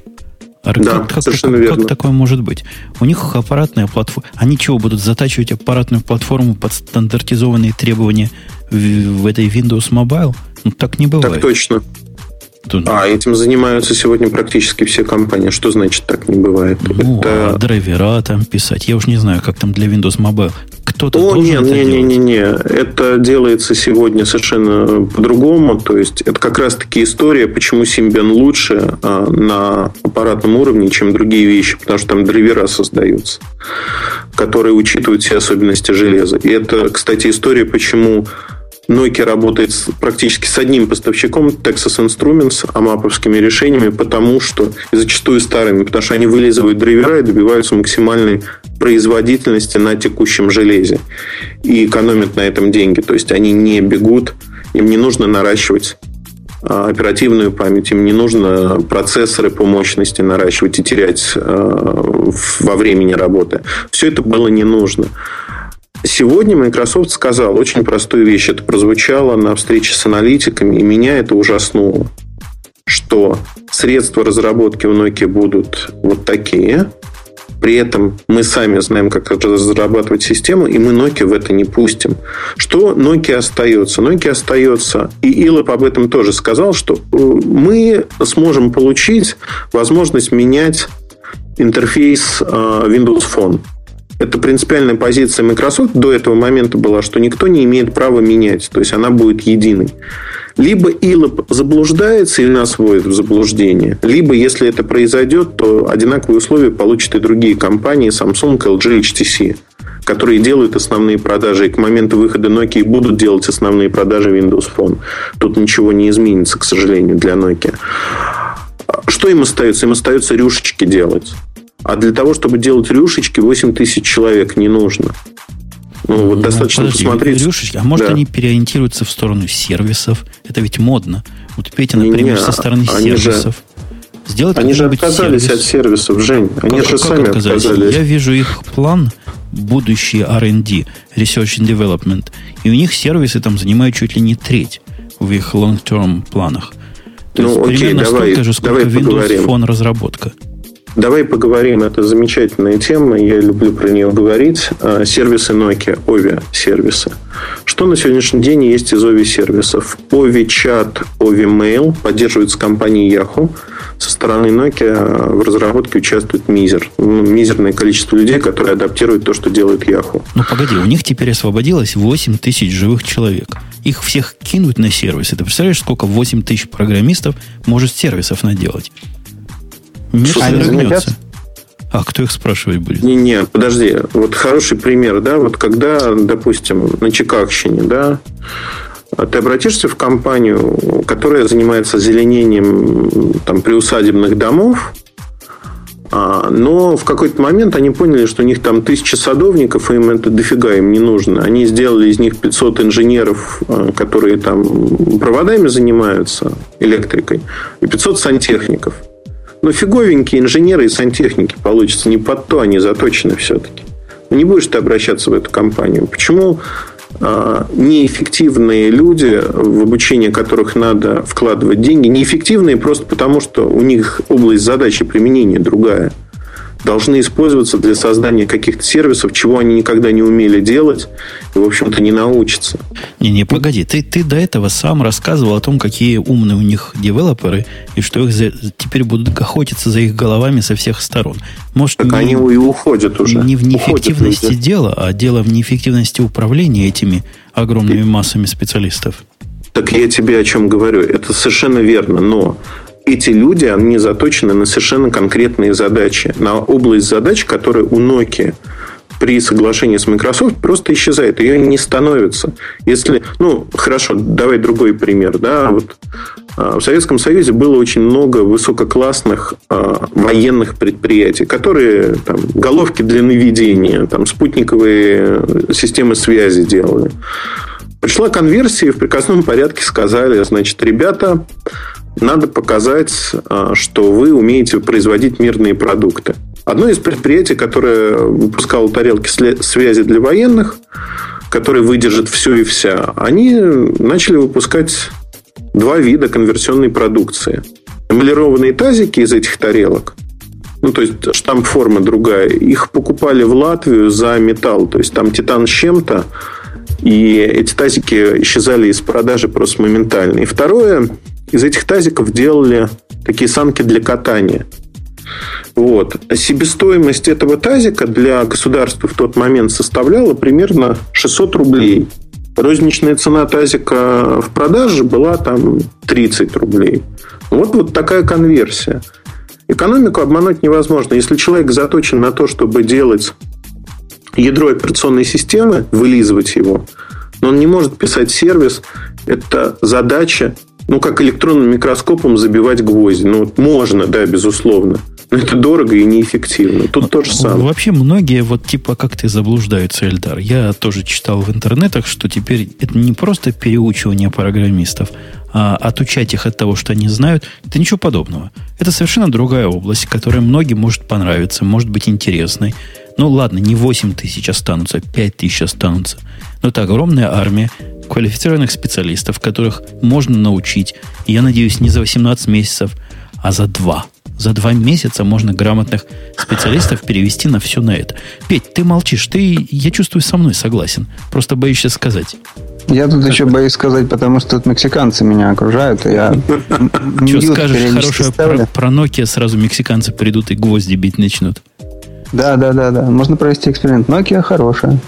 А да, как, как, как, верно. как такое может быть? У них аппаратная платформа. Они чего, будут затачивать аппаратную платформу под стандартизованные требования в, в этой Windows Mobile? Ну, так не бывает. Так точно. Тут... А, этим занимаются сегодня практически все компании. Что значит так не бывает? Ну, Это... а драйвера там писать. Я уж не знаю, как там для Windows Mobile. Кто-то О, нет, не, не, не, не. Это делается сегодня совершенно по-другому. То есть, это как раз-таки история, почему Symbian лучше а, на аппаратном уровне, чем другие вещи. Потому что там драйвера создаются, которые учитывают все особенности железа. И это, кстати, история, почему Nokia работает практически с одним поставщиком, Texas Instruments, амаповскими решениями, потому что, и зачастую старыми, потому что они вылизывают драйвера и добиваются максимальной производительности на текущем железе. И экономят на этом деньги. То есть, они не бегут, им не нужно наращивать а, оперативную память, им не нужно процессоры по мощности наращивать и терять а, во времени работы. Все это было не нужно. Сегодня Microsoft сказал очень простую вещь. Это прозвучало на встрече с аналитиками, и меня это ужаснуло. Что средства разработки у Nokia будут вот такие, при этом мы сами знаем, как разрабатывать систему, и мы Nokia в это не пустим. Что Nokia остается? Nokia остается, и Илоп об этом тоже сказал, что э, мы сможем получить возможность менять интерфейс э, Windows Phone. Это принципиальная позиция Microsoft до этого момента была, что никто не имеет права менять. То есть, она будет единой. Либо ILOP заблуждается и нас вводит в заблуждение, либо, если это произойдет, то одинаковые условия получат и другие компании Samsung, LG, HTC которые делают основные продажи, и к моменту выхода Nokia будут делать основные продажи Windows Phone. Тут ничего не изменится, к сожалению, для Nokia. Что им остается? Им остается рюшечки делать. А для того, чтобы делать рюшечки, 8 тысяч человек не нужно. Ну, вот ну, достаточно подожди, посмотреть. Рюшечки, а может, да. они переориентируются в сторону сервисов? Это ведь модно. Вот Петя, например, не, со стороны сервисов. Же, Сделать они же отказались сервис. от сервисов, Жень. Они как, же как сами отказались? отказались. Я вижу их план будущий R&D, Research and Development. И у них сервисы там занимают чуть ли не треть в их long-term планах. То ну, есть окей, примерно давай, столько же, сколько Windows поговорим. Phone разработка. Давай поговорим, это замечательная тема, я люблю про нее говорить. А, сервисы Nokia, OVI сервисы. Что на сегодняшний день есть из OVI сервисов? OVI Chat, OVI Mail поддерживается компанией Yahoo. Со стороны Nokia в разработке участвует мизер. Ну, мизерное количество людей, которые адаптируют то, что делает Yahoo. Ну, погоди, у них теперь освободилось 8 тысяч живых человек. Их всех кинуть на сервисы. Ты представляешь, сколько 8 тысяч программистов может сервисов наделать? Мир содрогнется. А кто их спрашивать будет? Не-не, подожди. Вот хороший пример, да, вот когда, допустим, на Чикагщине, да, ты обратишься в компанию, которая занимается зеленением там, приусадебных домов, а, но в какой-то момент они поняли, что у них там тысяча садовников, и им это дофига им не нужно. Они сделали из них 500 инженеров, а, которые там проводами занимаются, электрикой, и 500 сантехников – но ну, фиговенькие инженеры и сантехники получатся. Не под то они заточены все-таки. Ну, не будешь ты обращаться в эту компанию. Почему а, неэффективные люди, в обучение которых надо вкладывать деньги, неэффективные просто потому, что у них область задачи применения другая – должны использоваться для создания каких-то сервисов, чего они никогда не умели делать и, в общем-то, не научатся. Не-не, погоди, ты, ты до этого сам рассказывал о том, какие умные у них девелоперы, и что их за, теперь будут охотиться за их головами со всех сторон. Может, так не, они и уходят уже. Не в неэффективности уходят дела, а дело в неэффективности управления этими огромными массами специалистов. Так я тебе о чем говорю. Это совершенно верно. Но эти люди, они заточены на совершенно конкретные задачи, на область задач, которая у Nokia при соглашении с Microsoft просто исчезает, ее не становится. Если, ну, хорошо, давай другой пример, да, вот а, в Советском Союзе было очень много высококлассных а, военных предприятий, которые там, головки для наведения, там, спутниковые системы связи делали. Пришла конверсия, и в приказном порядке сказали, значит, ребята, надо показать, а, что вы умеете производить мирные продукты. Одно из предприятий, которое выпускало тарелки связи для военных, которые выдержат все и вся, они начали выпускать два вида конверсионной продукции. Эмалированные тазики из этих тарелок, ну, то есть штамп форма другая, их покупали в Латвию за металл, то есть там титан с чем-то, и эти тазики исчезали из продажи просто моментально. И второе, из этих тазиков делали такие санки для катания. Вот. Себестоимость этого тазика для государства в тот момент составляла примерно 600 рублей. Розничная цена тазика в продаже была там 30 рублей. Вот, вот такая конверсия. Экономику обмануть невозможно. Если человек заточен на то, чтобы делать ядро операционной системы, вылизывать его, но он не может писать сервис, это задача, ну, как электронным микроскопом забивать гвозди. Ну, вот можно, да, безусловно. Но это дорого и неэффективно. Тут то же самое. Вообще многие вот типа как ты заблуждаются, Эльдар. Я тоже читал в интернетах, что теперь это не просто переучивание программистов, а отучать их от того, что они знают. Это ничего подобного. Это совершенно другая область, которая многим может понравиться, может быть интересной. Ну ладно, не 8 тысяч останутся, 5 тысяч останутся. Но это огромная армия квалифицированных специалистов, которых можно научить, я надеюсь, не за 18 месяцев, а за 2. За 2 месяца можно грамотных специалистов перевести на все на это. Петь, ты молчишь, ты, я чувствую, со мной согласен. Просто боишься сказать. Я тут еще боюсь сказать, потому что тут мексиканцы меня окружают, и я... Что скажешь хорошего про, про Nokia, сразу мексиканцы придут и гвозди бить начнут. Да, да, да, да. Можно провести эксперимент. Nokia хорошая.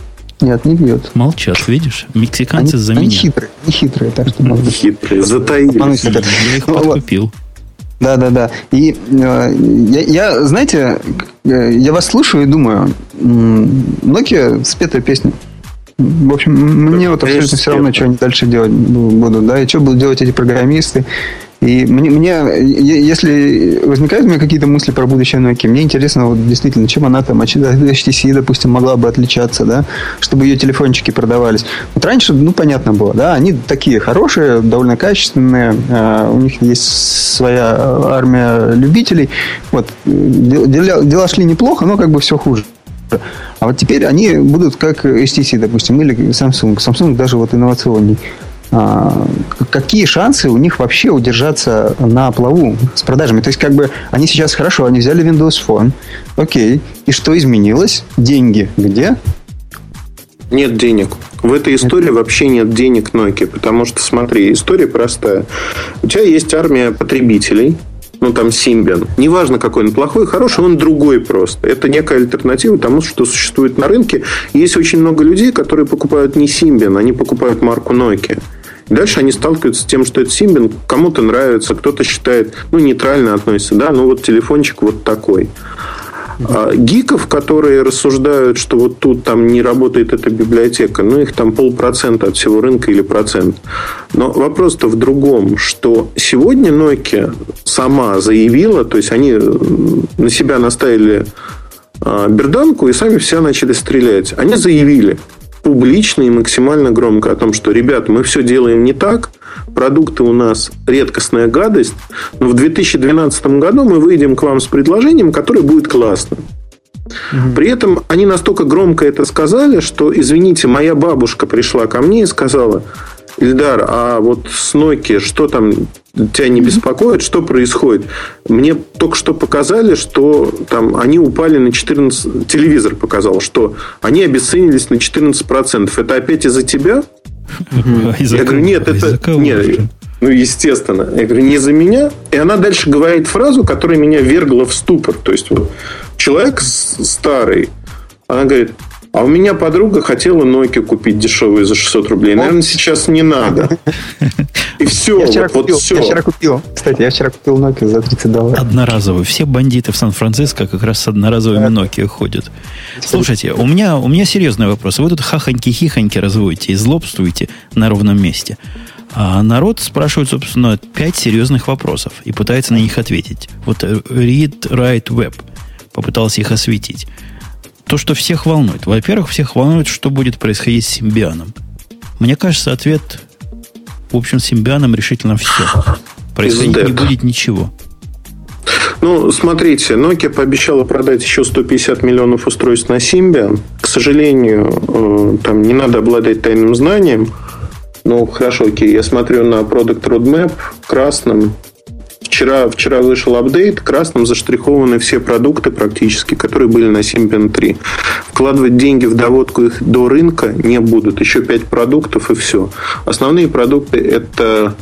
Нет, не бьет. Молчат, видишь? Мексиканцы они, за они меня. хитрые, не хитрые, так что можно. Хитрые, затаились. Я их подкупил. Да, да, да. И э, я, я, знаете, э, я вас слушаю и думаю, Nokia спетая песня. В общем, мне вот абсолютно все равно, что они дальше делать будут, да, и что будут делать эти программисты. И мне, мне, если возникают у меня какие-то мысли про будущее Nokia, мне интересно, вот действительно, чем она там от HTC, допустим, могла бы отличаться, да, чтобы ее телефончики продавались. Вот раньше, ну, понятно было, да, они такие хорошие, довольно качественные, а, у них есть своя армия любителей, вот, дела, дела шли неплохо, но как бы все хуже. А вот теперь они будут как HTC, допустим, или Samsung. Samsung даже вот инновационней. А, какие шансы у них вообще удержаться на плаву с продажами? То есть, как бы, они сейчас хорошо, они взяли Windows Phone, окей, и что изменилось? Деньги где? Нет денег. В этой истории вообще нет денег Nokia, потому что, смотри, история простая. У тебя есть армия потребителей, ну, там, Симбиан. Неважно, какой он плохой, хороший, он другой просто. Это некая альтернатива тому, что существует на рынке. Есть очень много людей, которые покупают не Симбиан, они покупают марку Nokia. Дальше они сталкиваются с тем, что это Симбин кому-то нравится, кто-то считает, ну, нейтрально относится, да, ну, вот телефончик вот такой. А гиков, которые рассуждают, что вот тут там не работает эта библиотека, ну, их там полпроцента от всего рынка или процент. Но вопрос-то в другом, что сегодня Nokia сама заявила, то есть они на себя наставили а, берданку и сами все начали стрелять. Они заявили, публично и максимально громко о том, что, ребят, мы все делаем не так, продукты у нас редкостная гадость, но в 2012 году мы выйдем к вам с предложением, которое будет классным. При этом они настолько громко это сказали, что, извините, моя бабушка пришла ко мне и сказала, Ильдар, а вот с Nokia что там тебя не беспокоит, что происходит? Мне только что показали, что там они упали на 14... Телевизор показал, что они обесценились на 14%. Это опять из-за тебя? Я говорю, нет, это... Нет, ну, естественно. Я говорю, не за меня. И она дальше говорит фразу, которая меня вергла в ступор. То есть, вот, человек старый, она говорит, а у меня подруга хотела Nokia купить дешевую за 600 рублей. Наверное, сейчас не надо. И все. Я вчера, вот, купил, вот все. я вчера купил. Кстати, я вчера купил Nokia за 30 долларов. Одноразовый. Все бандиты в Сан-Франциско как раз с одноразовыми Nokia ходят. Слушайте, у меня, у меня серьезный вопрос. Вы тут хахоньки-хихоньки разводите и злобствуете на ровном месте. А народ спрашивает, собственно, пять серьезных вопросов и пытается на них ответить. Вот Read, Write, Web попытался их осветить то, что всех волнует. Во-первых, всех волнует, что будет происходить с симбианом. Мне кажется, ответ, в общем, с симбианом решительно все. происходить не будет ничего. Ну, смотрите, Nokia пообещала продать еще 150 миллионов устройств на Symbian. К сожалению, э, там не надо обладать тайным знанием. Ну, хорошо, окей, я смотрю на Product Roadmap красным. Вчера, вчера вышел апдейт, красным заштрихованы все продукты практически, которые были на Symbian 3. Вкладывать деньги в доводку их до рынка не будут. Еще 5 продуктов и все. Основные продукты это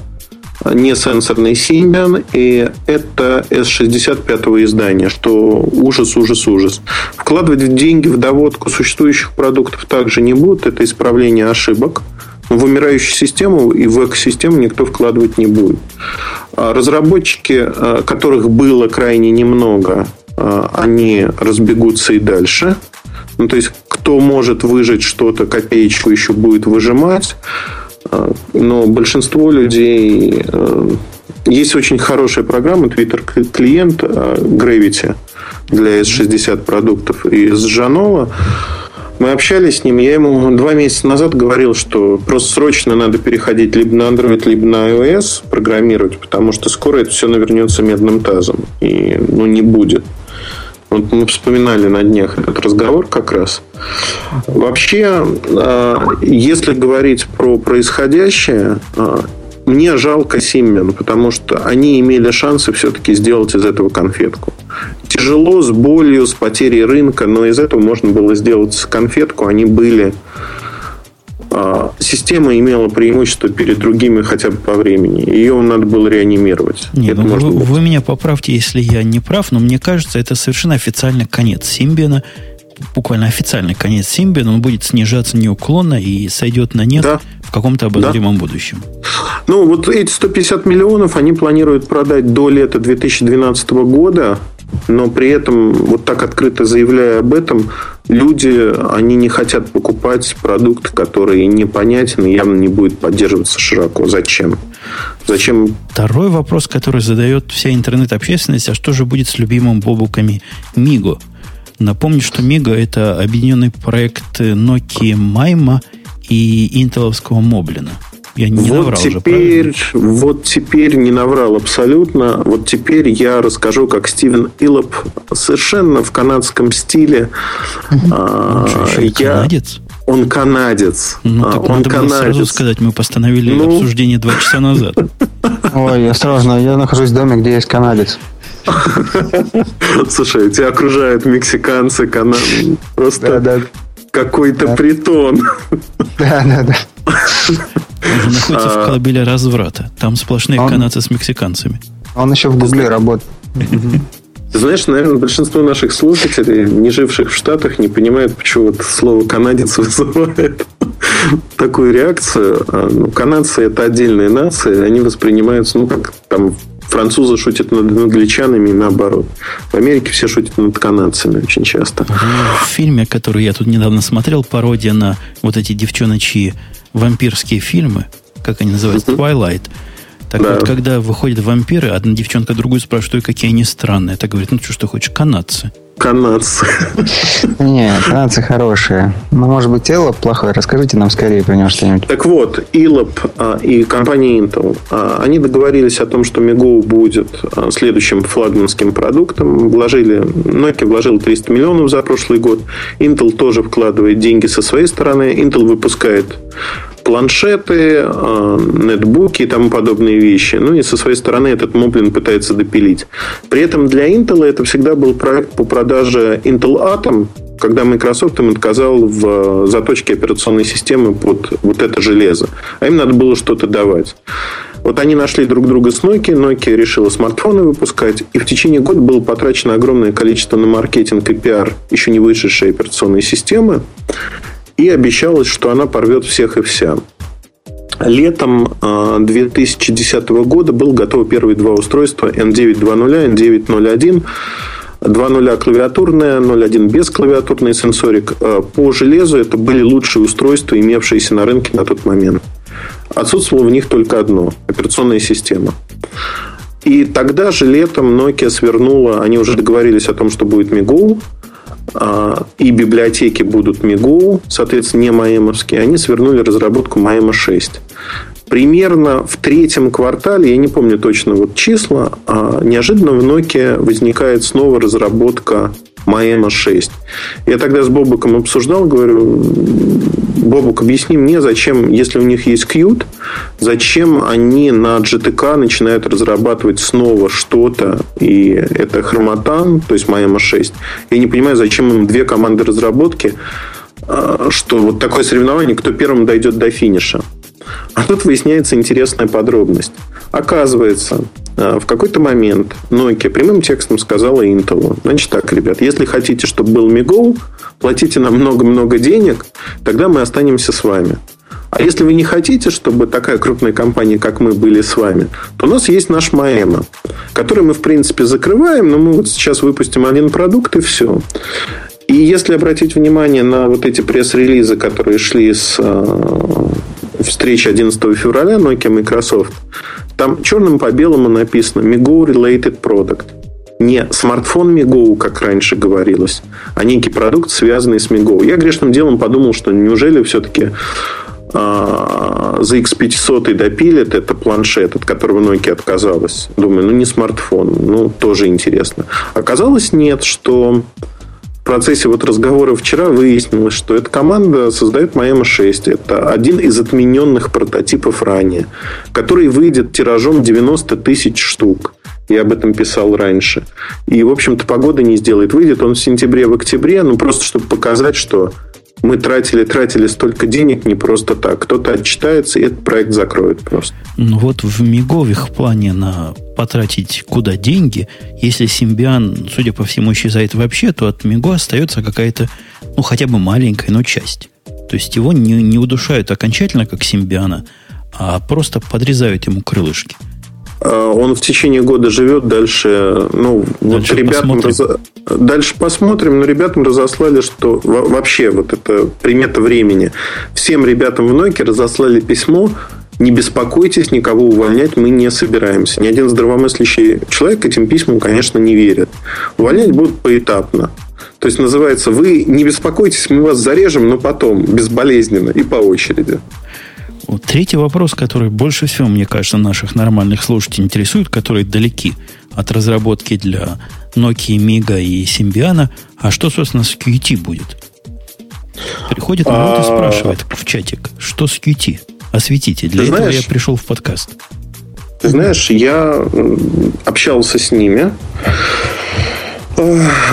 не сенсорный Symbian, и это S65 издания, что ужас, ужас, ужас. Вкладывать деньги в доводку существующих продуктов также не будут, это исправление ошибок. В умирающую систему и в экосистему никто вкладывать не будет. А разработчики, а, которых было крайне немного, а, они разбегутся и дальше. Ну, то есть, кто может выжить что-то, копеечку еще будет выжимать. А, но большинство людей... Э, есть очень хорошая программа, Twitter клиент э, Gravity для S60 продуктов из Жанова. Мы общались с ним, я ему два месяца назад говорил, что просто срочно надо переходить либо на Android, либо на iOS программировать, потому что скоро это все навернется медным тазом. И ну, не будет. Вот мы вспоминали на днях этот разговор как раз. Вообще, а, если говорить про происходящее, а, мне жалко Симмен, потому что они имели шансы все-таки сделать из этого конфетку. Тяжело, с болью, с потерей рынка, но из этого можно было сделать конфетку. Они были а, система имела преимущество перед другими хотя бы по времени. Ее надо было реанимировать. Нет, ну, вы, вы меня поправьте, если я не прав, но мне кажется, это совершенно официальный конец Симбиана. Буквально официальный конец Симбиана. Он будет снижаться неуклонно и сойдет на нет да. в каком-то обозримом да. будущем. Ну, вот эти 150 миллионов они планируют продать до лета 2012 года но при этом вот так открыто заявляя об этом, люди, они не хотят покупать продукт, который непонятен и явно не будет поддерживаться широко. Зачем? Зачем? Второй вопрос, который задает вся интернет-общественность, а что же будет с любимым бобуками Миго? Напомню, что Миго это объединенный проект Nokia Майма и интеловского Моблина – я не вот наврал теперь, уже, Вот теперь не наврал абсолютно. Вот теперь я расскажу, как Стивен Иллоп совершенно в канадском стиле. А, я... канадец? Он канадец. Ну, так он надо канадец. было сразу сказать, мы постановили ну... обсуждение два часа назад. Ой, осторожно, я нахожусь в доме, где есть канадец. Слушай, тебя окружают мексиканцы, канадцы. Просто да, да. какой-то да. притон. Да, да, да. Он находится в а. колыбели разврата. Там сплошные он, канадцы с мексиканцами. Он еще в Гугле работает. знаешь, наверное, большинство наших слушателей, не живших в Штатах, не понимают, почему вот слово «канадец» вызывает такую реакцию. А, ну, канадцы – это отдельные нации, они воспринимаются, ну, как там французы шутят над англичанами и наоборот. В Америке все шутят над канадцами очень часто. В фильме, который я тут недавно смотрел, пародия на вот эти девчоночьи вампирские фильмы, как они называются, Twilight. Так да. вот, когда выходят вампиры, одна девчонка другую спрашивает, какие они странные. Так говорит, ну что ж ты хочешь, канадцы. Канадцы. Не, канадцы хорошие. Но, может быть, Эллоп плохой. Расскажите нам скорее про него что-нибудь. Так вот, Илоп а, и компания Intel, а, они договорились о том, что Мего будет а, следующим флагманским продуктом. Вложили, Nokia вложил 300 миллионов за прошлый год. Intel тоже вкладывает деньги со своей стороны. Intel выпускает планшеты, э, нетбуки и тому подобные вещи. Ну и со своей стороны этот Moblin пытается допилить. При этом для Intel это всегда был проект по продаже Intel Atom, когда Microsoft им отказал в заточке операционной системы под вот это железо. А им надо было что-то давать. Вот они нашли друг друга с Nokia, Nokia решила смартфоны выпускать, и в течение года было потрачено огромное количество на маркетинг и пиар еще не вышедшей операционной системы и обещалось, что она порвет всех и вся. Летом 2010 а, года был готовы первые два устройства N9.2.0, N9.01. 2.0 клавиатурная, 0.1 без клавиатурный сенсорик. А, по железу это были лучшие устройства, имевшиеся на рынке на тот момент. Отсутствовало в них только одно – операционная система. И тогда же летом Nokia свернула, они уже договорились о том, что будет MiGo, а, и библиотеки будут МИГУ, соответственно, не маемовские, они свернули разработку Маема 6. примерно в третьем квартале, я не помню точно вот числа, а неожиданно в Nokia возникает снова разработка Маэма 6. Я тогда с Бобуком обсуждал, говорю, Бобук, объясни мне, зачем, если у них есть Qt, зачем они на GTK начинают разрабатывать снова что-то, и это Хромотан, то есть Маэма 6. Я не понимаю, зачем им две команды разработки, а, что вот такое соревнование, кто первым дойдет до финиша. А тут выясняется интересная подробность. Оказывается, а, в какой-то момент Nokia прямым текстом сказала Intel, значит так, ребят, если хотите, чтобы был MiGo, платите нам много-много денег, тогда мы останемся с вами. А если вы не хотите, чтобы такая крупная компания, как мы, были с вами, то у нас есть наш Маэма, который мы, в принципе, закрываем, но мы вот сейчас выпустим один продукт и все. И если обратить внимание на вот эти пресс-релизы, которые шли с а, встречи 11 февраля Nokia Microsoft, там черным по белому написано Migo Related Product. Не смартфон Migo, как раньше говорилось, а некий продукт, связанный с Migo. Я грешным делом подумал, что неужели все-таки а, за X500 допилят это планшет, от которого Nokia отказалась. Думаю, ну не смартфон, ну тоже интересно. Оказалось нет, что в процессе вот разговора вчера выяснилось, что эта команда создает Маэма 6. Это один из отмененных прототипов ранее, который выйдет тиражом 90 тысяч штук. Я об этом писал раньше. И, в общем-то, погода не сделает. Выйдет он в сентябре, в октябре, ну, просто чтобы показать, что мы тратили, тратили столько денег не просто так. Кто-то отчитается, и этот проект закроет просто. Ну вот в Миговых плане на потратить куда деньги, если Симбиан, судя по всему, исчезает вообще, то от Миго остается какая-то, ну хотя бы маленькая, но часть. То есть его не, не удушают окончательно, как Симбиана, а просто подрезают ему крылышки. А, он в течение года живет дальше. Ну, дальше вот ребятам раз... дальше посмотрим, но ребятам разослали, что вообще вот это примета времени. Всем ребятам в Nokia разослали письмо. Не беспокойтесь, никого увольнять мы не собираемся. Ни один здравомыслящий человек этим письмам, конечно, не верит. Увольнять будут поэтапно. То есть называется, вы не беспокойтесь, мы вас зарежем, но потом, безболезненно и по очереди. Вот третий вопрос, который больше всего, мне кажется, наших нормальных слушателей интересует, которые далеки от разработки для Nokia, Miga и Symbian. А что, собственно, с QT будет? Приходит народ и спрашивает в чатик, что с QT? Осветите. Для этого я пришел в подкаст. Ты знаешь, я общался с ними.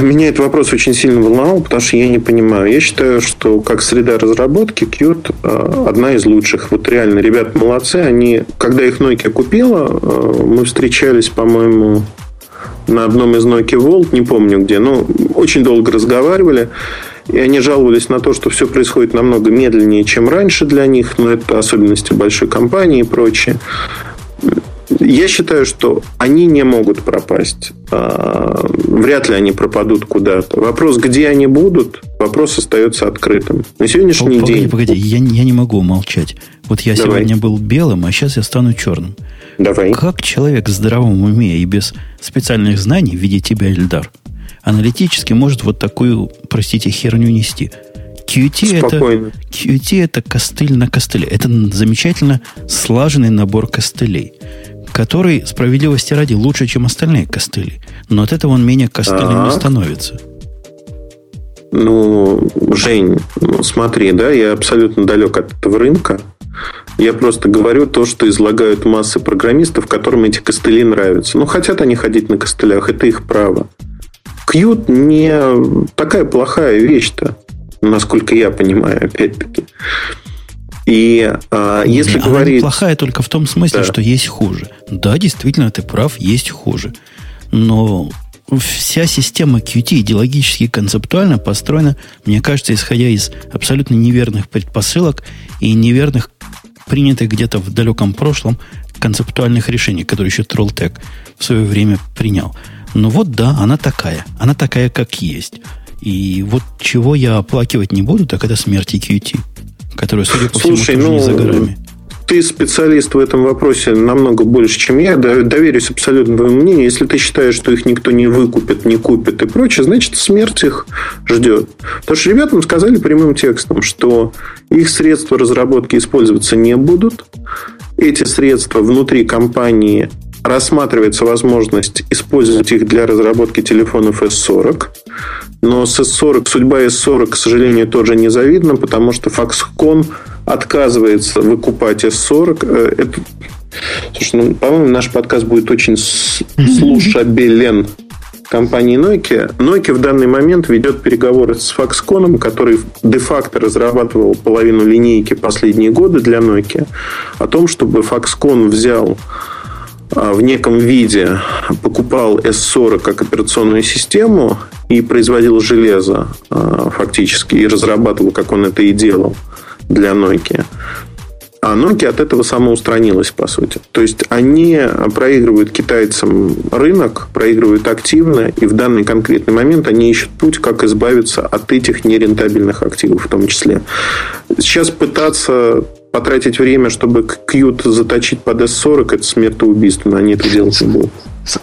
Меня этот вопрос очень сильно волновал, потому что я не понимаю. Я считаю, что как среда разработки Qt э, одна из лучших. Вот реально, ребята молодцы. Они, когда их Nokia купила, э, мы встречались, по-моему, на одном из Nokia Volt, не помню где, но очень долго разговаривали. И они жаловались на то, что все происходит намного медленнее, чем раньше для них, но это особенности большой компании и прочее. Я считаю, что они не могут пропасть. А, вряд ли они пропадут куда-то. Вопрос, где они будут, вопрос остается открытым. На сегодняшний О, погоди, день... Погоди, я, я не могу молчать. Вот я Давай. сегодня был белым, а сейчас я стану черным. Давай. Как человек в здравом уме и без специальных знаний в виде тебя, Эльдар, аналитически может вот такую, простите, херню нести? QT это, QT это костыль на костыле. Это замечательно слаженный набор костылей который, справедливости ради, лучше, чем остальные костыли. Но от этого он менее костылем не становится. Ну, Жень, ну, смотри, да, я абсолютно далек от этого рынка. Я просто говорю то, что излагают массы программистов, которым эти костыли нравятся. Ну, хотят они ходить на костылях, это их право. Кьют не такая плохая вещь-то, насколько я понимаю, опять-таки. И а, если не, говорить... Она плохая только в том смысле, да. что есть хуже. Да, действительно, ты прав, есть хуже. Но вся система QT идеологически и концептуально построена, мне кажется, исходя из абсолютно неверных предпосылок и неверных, принятых где-то в далеком прошлом, концептуальных решений, которые еще Trolltech в свое время принял. Но вот да, она такая. Она такая, как есть. И вот чего я оплакивать не буду, так это смерть QT которая, судя по Слушай, всему, ну, не за горами. Ты специалист в этом вопросе намного больше, чем я. Доверюсь абсолютно твоему мнению. Если ты считаешь, что их никто не выкупит, не купит и прочее, значит, смерть их ждет. Потому что ребятам сказали прямым текстом, что их средства разработки использоваться не будут. эти средства внутри компании рассматривается возможность использовать их для разработки телефонов S40. Но с S40, судьба S40, к сожалению, тоже незавидна, потому что Foxconn отказывается выкупать S40. Э, это... Слушай, ну, по-моему, наш подкаст будет очень слушабелен компании Nokia. Nokia в данный момент ведет переговоры с Foxconn, который де-факто разрабатывал половину линейки последние годы для Nokia, о том, чтобы Foxconn взял в неком виде покупал S40 как операционную систему и производил железо а, фактически и разрабатывал, как он это и делал для Nokia. А Nokia от этого самоустранилась, по сути. То есть они проигрывают китайцам рынок, проигрывают активно, и в данный конкретный момент они ищут путь, как избавиться от этих нерентабельных активов в том числе. Сейчас пытаться потратить время, чтобы Qt заточить под S40, это смертоубийственно, они это делать не будут.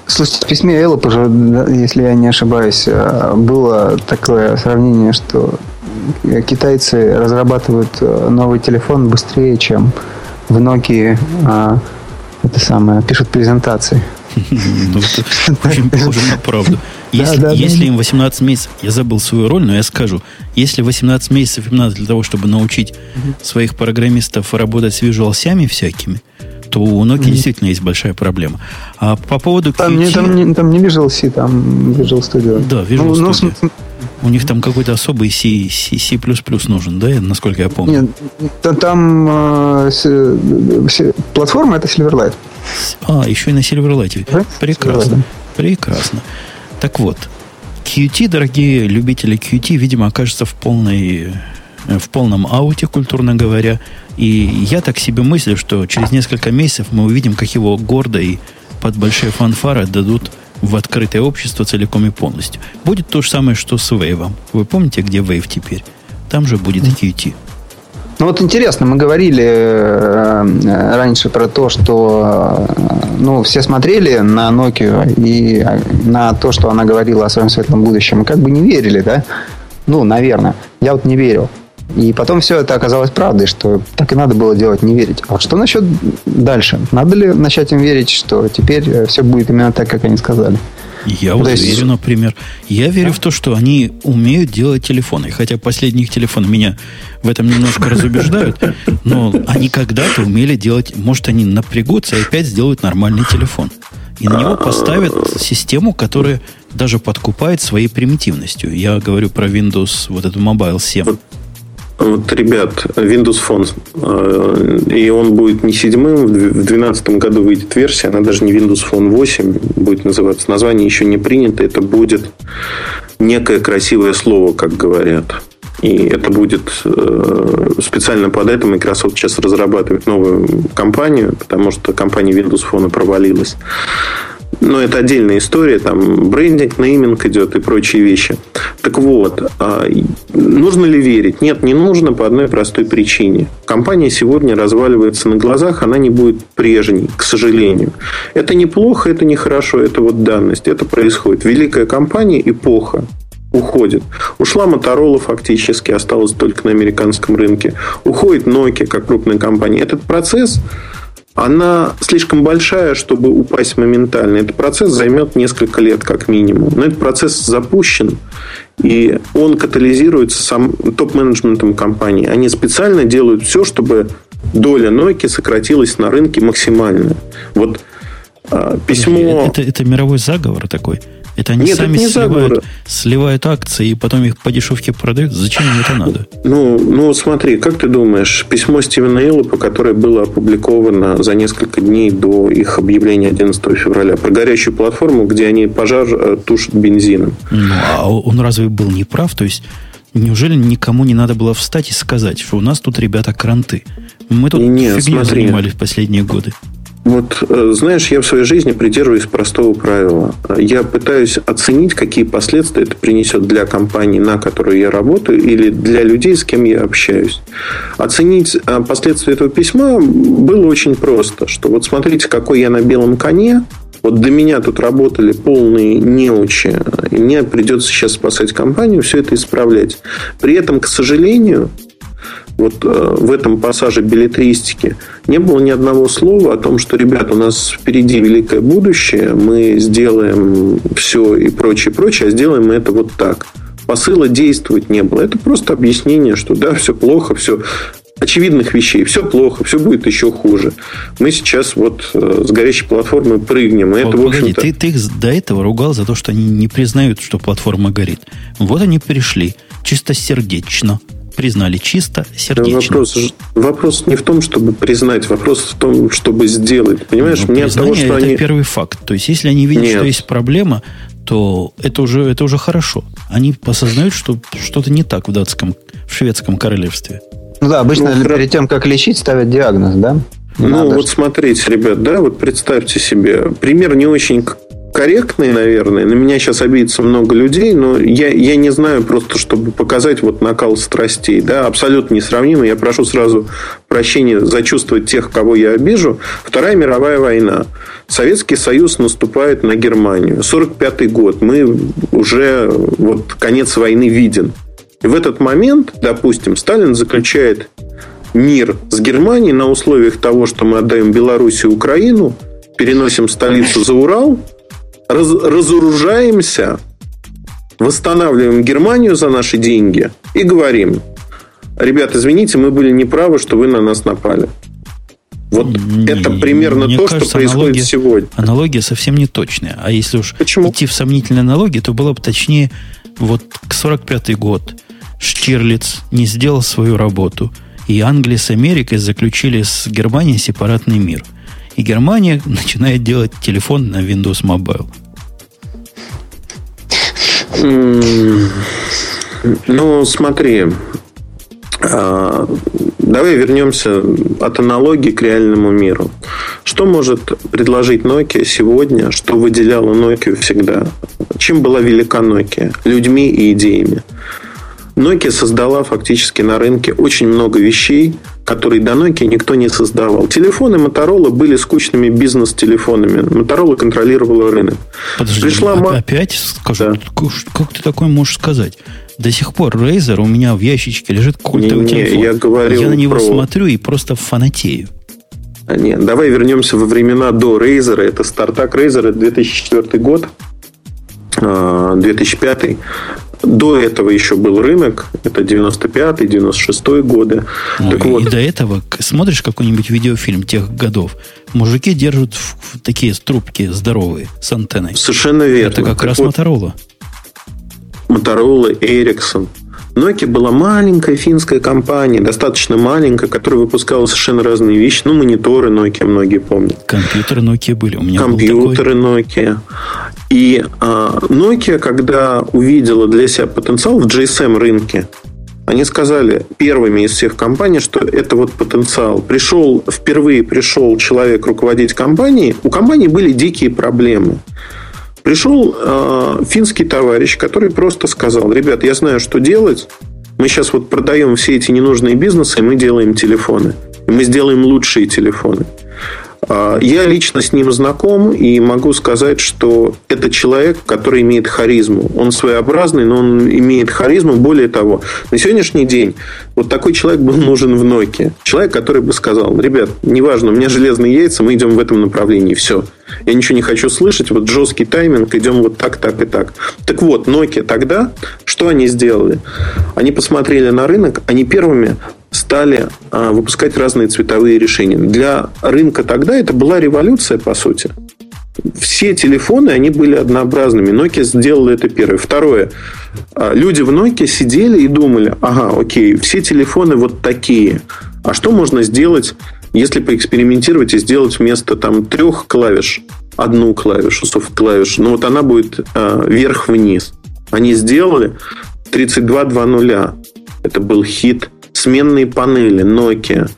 Слушайте, в письме уже, если я не ошибаюсь, э, было такое сравнение, что китайцы разрабатывают э, новый телефон быстрее, чем в Nokia а, это самое, пишут презентации. Ну, очень похоже на правду. Если, им 18 месяцев, я забыл свою роль, но я скажу, если 18 месяцев им надо для того, чтобы научить своих программистов работать с Visual всякими, то у Nokia mm-hmm. действительно есть большая проблема. А по поводу там, QT... не, там, не, там не Visual C, там Visual Studio. Да, Visual ну, Studio. Ну, у них там какой-то особый C, C, C++ нужен, да, насколько я помню? Нет, там э, с, платформа это Silverlight. А, еще и на Silverlight. Прекрасно. Silverlight. Прекрасно. Так вот, Qt, дорогие любители Qt, видимо, окажется в полной э, в полном ауте, культурно говоря. И я так себе мыслю, что через несколько месяцев мы увидим, как его гордо и под большие фанфары дадут в открытое общество целиком и полностью. Будет то же самое, что с Wave. Вы помните, где Wave теперь? Там же будет и Qt. Ну вот интересно, мы говорили э, раньше про то, что э, ну, все смотрели на Nokia и э, на то, что она говорила о своем светлом будущем, и как бы не верили, да? Ну, наверное. Я вот не верил. И потом все это оказалось правдой, что так и надо было делать, не верить. А что насчет дальше? Надо ли начать им верить, что теперь все будет именно так, как они сказали? Я вот есть... верю, например. Я верю в то, что они умеют делать телефоны. Хотя последние их телефоны меня в этом немножко разубеждают. Но они когда-то умели делать... Может, они напрягутся и опять сделают нормальный телефон. И на него поставят систему, которая даже подкупает своей примитивностью. Я говорю про Windows, вот эту Mobile 7. Вот, ребят, Windows Phone, э, и он будет не седьмым, в 2012 году выйдет версия, она даже не Windows Phone 8 будет называться. Название еще не принято, это будет некое красивое слово, как говорят. И это будет э, специально под это Microsoft сейчас разрабатывает новую компанию, потому что компания Windows Phone провалилась. Но это отдельная история, там брендинг, нейминг идет и прочие вещи. Так вот, а, нужно ли верить? Нет, не нужно по одной простой причине. Компания сегодня разваливается на глазах, она не будет прежней, к сожалению. Это неплохо, это нехорошо, это вот данность, это происходит. Великая компания, эпоха, уходит. Ушла Моторола фактически, осталась только на американском рынке. Уходит Nokia как крупная компания. Этот процесс она слишком большая, чтобы упасть моментально. Этот процесс займет несколько лет как минимум. Но этот процесс запущен, и он катализируется сам топ-менеджментом компании. Они специально делают все, чтобы доля Nokia сократилась на рынке максимально. Вот а, письмо... Это, это мировой заговор такой. Это они Нет, сами это сливают, сливают акции и потом их по дешевке продают. Зачем им это надо? Ну, ну смотри, как ты думаешь, письмо Стивена Эллопа, которое было опубликовано за несколько дней до их объявления 11 февраля, про горящую платформу, где они пожар э, тушат бензином. Ну, а он разве был не прав? То есть Неужели никому не надо было встать и сказать, что у нас тут ребята кранты? Мы тут не, фигней занимались в последние годы. Вот, э, знаешь, я в своей жизни придерживаюсь простого правила. Я пытаюсь оценить, какие последствия это принесет для компании, на которой я работаю, или для людей, с кем я общаюсь. Оценить э, последствия этого письма было очень просто. Что вот смотрите, какой я на белом коне, вот до меня тут работали полные неучи, и мне придется сейчас спасать компанию, все это исправлять. При этом, к сожалению, вот э, в этом пассаже билетристики не было ни одного слова о том, что, ребят, у нас впереди великое будущее, мы сделаем все и прочее, прочее, а сделаем мы это вот так. Посыла действовать не было. Это просто объяснение, что да, все плохо, все очевидных вещей. Все плохо, все будет еще хуже. Мы сейчас вот э, с горящей платформы прыгнем. И вот, это, в общем-то... ты, ты их до этого ругал за то, что они не признают, что платформа горит. Вот они пришли. Чисто сердечно. Признали чисто, сердечно. Вопрос, вопрос не в том, чтобы признать, вопрос в том, чтобы сделать. Понимаешь, ну, мне от того, что это они... первый факт. То есть, если они видят, Нет. что есть проблема, то это уже, это уже хорошо. Они осознают, что что-то не так в датском, в шведском королевстве. Ну да, обычно ну, перед тем, как лечить, ставят диагноз, да? Ну, Надо вот смотрите, ребят, да, вот представьте себе, пример не очень корректный, наверное. На меня сейчас обидится много людей, но я, я не знаю просто, чтобы показать вот накал страстей. Да, абсолютно несравнимо. Я прошу сразу прощения за чувства тех, кого я обижу. Вторая мировая война. Советский Союз наступает на Германию. 45 год. Мы уже вот конец войны виден. И в этот момент, допустим, Сталин заключает мир с Германией на условиях того, что мы отдаем Белоруссию Украину, переносим столицу за Урал, раз, разоружаемся, восстанавливаем Германию за наши деньги и говорим, ребят, извините, мы были неправы, что вы на нас напали. Вот не, это примерно то, кажется, что происходит аналогия, сегодня. Аналогия совсем не точная. А если уж Почему? идти в сомнительные аналогии, то было бы точнее вот к 45-й год – Штирлиц не сделал свою работу, и Англия с Америкой заключили с Германией сепаратный мир. И Германия начинает делать телефон на Windows Mobile. Ну, смотри, а, давай вернемся от аналогии к реальному миру. Что может предложить Nokia сегодня, что выделяло Nokia всегда? Чем была велика Nokia? Людьми и идеями. Nokia создала фактически на рынке очень много вещей, которые до Nokia никто не создавал. Телефоны Motorola были скучными бизнес-телефонами. Motorola контролировала рынок. Подожди, Пришла опять скажу, да. как ты такое можешь сказать? До сих пор Razer у меня в ящичке лежит культовый не, телефон. Я, говорил я на него про... смотрю и просто фанатею. А, нет, давай вернемся во времена до Razer. Это стартап Razer, 2004 год. 2005 а, до этого еще был рынок, это 95-й, 96-й годы. Ой, так вот. И до этого смотришь какой-нибудь видеофильм тех годов, мужики держат в, в такие трубки здоровые с антенной. Совершенно верно. Это как так раз вот, Motorola. Motorola, Ericsson. Nokia была маленькая финская компания, достаточно маленькая, которая выпускала совершенно разные вещи. Ну, мониторы Nokia многие помнят. Компьютеры Nokia были. У меня Компьютеры Nokia. И а, Nokia, когда увидела для себя потенциал в GSM рынке, они сказали первыми из всех компаний, что это вот потенциал. Пришел, впервые пришел человек руководить компанией, у компании были дикие проблемы. Пришел э, финский товарищ, который просто сказал, ребят, я знаю, что делать. Мы сейчас вот продаем все эти ненужные бизнесы, и мы делаем телефоны. И мы сделаем лучшие телефоны. А, я лично с ним знаком и могу сказать, что это человек, который имеет харизму. Он своеобразный, но он имеет харизму. Более того, на сегодняшний день вот такой человек был нужен в Nokia. Человек, который бы сказал, ребят, неважно, у меня железные яйца, мы идем в этом направлении, все. Я ничего не хочу слышать, вот жесткий тайминг, идем вот так, так и так. Так вот, Nokia тогда, что они сделали? Они посмотрели на рынок, они первыми стали а, выпускать разные цветовые решения. Для рынка тогда это была революция, по сути. Все телефоны, они были однообразными. Nokia сделала это первое. Второе. А, люди в Nokia сидели и думали, ага, окей, все телефоны вот такие. А что можно сделать, если поэкспериментировать и сделать вместо там трех клавиш одну клавишу, софт-клавишу? Ну, вот она будет а, вверх-вниз. Они сделали 32.2.0. Это был хит сменные панели Nokia.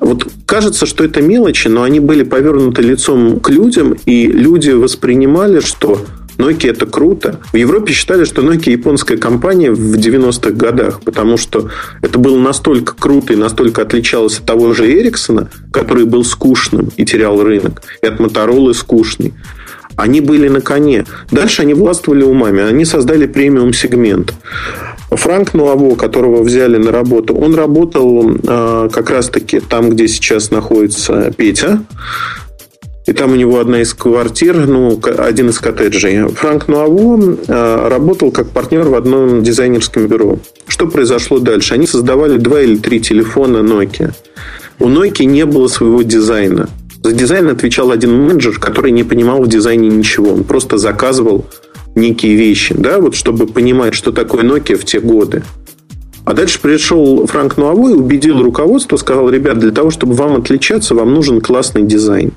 Вот кажется, что это мелочи, но они были повернуты лицом к людям, и люди воспринимали, что Nokia это круто. В Европе считали, что Nokia японская компания в 90-х годах, потому что это было настолько круто и настолько отличалось от того же Эриксона, который был скучным и терял рынок, и от Motorola скучный. Они были на коне. Дальше они властвовали умами. Они создали премиум сегмент. Франк Нуаво, которого взяли на работу, он работал э, как раз-таки там, где сейчас находится Петя. И там у него одна из квартир, ну, один из коттеджей. Франк Нуаво э, работал как партнер в одном дизайнерском бюро. Что произошло дальше? Они создавали два или три телефона Nokia. У Nokia не было своего дизайна. За дизайн отвечал один менеджер, который не понимал в дизайне ничего. Он просто заказывал некие вещи, да, вот чтобы понимать, что такое Nokia в те годы. А дальше пришел Фрэнк Нуово, убедил руководство, сказал, ребят, для того, чтобы вам отличаться, вам нужен классный дизайн.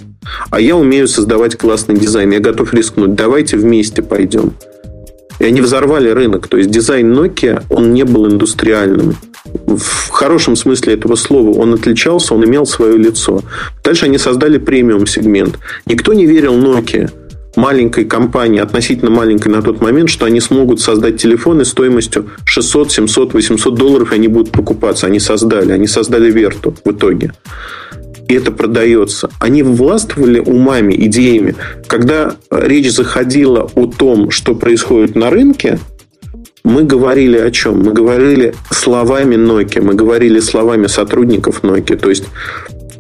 А я умею создавать классный дизайн, я готов рискнуть, давайте вместе пойдем. И они взорвали рынок. То есть дизайн Nokia, он не был индустриальным. В хорошем смысле этого слова он отличался, он имел свое лицо. Дальше они создали премиум сегмент. Никто не верил Nokia маленькой компании, относительно маленькой на тот момент, что они смогут создать телефоны стоимостью 600, 700, 800 долларов, и они будут покупаться. Они создали. Они создали Верту в итоге и это продается. Они властвовали умами, идеями. Когда речь заходила о том, что происходит на рынке, мы говорили о чем? Мы говорили словами Nokia, мы говорили словами сотрудников Nokia. То есть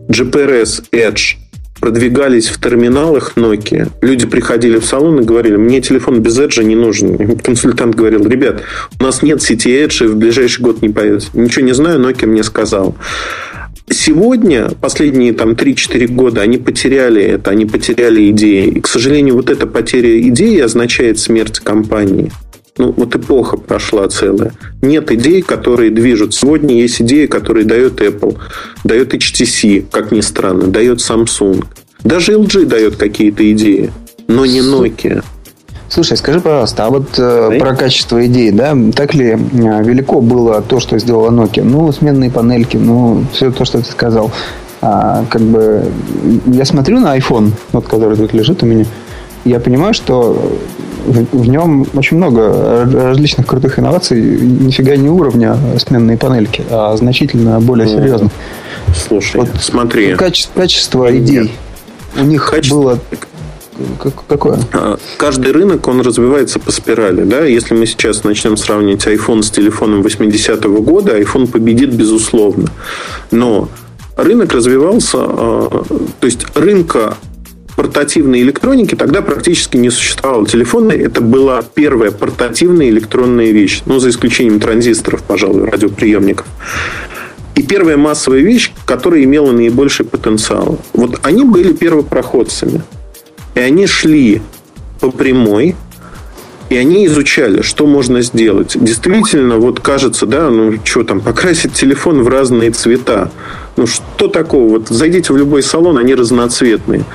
GPRS, Edge продвигались в терминалах Nokia. Люди приходили в салон и говорили, мне телефон без Edge не нужен. И консультант говорил, ребят, у нас нет сети Edge, и в ближайший год не появится. Ничего не знаю, Nokia мне сказал. Сегодня, последние там 3-4 года, они потеряли это, они потеряли идеи. И, к сожалению, вот эта потеря идеи означает смерть компании. Ну, вот эпоха прошла целая. Нет идей, которые движут. Сегодня есть идеи, которые дает Apple, дает HTC, как ни странно, дает Samsung. Даже LG дает какие-то идеи, но не Nokia. Слушай, скажи, пожалуйста, а вот э, про качество идей, да, так ли э, велико было то, что сделала Nokia? Ну, сменные панельки, ну, все то, что ты сказал. А, как бы я смотрю на iPhone, вот который тут лежит у меня, я понимаю, что в, в нем очень много различных крутых инноваций, нифига не уровня сменные панельки, а значительно более ну, серьезных. Слушай, вот смотри. Качество, качество идей. У них качество, было какое? А, каждый рынок, он развивается по спирали. Да? Если мы сейчас начнем сравнивать iPhone с телефоном 80-го года, iPhone победит безусловно. Но рынок развивался, а, то есть рынка портативной электроники тогда практически не существовало. Телефоны – это была первая портативная электронная вещь. Ну, за исключением транзисторов, пожалуй, радиоприемников. И первая массовая вещь, которая имела наибольший потенциал. Вот они были первопроходцами. И они шли по прямой, и они изучали, что можно сделать. Действительно, вот кажется, да, ну что там, покрасить телефон в разные цвета. Ну что такого? Вот зайдите в любой салон, они разноцветные.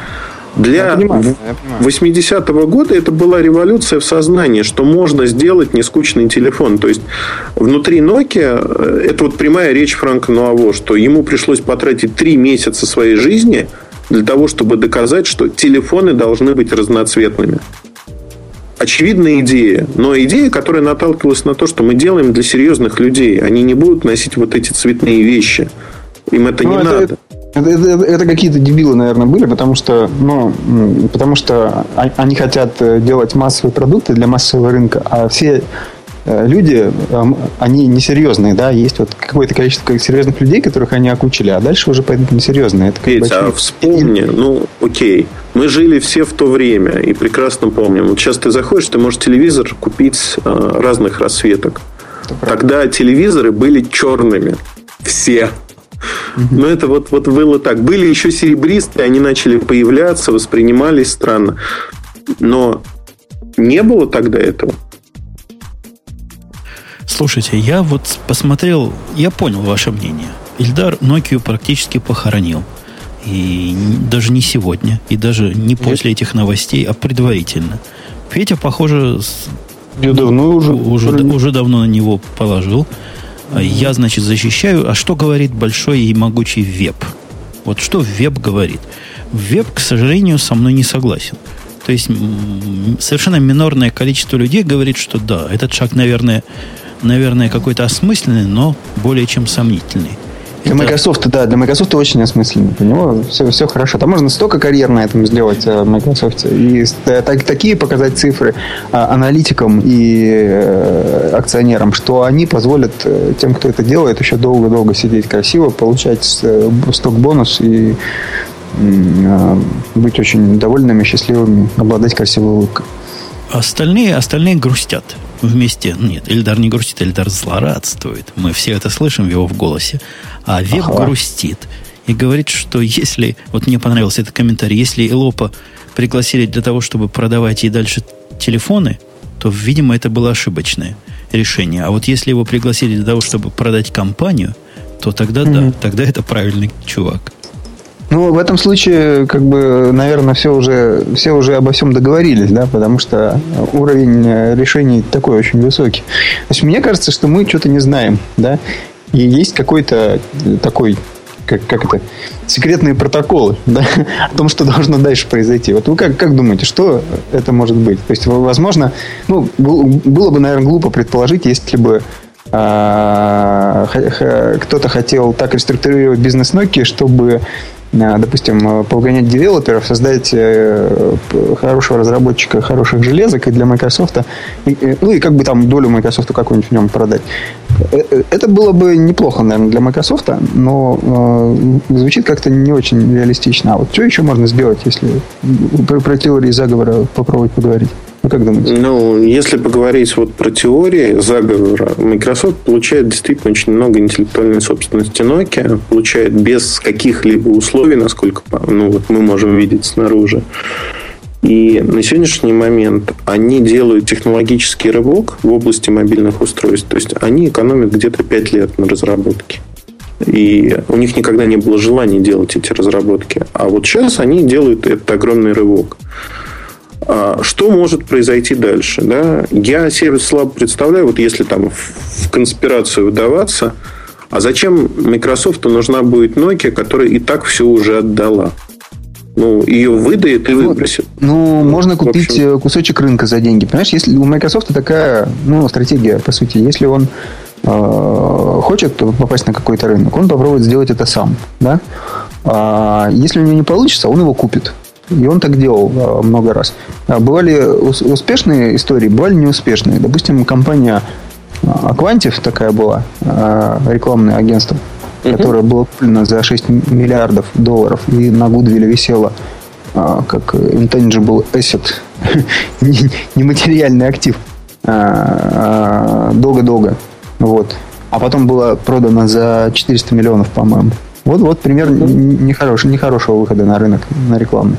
Для 80-го года это была революция в сознании, что можно сделать нескучный телефон. То есть внутри Nokia э, это вот прямая речь Франка Нуаво, что ему пришлось потратить три месяца своей жизни – для того, чтобы доказать, что телефоны должны быть разноцветными. Очевидная идея, но идея, которая наталкивалась на то, что мы делаем для серьезных людей. Они не будут носить вот эти цветные вещи. Им это ну, не это, надо. Это, это, это, какие-то дебилы, наверное, были, потому что, ну, потому что они хотят э, делать массовые продукты для массового рынка, а все Э, люди, они несерьезные, да, есть вот какое-то количество серьезных людей, которых они окучили, а дальше уже пойдут несерьезные. Это Петь, а вспомни, ну, окей, мы жили все в то время и прекрасно помним. Вот сейчас ты заходишь, ты можешь телевизор купить э, разных расцветок. Тогда телевизоры были черными. Все. Но это вот, вот было так. Были еще серебристые, они начали появляться, воспринимались странно. Но не было тогда этого. Слушайте, я вот посмотрел, я понял ваше мнение. Ильдар Nokia практически похоронил. И даже не сегодня, и даже не после этих новостей, а предварительно. Петя, похоже, я давно уже, уже, уже давно на него положил. Mm-hmm. Я, значит, защищаю. А что говорит большой и могучий веб? Вот что веб говорит? Веб, к сожалению, со мной не согласен. То есть совершенно минорное количество людей говорит, что да, этот шаг, наверное, наверное, какой-то осмысленный, но более чем сомнительный. Для. Microsoft, да, для Microsoft очень осмысленный. По него все, все хорошо. Там можно столько карьер на этом сделать э, в Microsoft. И так, такие показать цифры а, аналитикам и э, акционерам, что они позволят тем, кто это делает, еще долго-долго сидеть красиво, получать сток-бонус и быть очень довольными, счастливыми, обладать красивой улыбкой. Остальные, остальные грустят вместе. Нет, Эльдар не грустит, Эльдар злорадствует. Мы все это слышим в его в голосе. А Веб ага. грустит и говорит, что если... Вот мне понравился этот комментарий. Если Элопа пригласили для того, чтобы продавать ей дальше телефоны, то, видимо, это было ошибочное решение. А вот если его пригласили для того, чтобы продать компанию, то тогда mm-hmm. да, тогда это правильный чувак. Ну, в этом случае, как бы, наверное, все уже, все уже обо всем договорились, да, потому что уровень решений такой очень высокий. То есть, мне кажется, что мы что-то не знаем, да, и есть какой-то такой как, как это, секретные протоколы да, о том, что должно дальше произойти. Вот вы как, как думаете, что это может быть? То есть, возможно, ну, было бы, наверное, глупо предположить, если бы а, кто-то хотел так реструктурировать бизнес Nokia, чтобы Э, допустим, э, погонять девелоперов, создать э, хорошего разработчика хороших железок и для Microsoft, ну и как бы там долю Microsoft какую-нибудь в нем продать. Это было бы неплохо, наверное, для Microsoft, но звучит как-то не очень реалистично. А вот что еще можно сделать, если про, про теории заговора попробовать поговорить? Ну, как думаете? Ну, если поговорить вот про теории заговора, Microsoft получает действительно очень много интеллектуальной собственности Nokia, получает без каких-либо условий, насколько ну, вот мы можем видеть снаружи. И на сегодняшний момент они делают технологический рывок в области мобильных устройств. То есть они экономят где-то 5 лет на разработке. И у них никогда не было желания делать эти разработки. А вот сейчас они делают этот огромный рывок. А что может произойти дальше? Да? Я себе слабо представляю, вот если там в конспирацию вдаваться, а зачем Microsoft нужна будет Nokia, которая и так все уже отдала? Ну, ее выдает и выбросит. Ну, ну можно купить общем... кусочек рынка за деньги. Понимаешь, если у Microsoft такая ну, стратегия, по сути, если он э, хочет попасть на какой-то рынок, он попробует сделать это сам. Да? А если у него не получится, он его купит. И он так делал а, много раз. А, бывали успешные истории, бывали неуспешные. Допустим, компания Аквантив такая была, рекламное агентство, uh которое было куплено за 6 миллиардов долларов и на Гудвилле висело как intangible asset, нематериальный актив долго-долго. Вот. А потом было продано за 400 миллионов, по-моему. Вот, вот пример нехорошего, нехорошего выхода на рынок, на рекламный.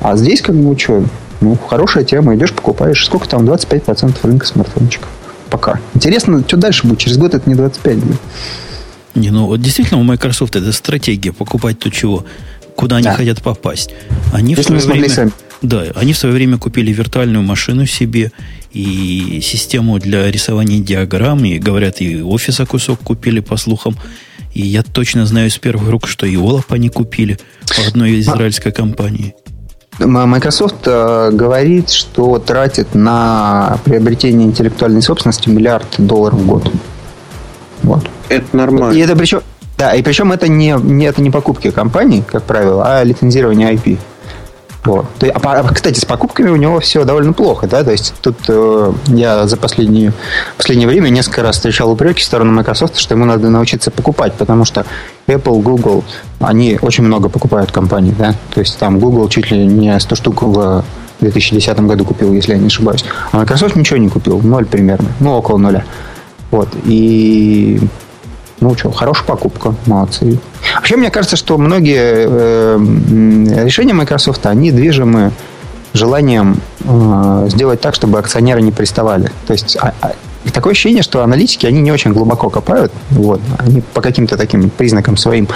А здесь как бы что? Ну, хорошая тема. Идешь, покупаешь. Сколько там? 25% рынка смартфончиков. Пока. Интересно, что дальше будет? Через год это не 25 будет. Не, ну вот действительно у Microsoft это стратегия покупать то, чего, куда они да. хотят попасть. Они Если в свое время, сами. Да, они в свое время купили виртуальную машину себе и систему для рисования диаграмм, и говорят, и офиса кусок купили, по слухам. И я точно знаю из первых рук, что и Олаф они купили по одной израильской компании. Microsoft э, говорит, что тратит на приобретение интеллектуальной собственности миллиард долларов в год. Вот. Это нормально. И это причем, да, и причем это не, не, это не покупки компаний, как правило, а лицензирование IP. Вот. А, кстати, с покупками у него все довольно плохо, да, то есть тут э, я за последнее, последнее время несколько раз встречал упреки в сторону Microsoft, что ему надо научиться покупать, потому что Apple, Google, они очень много покупают компаний, да, то есть там Google чуть ли не 100 штук в 2010 году купил, если я не ошибаюсь, а Microsoft ничего не купил, ноль примерно, ну, около нуля. Вот, и ну что, хорошая покупка, молодцы. Вообще, мне кажется, что многие э, решения Microsoft, они движимы желанием э, сделать так, чтобы акционеры не приставали. То есть а, а, такое ощущение, что аналитики, они не очень глубоко копают. Вот, они по каким-то таким признакам своим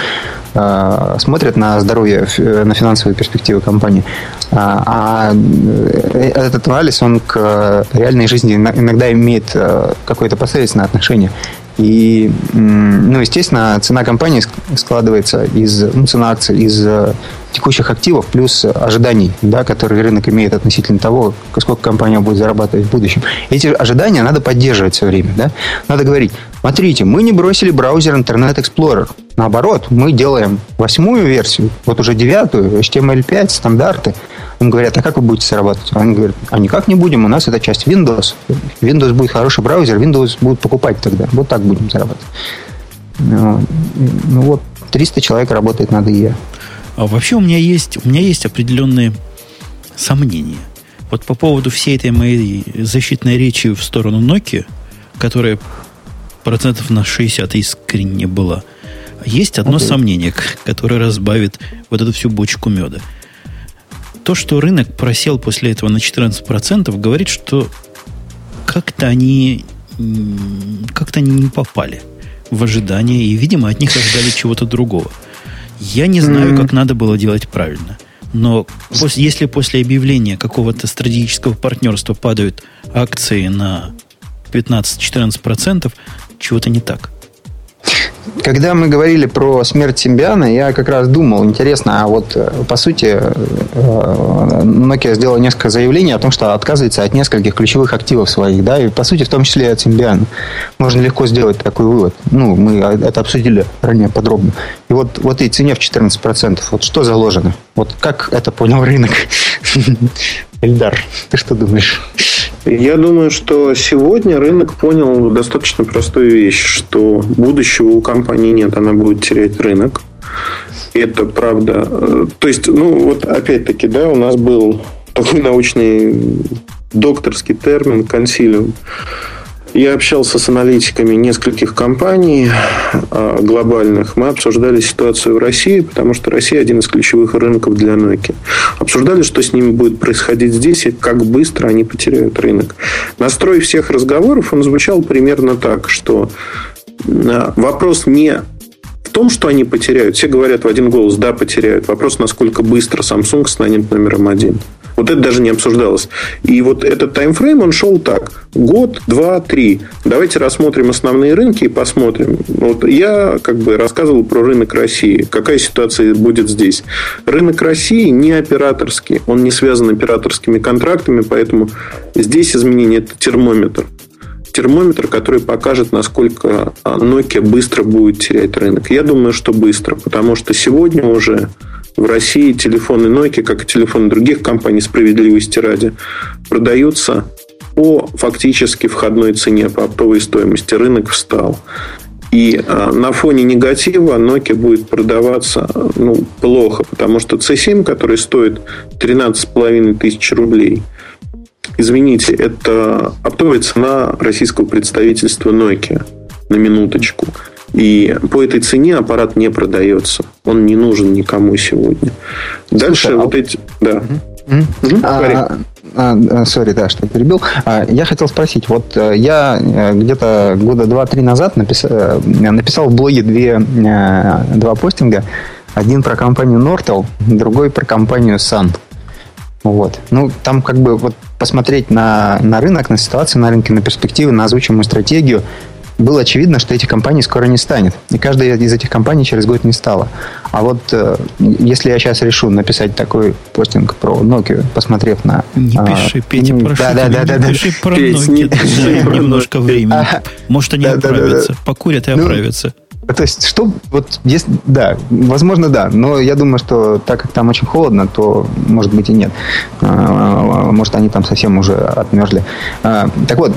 э, смотрят на здоровье, на финансовые перспективы компании. А, а э, этот анализ, он к реальной жизни иногда имеет э, какое-то посредственное отношение. И, ну, естественно, цена компании складывается из, ну, цена акций из э, текущих активов плюс ожиданий, да, которые рынок имеет относительно того, сколько компания будет зарабатывать в будущем. Эти ожидания надо поддерживать все время. Да? Надо говорить, смотрите, мы не бросили браузер Internet Explorer. Наоборот, мы делаем восьмую версию, вот уже девятую, HTML5, стандарты. Им говорят, а как вы будете зарабатывать? Они говорят, а никак не будем, у нас это часть Windows. Windows будет хороший браузер, Windows будут покупать тогда. Вот так будем зарабатывать. Ну, ну вот, 300 человек работает над IE. А вообще у меня есть, у меня есть определенные сомнения. Вот по поводу всей этой моей защитной речи в сторону Nokia, которая процентов на 60 искренне была, есть одно okay. сомнение, которое разбавит вот эту всю бочку меда. То, что рынок просел после этого на 14%, говорит, что как-то они как-то они не попали в ожидание, и, видимо, от них ожидали чего-то другого. Я не знаю, как надо было делать правильно. Но после, если после объявления какого-то стратегического партнерства падают акции на 15-14%, чего-то не так. Когда мы говорили про смерть Симбиана, я как раз думал, интересно, а вот э, по сути э, Nokia сделала несколько заявлений о том, что отказывается от нескольких ключевых активов своих, да, и по сути в том числе и от Симбиана. Можно легко сделать такой вывод. Ну, мы это обсудили ранее подробно. И вот, вот и цене в 14%, вот что заложено? Вот как это понял рынок? Эльдар, ты что думаешь? Я думаю, что сегодня рынок понял достаточно простую вещь, что будущего у компании нет, она будет терять рынок. Это правда. То есть, ну, вот опять-таки, да, у нас был такой научный докторский термин консилиум. Я общался с аналитиками нескольких компаний а, глобальных. Мы обсуждали ситуацию в России, потому что Россия один из ключевых рынков для Nokia. Обсуждали, что с ними будет происходить здесь и как быстро они потеряют рынок. Настрой всех разговоров, он звучал примерно так, что а, вопрос не том, что они потеряют. Все говорят в один голос, да, потеряют. Вопрос, насколько быстро Samsung станет номером один. Вот это даже не обсуждалось. И вот этот таймфрейм, он шел так. Год, два, три. Давайте рассмотрим основные рынки и посмотрим. Вот я как бы рассказывал про рынок России. Какая ситуация будет здесь? Рынок России не операторский. Он не связан операторскими контрактами, поэтому здесь изменение – это термометр термометр, который покажет, насколько Nokia быстро будет терять рынок. Я думаю, что быстро, потому что сегодня уже в России телефоны Nokia, как и телефоны других компаний, справедливости ради, продаются по фактически входной цене, по оптовой стоимости. Рынок встал. И а, на фоне негатива Nokia будет продаваться ну, плохо, потому что C7, который стоит 13,5 тысяч рублей, извините, это оптовая цена российского представительства Nokia на минуточку. И по этой цене аппарат не продается. Он не нужен никому сегодня. Дальше Слушай, а вот а... эти... Да. А, а, сори, да, что перебил. Я хотел спросить, вот э, я э, где-то года два-три назад написал, э, написал в блоге две, два постинга. Один про компанию Nortel, другой про компанию Sun. Вот. Ну, там как бы вот посмотреть на, на рынок, на ситуацию на рынке, на перспективы, на озвучимую стратегию – было очевидно, что этих компаний скоро не станет. И каждая из этих компаний через год не стала. А вот э, если я сейчас решу написать такой постинг про Nokia, посмотрев на... Не а, пиши, Петя, прошу да, да, да, да, да, пиши про Nokia. Дай немножко времени. Может, они да, оправятся. Да, да, да. Покурят и ну, оправятся. То есть, что, вот, если, да, возможно, да, но я думаю, что так как там очень холодно, то, может быть, и нет. А, может, они там совсем уже отмерзли. А, так вот,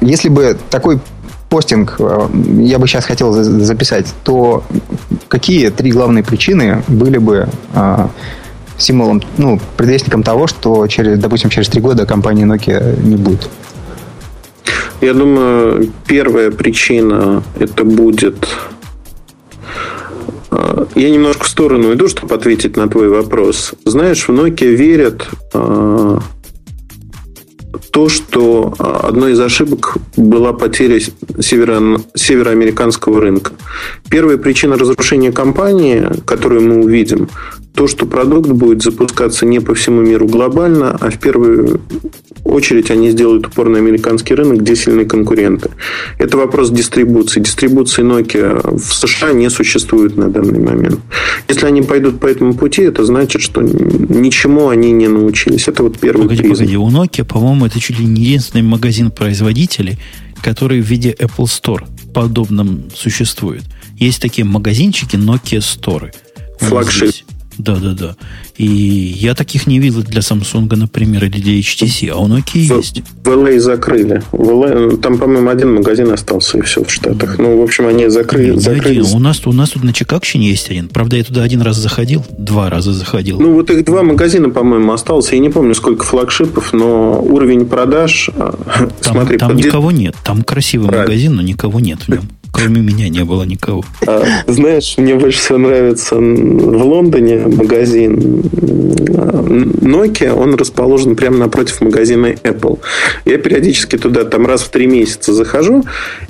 если бы такой постинг я бы сейчас хотел записать, то какие три главные причины были бы символом, ну, предвестником того, что, через, допустим, через три года компании Nokia не будет? Я думаю, первая причина это будет... Э, я немножко в сторону иду, чтобы ответить на твой вопрос. Знаешь, в Nokia верят то, что а, одной из ошибок была потеря северо- североамериканского рынка. Первая причина разрушения компании, которую мы увидим, то, что продукт будет запускаться не по всему миру глобально, а в первую очередь они сделают упор на американский рынок, где сильные конкуренты. Это вопрос дистрибуции. Дистрибуции Nokia в США не существует на данный момент. Если они пойдут по этому пути, это значит, что ничему они не научились. Это вот первый погоди, признак. Погоди, у Nokia, по-моему, это чуть ли не единственный магазин производителей, который в виде Apple Store подобном существует. Есть такие магазинчики Nokia Store. Флагшип. Да, да, да. И я таких не видел для Samsung, например, или для HTC, а у Nokia в, есть. В LA закрыли. В LA, там, по-моему, один магазин остался, и все в Штатах. Ну, в общем, они закрыли. Не, Один. У, нас, у нас тут на Чикагщине есть один. Правда, я туда один раз заходил, два раза заходил. Ну, вот их два магазина, по-моему, осталось. Я не помню, сколько флагшипов, но уровень продаж... А, там, смотри, там под... никого нет. Там красивый Правильно. магазин, но никого нет в нем. Кроме меня не было никого. А, знаешь, мне больше всего нравится в Лондоне магазин Nokia. Он расположен прямо напротив магазина Apple. Я периодически туда там раз в три месяца захожу,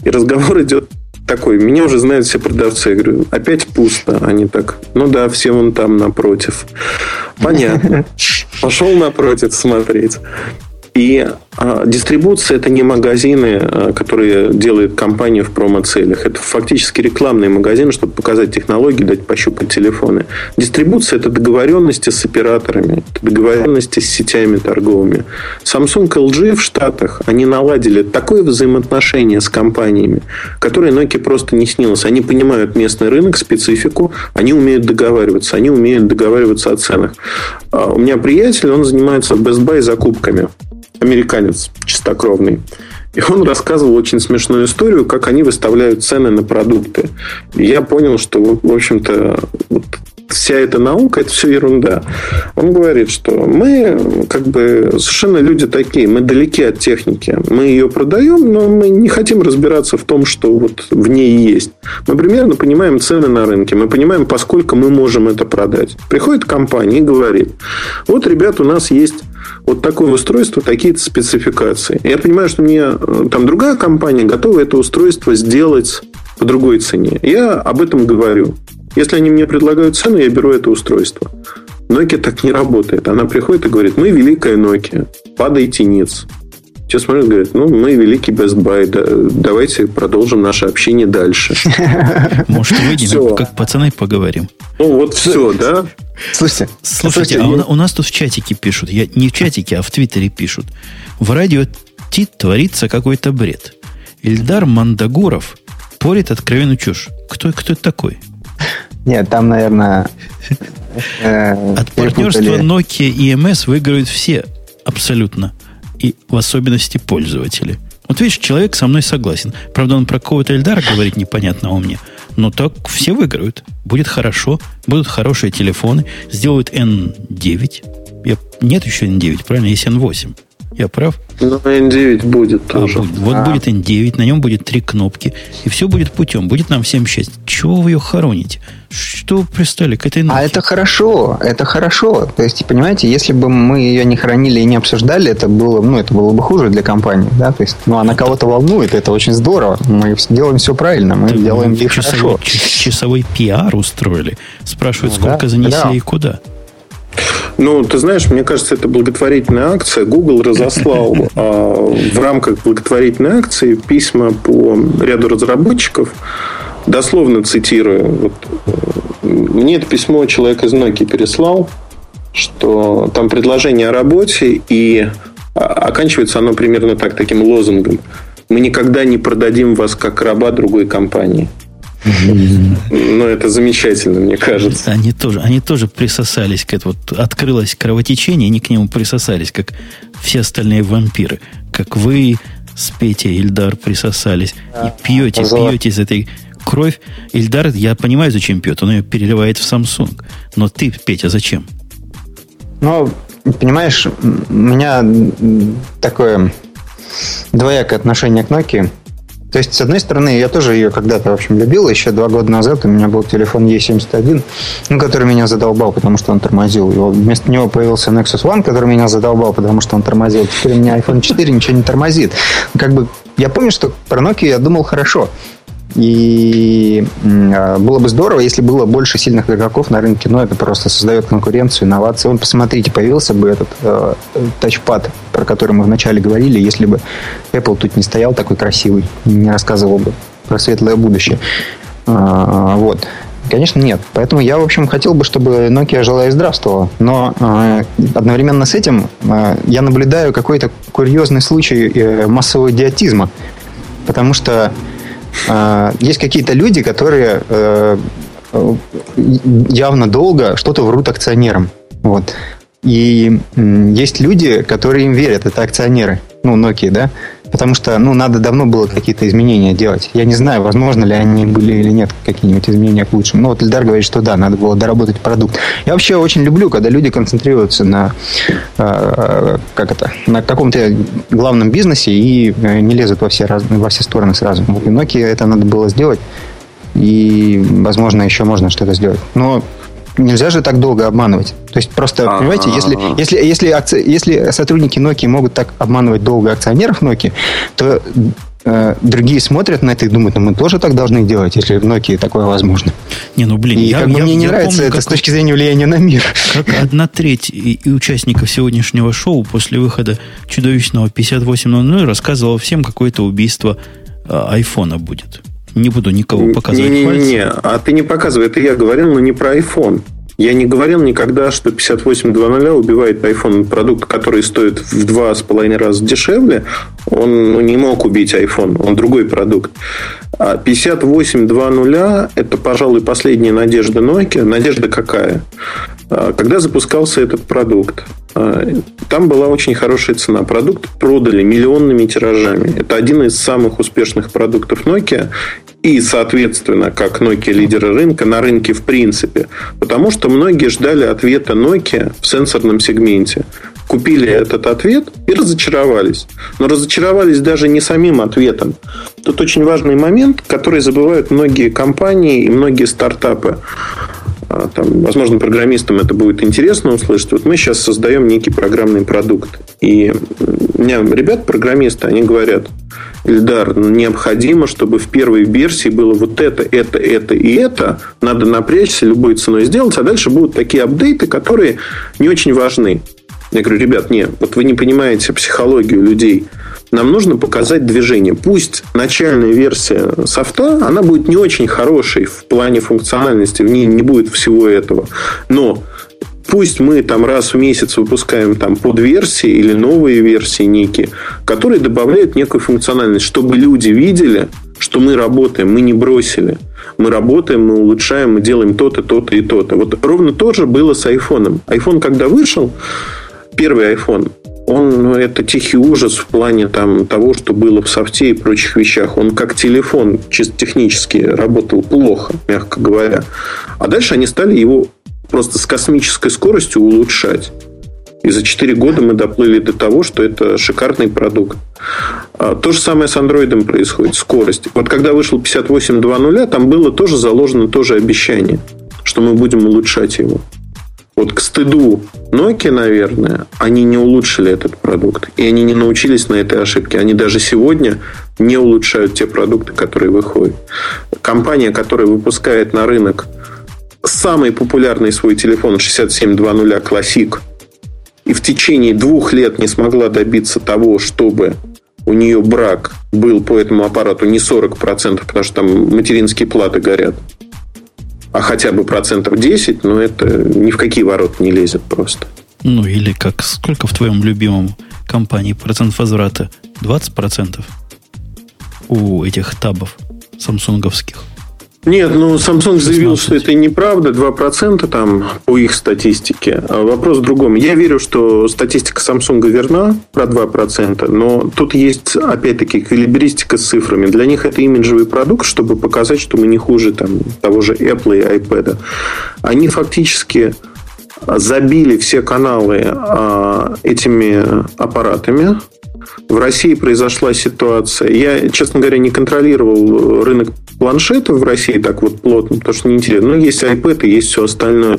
и разговор идет такой, меня уже знают все продавцы. Я говорю, опять пусто. Они так, ну да, все вон там напротив. Понятно. Пошел напротив смотреть. И а, дистрибуция это не магазины, а, которые делает компания в промо-целях. Это фактически рекламные магазины, чтобы показать технологии, дать пощупать телефоны. Дистрибуция это договоренности с операторами, это договоренности с сетями торговыми. Samsung LG в Штатах, они наладили такое взаимоотношение с компаниями, которое Nokia просто не снилось. Они понимают местный рынок, специфику, они умеют договариваться, они умеют договариваться о ценах. А, у меня приятель, он занимается Best Buy закупками американец чистокровный. И он рассказывал очень смешную историю, как они выставляют цены на продукты. И я понял, что, в общем-то, вот вся эта наука это все ерунда. Он говорит, что мы как бы совершенно люди такие, мы далеки от техники. Мы ее продаем, но мы не хотим разбираться в том, что вот в ней есть. Мы примерно понимаем цены на рынке, мы понимаем, поскольку мы можем это продать. Приходит компания и говорит, вот, ребят, у нас есть вот такое устройство, такие-то спецификации. Я понимаю, что мне э, там другая компания готова это устройство сделать по другой цене. Я об этом говорю. Если они мне предлагают цену, я беру это устройство. Nokia так не работает. Она приходит и говорит, мы великая Nokia, падайте ниц. Все смотрят, говорят, ну, мы великий Best Buy, да, давайте продолжим наше общение дальше. Может, выйдем, как пацаны поговорим. Ну, вот все, да? Слушайте, слушайте, а у, у нас тут в чатике пишут, я не в чатике, а в Твиттере пишут. В радио Тит творится какой-то бред. Ильдар Мандагуров порит откровенную чушь. Кто, кто это такой? Нет, там, наверное... Э, От партнерства Nokia и MS выиграют все абсолютно. И в особенности пользователи. Вот видишь, человек со мной согласен. Правда, он про какого-то Эльдара говорит непонятного мне. Но так все выиграют. Будет хорошо. Будут хорошие телефоны. Сделают N9. Я, нет еще N9, правильно? Есть N8. Я прав? Ну, N9 будет а, тоже. Будет. Вот а. будет N9, на нем будет три кнопки, и все будет путем. Будет нам всем счастье. Чего вы ее хороните? Что вы пристали к этой Nokia? А это хорошо, это хорошо. То есть, понимаете, если бы мы ее не хранили и не обсуждали, это было, ну, это было бы хуже для компании, да, то есть, ну, она кого-то волнует, это очень здорово. Мы делаем все правильно, мы Ты делаем ей часовой, хорошо. Часовой пиар устроили. Спрашивают, ну, сколько да, занесли да. и куда. Ну, ты знаешь, мне кажется, это благотворительная акция. Google разослал а, в рамках благотворительной акции письма по ряду разработчиков. Дословно цитирую. Э, мне это письмо человек из Nokia переслал, что там предложение о работе, и а, оканчивается оно примерно так, таким лозунгом. Мы никогда не продадим вас как раба другой компании. Ну, это замечательно, мне кажется. Они тоже, они тоже присосались к этому. Вот открылось кровотечение, они к нему присосались, как все остальные вампиры. Как вы с Петей, Ильдар присосались. И пьете, пьете из этой кровь. Ильдар, я понимаю, зачем пьет. Он ее переливает в Samsung. Но ты, Петя, зачем? Ну, понимаешь, у меня такое двоякое отношение к Nokia. То есть, с одной стороны, я тоже ее когда-то, в общем, любил. Еще два года назад у меня был телефон E71, ну, который меня задолбал, потому что он тормозил. И вместо него появился Nexus One, который меня задолбал, потому что он тормозил. Теперь у меня iPhone 4 ничего не тормозит. Как бы я помню, что про Nokia я думал хорошо. И а, было бы здорово, если было больше сильных игроков на рынке, но это просто создает конкуренцию, инновации. Вон, посмотрите, появился бы этот э, тачпад, про который мы вначале говорили, если бы Apple тут не стоял такой красивый, не рассказывал бы про светлое будущее. А, вот. Конечно, нет. Поэтому я, в общем, хотел бы, чтобы Nokia жила и здравствовала. Но э, одновременно с этим э, я наблюдаю какой-то курьезный случай э, массового идиотизма. Потому что есть какие-то люди, которые э, э, явно долго что-то врут акционерам. Вот. И есть люди, которые им верят, это акционеры, ну, Nokia, да, потому что, ну, надо давно было какие-то изменения делать. Я не знаю, возможно ли они были или нет, какие-нибудь изменения к лучшему. Но вот Эльдар говорит, что да, надо было доработать продукт. Я вообще очень люблю, когда люди концентрируются на, э, как это, на каком-то главном бизнесе и э, не лезут во все, раз, во все стороны сразу. В Nokia это надо было сделать, и, возможно, еще можно что-то сделать. Но нельзя же так долго обманывать. То есть просто, А-а-а. понимаете, если, если, если, акци... если сотрудники Nokia могут так обманывать долго акционеров Nokia, то э, другие смотрят на это и думают, ну мы тоже так должны делать, если в Nokia такое возможно. Не, ну блин, и я, как бы я, мне не нравится помню, это как, с точки зрения влияния на мир. Как одна треть и, и участников сегодняшнего шоу после выхода чудовищного 5800 рассказывала всем, какое-то убийство э, айфона будет. Не буду никого показывать не, не, не, не, а ты не показывай. Это я говорил, но не про iPhone. Я не говорил никогда, что 58.2.0 убивает iPhone. Продукт, который стоит в два с половиной раза дешевле, он не мог убить iPhone. Он другой продукт. А 58.2.0 это, пожалуй, последняя надежда Nokia. Надежда какая? А, когда запускался этот продукт, а, там была очень хорошая цена. Продукт продали миллионными тиражами. Это один из самых успешных продуктов Nokia и, соответственно, как Nokia лидеры рынка, на рынке в принципе. Потому что многие ждали ответа Nokia в сенсорном сегменте. Купили этот ответ и разочаровались. Но разочаровались даже не самим ответом. Тут очень важный момент, который забывают многие компании и многие стартапы. А, там, возможно, программистам это будет интересно услышать. Вот мы сейчас создаем некий программный продукт. И у меня ребят, программисты, они говорят, Ильдар, необходимо, чтобы в первой версии было вот это, это, это и это. Надо напрячься, любой ценой сделать, а дальше будут такие апдейты, которые не очень важны. Я говорю, ребят, нет, вот вы не понимаете психологию людей. Нам нужно показать движение. Пусть начальная версия софта, она будет не очень хорошей в плане функциональности, в ней не будет всего этого. Но пусть мы там раз в месяц выпускаем там подверсии или новые версии некие, которые добавляют некую функциональность, чтобы люди видели, что мы работаем, мы не бросили. Мы работаем, мы улучшаем, мы делаем то-то, то-то и то-то. Вот ровно то же было с айфоном. Айфон, когда вышел, первый iPhone, он, ну, это тихий ужас в плане там, того, что было в софте и прочих вещах. Он как телефон чисто технически работал плохо, мягко говоря. А дальше они стали его просто с космической скоростью улучшать. И за 4 года мы доплыли до того, что это шикарный продукт. А то же самое с андроидом происходит, скорость. Вот когда вышел 58.2.0, там было тоже заложено тоже обещание, что мы будем улучшать его. Вот к стыду Nokia, наверное, они не улучшили этот продукт. И они не научились на этой ошибке. Они даже сегодня не улучшают те продукты, которые выходят. Компания, которая выпускает на рынок самый популярный свой телефон 6720 Classic и в течение двух лет не смогла добиться того, чтобы у нее брак был по этому аппарату не 40%, потому что там материнские платы горят, а хотя бы процентов 10, но это ни в какие ворота не лезет просто. Ну, или как, сколько в твоем любимом компании процент возврата? 20% у этих табов самсунговских. Нет, ну Samsung заявил, что это неправда, 2% там по их статистике. А вопрос в другом. Я верю, что статистика Samsung верна про 2%, но тут есть, опять-таки, эквилибристика с цифрами. Для них это имиджевый продукт, чтобы показать, что мы не хуже там, того же Apple и iPad. Они фактически забили все каналы а, этими аппаратами, в России произошла ситуация. Я, честно говоря, не контролировал рынок планшетов в России так вот плотно, потому что неинтересно. Но есть iPad и есть все остальное.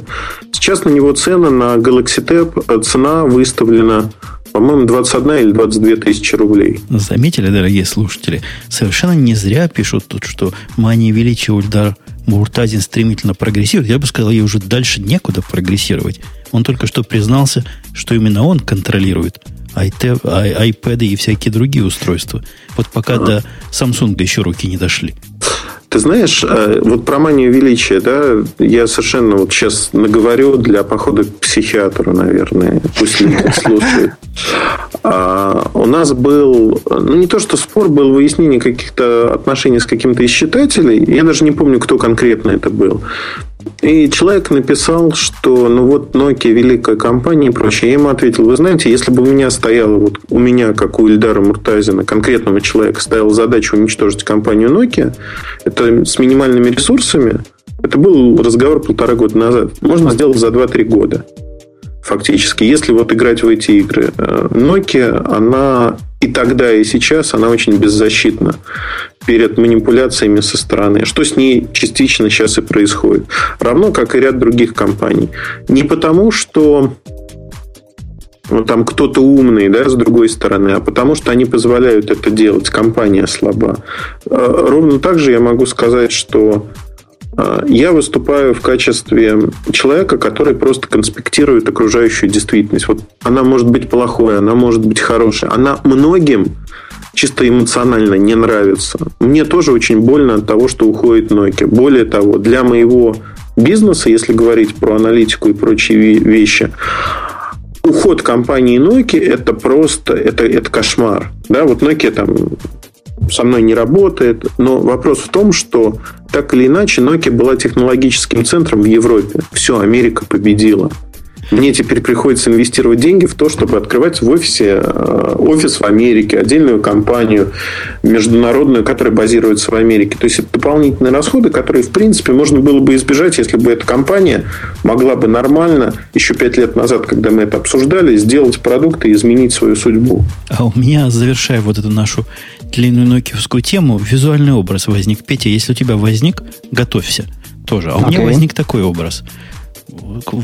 Сейчас на него цена на Galaxy Tab, цена выставлена по-моему, 21 или 22 тысячи рублей. Заметили, дорогие слушатели, совершенно не зря пишут тут, что мания величия Ульдар Муртазин стремительно прогрессирует. Я бы сказал, ей уже дальше некуда прогрессировать. Он только что признался, что именно он контролирует iTab, iPad и всякие другие устройства. Вот пока ага. до Samsung еще руки не дошли. Ты знаешь, э, вот про манию величия, да, я совершенно вот сейчас наговорю для похода к психиатру, наверное. Пусть люди слушают. А, у нас был, ну не то что спор, был выяснение каких-то отношений с каким-то из читателей. Я даже не помню, кто конкретно это был. И человек написал, что ну вот Nokia великая компания и прочее. Я ему ответил, вы знаете, если бы у меня стояла, вот у меня, как у Ильдара Муртазина, конкретного человека, стояла задача уничтожить компанию Nokia, это с минимальными ресурсами, это был разговор полтора года назад. Можно сделать за 2-3 года. Фактически, если вот играть в эти игры. Э, Nokia, она и тогда, и сейчас, она очень беззащитна перед манипуляциями со стороны. Что с ней частично сейчас и происходит. Равно, как и ряд других компаний. Не потому, что ну, там кто-то умный, да, с другой стороны, а потому что они позволяют это делать. Компания слаба. Э, ровно так же я могу сказать, что я выступаю в качестве человека, который просто конспектирует окружающую действительность. Вот она может быть плохой, она может быть хорошей. Она многим чисто эмоционально не нравится. Мне тоже очень больно от того, что уходит Nokia. Более того, для моего бизнеса, если говорить про аналитику и прочие вещи, уход компании Nokia это просто это, это кошмар. Да, вот Nokia там со мной не работает, но вопрос в том, что так или иначе Nokia была технологическим центром в Европе. Все, Америка победила. Мне теперь приходится инвестировать деньги в то, чтобы открывать в офисе э, офис в Америке, отдельную компанию международную, которая базируется в Америке. То есть это дополнительные расходы, которые, в принципе, можно было бы избежать, если бы эта компания могла бы нормально, еще пять лет назад, когда мы это обсуждали, сделать продукты и изменить свою судьбу. А у меня, завершая вот эту нашу длинную нокиевскую тему, визуальный образ возник. Петя, если у тебя возник, готовься тоже. А у okay. меня возник такой образ –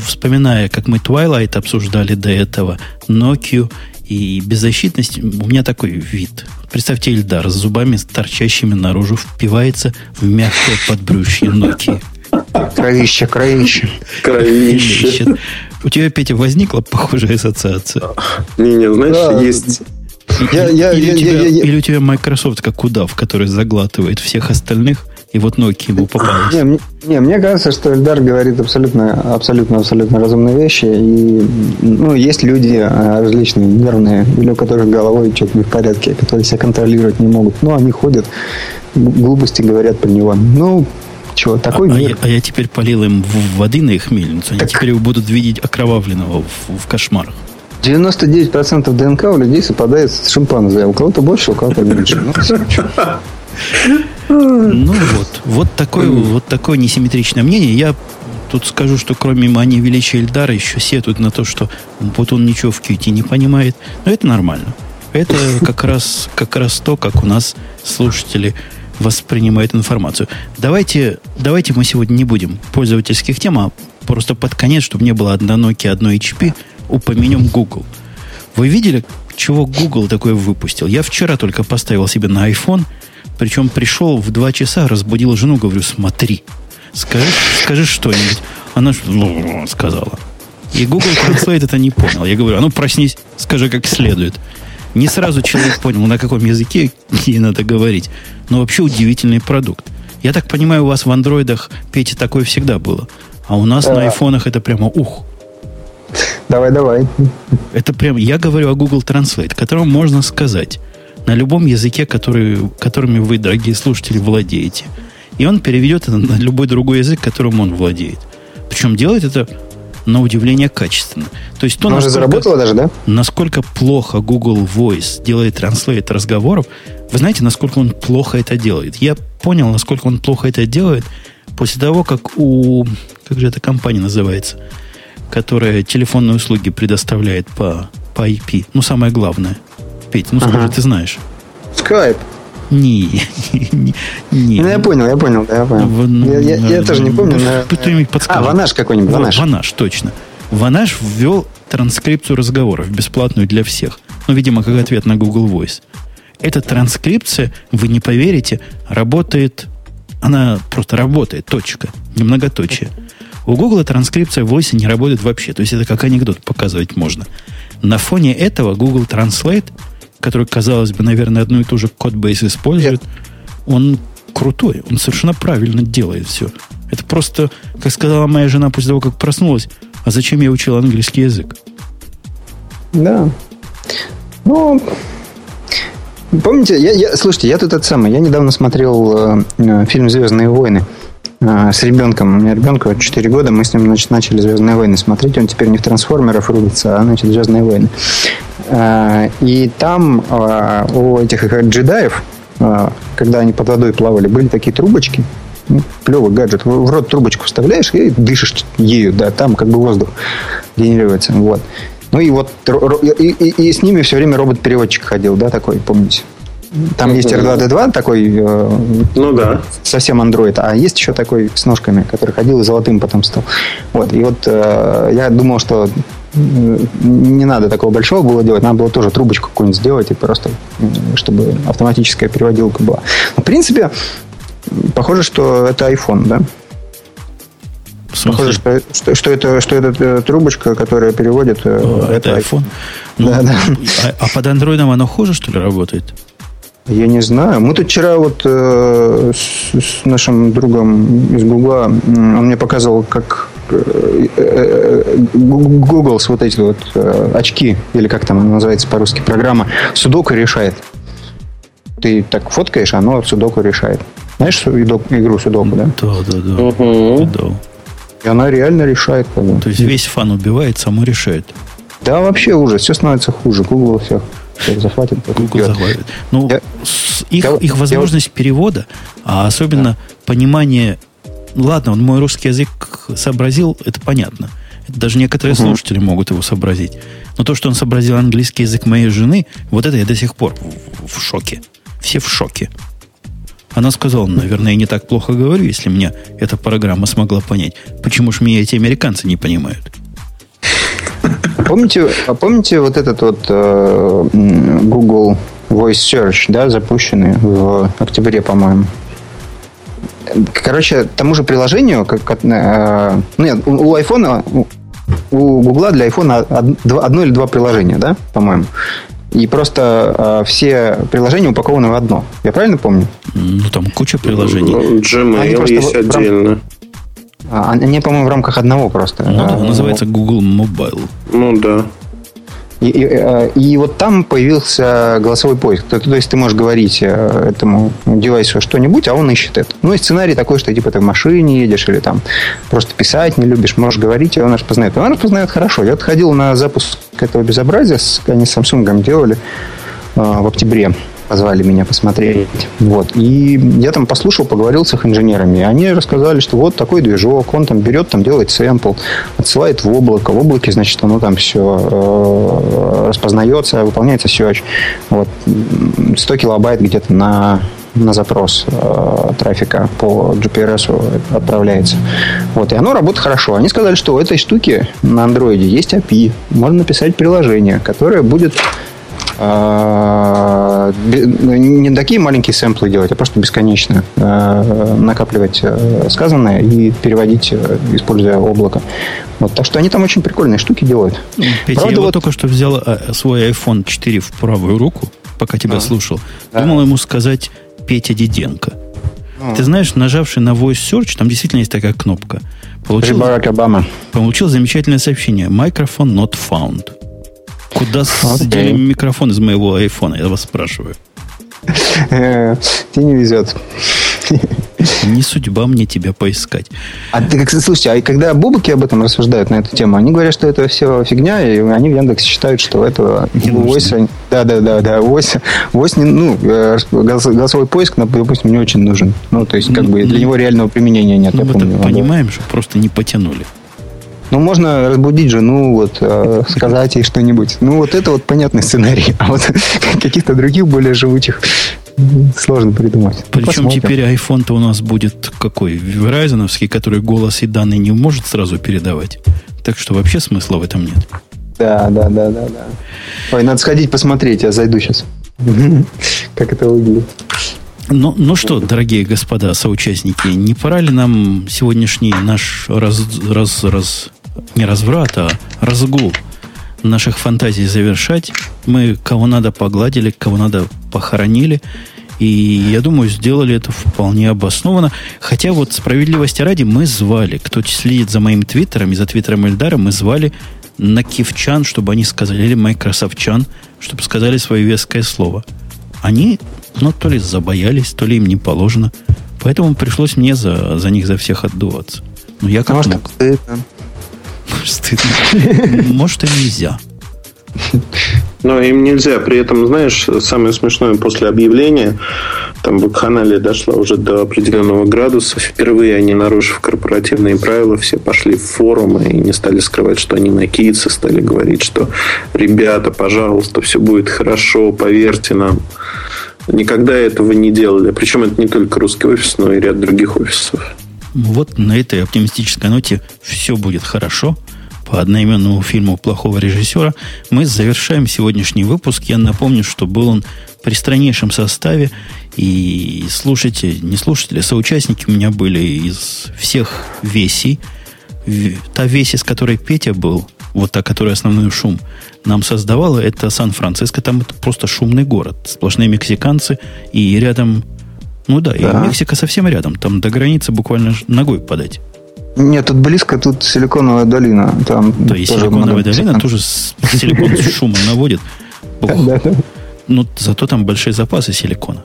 вспоминая, как мы Twilight обсуждали до этого, Nokia и беззащитность, у меня такой вид. Представьте, Ильдар с зубами, торчащими наружу, впивается в мягкое подбрюшье Nokia. Кровище, кровище. Кровище. У тебя, Петя, возникла похожая ассоциация? Не-не, знаешь, да. есть... Я, я, или, я, у тебя, я, я, или у тебя Microsoft как удав, который заглатывает всех остальных, и вот Nokia ему попалась. Не, не, мне кажется, что Эльдар говорит абсолютно, абсолютно, абсолютно разумные вещи. И ну, есть люди а, различные, нервные, или у которых головой что-то не в порядке, которые себя контролировать не могут. Но они ходят, глупости говорят про него. Ну, чего, такой а, мир. А я, а я теперь полил им воды на их мельницу. Они так... теперь будут видеть окровавленного в, в кошмарах. 99% ДНК у людей совпадает с шимпанзе. У кого-то больше, у кого-то меньше. Ну, ну вот, вот такое, вот такое несимметричное мнение. Я тут скажу, что кроме мани величия Эльдара еще сетуют на то, что вот он ничего в QT не понимает. Но это нормально. Это как раз, как раз то, как у нас слушатели воспринимают информацию. Давайте, давайте мы сегодня не будем пользовательских тем, а просто под конец, чтобы не было одной Nokia, одной HP, упомянем Google. Вы видели, чего Google такое выпустил? Я вчера только поставил себе на iPhone – причем пришел в два часа, разбудил жену, говорю, смотри, скажи, скажи что-нибудь. Она сказала. И Google Translate это не понял. Я говорю, а ну проснись, скажи как следует. Не сразу человек понял, на каком языке ей надо говорить. Но вообще удивительный продукт. Я так понимаю, у вас в андроидах, Петя, такое всегда было. А у нас да. на айфонах это прямо ух. Давай, давай. Это прям, я говорю о Google Translate, которому можно сказать на любом языке, который, которыми вы, дорогие слушатели, владеете. И он переведет это на любой другой язык, которым он владеет. Причем делает это на удивление качественно. То есть то, Она насколько, заработала даже, да? Насколько плохо Google Voice делает транслейт разговоров, вы знаете, насколько он плохо это делает. Я понял, насколько он плохо это делает после того, как у... Как же эта компания называется? Которая телефонные услуги предоставляет по, по IP. Ну, самое главное – Петь, ну скажи, ага. ты знаешь. Скайп. Не, не, не. Ну, я понял, я понял, да, я понял. В, я, я, я тоже не помню. Но... Кто-нибудь подскажет. А, Ванаш какой-нибудь, Ванаш. Ванаш, точно. Ванаш ввел транскрипцию разговоров, бесплатную для всех. Ну, видимо, как ответ на Google Voice. Эта транскрипция, вы не поверите, работает, она просто работает, точка, не многоточие. У Google транскрипция Voice не работает вообще. То есть это как анекдот показывать можно. На фоне этого Google Translate – который, казалось бы, наверное, одну и ту же код-бейс использует, он крутой, он совершенно правильно делает все. Это просто, как сказала моя жена после того, как проснулась, а зачем я учил английский язык? Да. Ну, помните, я, я, слушайте, я тут это самое, я недавно смотрел э, фильм «Звездные войны» э, с ребенком. У меня ребенку 4 года, мы с ним значит, начали «Звездные войны» смотреть. Он теперь не в «Трансформеров» рубится, а, значит, «Звездные войны». Э, и там э, у этих джедаев, э, когда они под водой плавали, были такие трубочки, ну, клевый гаджет. В рот трубочку вставляешь и дышишь ею, да, там как бы воздух генерируется. Вот. Ну и вот и, и, и с ними все время робот-переводчик ходил, да, такой, помните? Там есть R2D2 такой, э, ну да, совсем андроид, а есть еще такой с ножками, который ходил и золотым потом стал. Вот, и вот э, я думал, что не надо такого большого было делать, надо было тоже трубочку какую-нибудь сделать и просто, чтобы автоматическая переводилка была. Но, в принципе, похоже, что это iPhone, да? Похоже, что, что, что, это, что это э, трубочка, которая переводит... О, это, это iPhone. Ну, да, да. А, а под андроидом оно хуже, что ли, работает? Я не знаю. Мы тут вчера вот э, с, с нашим другом из Гугла, он мне показывал, как э, э, Google с вот эти вот э, очки, или как там называется по-русски программа, судоку решает. Ты так фоткаешь, а оно судоку решает. Знаешь игру судоку, да? Да, да, да. Угу. да. И она реально решает. То есть весь фан убивает, само решает. Да, вообще ужас. Все становится хуже. Google всех, всех захватит. Google захватит. Ну, я, их, я, их возможность я, перевода, а особенно да. понимание... Ладно, он мой русский язык сообразил, это понятно. Это даже некоторые угу. слушатели могут его сообразить. Но то, что он сообразил английский язык моей жены, вот это я до сих пор в, в шоке. Все в шоке. Она сказала, наверное, я не так плохо говорю, если меня эта программа смогла понять. Почему же меня эти американцы не понимают? Помните, а помните вот этот вот э, Google Voice Search, да, запущенный в октябре, по-моему? Короче, тому же приложению, как, э, ну, нет, у, у iPhone, у, Google для iPhone одно или два приложения, да, по-моему. И просто э, все приложения упакованы в одно. Я правильно помню? Ну, там куча приложений. Ну, Gmail есть отдельно. А, они, по-моему, в рамках одного просто. Ну, да, называется Google Mobile. Ну да. И, и, э, и вот там появился голосовой поиск. То, то есть ты можешь говорить э, этому девайсу что-нибудь, а он ищет это. Ну и сценарий такой, что типа ты в машине едешь или там просто писать не любишь, можешь говорить, и он распознает. Он распознает хорошо. Я отходил на запуск этого безобразия, они с Samsung делали э, в октябре позвали меня посмотреть. Вот. И я там послушал, поговорил с их инженерами. Они рассказали, что вот такой движок, он там берет, там делает сэмпл, отсылает в облако. В облаке, значит, оно там все э, распознается, выполняется search. Вот. 100 килобайт где-то на на запрос э, трафика по GPRS отправляется. Вот, и оно работает хорошо. Они сказали, что у этой штуки на андроиде есть API. Можно написать приложение, которое будет не такие маленькие сэмплы делать, а просто бесконечно а, накапливать э, сказанное и переводить, э, используя облако. Вот, так что они там очень прикольные штуки делают. Петя, Правда, я вот только что взял э, свой iPhone 4 в правую руку, пока тебя а, слушал. Да. Думал ему сказать Петя Диденко. А. Ты знаешь, нажавший на Voice Search, там действительно есть такая кнопка. Получил, Барак Обама. Получил замечательное сообщение. Microphone not found. Куда okay. микрофон из моего айфона, я вас спрашиваю. Тебе не везет. Не судьба мне тебя поискать. А ты, как, слушайте, а когда бубуки об этом рассуждают на эту тему, они говорят, что это все фигня, и они в Яндексе считают, что это ось, да, да, да, да, ось, ось не, ну, э, голосовой поиск, допустим, не очень нужен. Ну, то есть, как бы для него реального применения нет. Ну, мы понимаем, что просто не потянули. Ну, можно разбудить жену, вот, э, сказать ей что-нибудь. Ну, вот это вот понятный сценарий. А вот каких-то других более живучих сложно придумать. Ну, Причем Посмотрим. теперь iPhone-то у нас будет какой? Verizon, который голос и данные не может сразу передавать. Так что вообще смысла в этом нет. Да, да, да, да, да. Ой, надо сходить посмотреть, я зайду сейчас. Как это выглядит. Ну, ну что, дорогие господа, соучастники, не пора ли нам сегодняшний наш раз, раз, раз, не разврат, а разгул наших фантазий завершать. Мы кого надо погладили, кого надо похоронили. И я думаю, сделали это вполне обоснованно. Хотя вот справедливости ради мы звали, кто следит за моим твиттером и за твиттером Эльдара, мы звали на кивчан, чтобы они сказали, или майкрософтчан, чтобы сказали свое веское слово. Они, ну, то ли забоялись, то ли им не положено. Поэтому пришлось мне за, за них за всех отдуваться. Ну, я как Может, мог. Стыдно. Стыдно. Может, и нельзя. Но им нельзя. При этом, знаешь, самое смешное после объявления, там в канале дошла уже до определенного градуса. Впервые они, нарушив корпоративные правила, все пошли в форумы и не стали скрывать, что они на кице, стали говорить, что ребята, пожалуйста, все будет хорошо, поверьте нам. Никогда этого не делали. Причем это не только русский офис, но и ряд других офисов. Вот на этой оптимистической ноте все будет хорошо по одноименному фильму плохого режиссера, мы завершаем сегодняшний выпуск. Я напомню, что был он при страннейшем составе, и слушатели, не слушатели, а соучастники у меня были из всех весей. Та веси, с которой Петя был, вот та, которая основной шум нам создавала, это Сан-Франциско. Там это просто шумный город. Сплошные мексиканцы, и рядом... Ну да, да, и Мексика совсем рядом. Там до границы буквально ногой подать. Нет, тут близко, тут силиконовая долина. Там да, и силиконовая долина тоже силикон шумом наводит. Ну, зато там большие запасы силикона.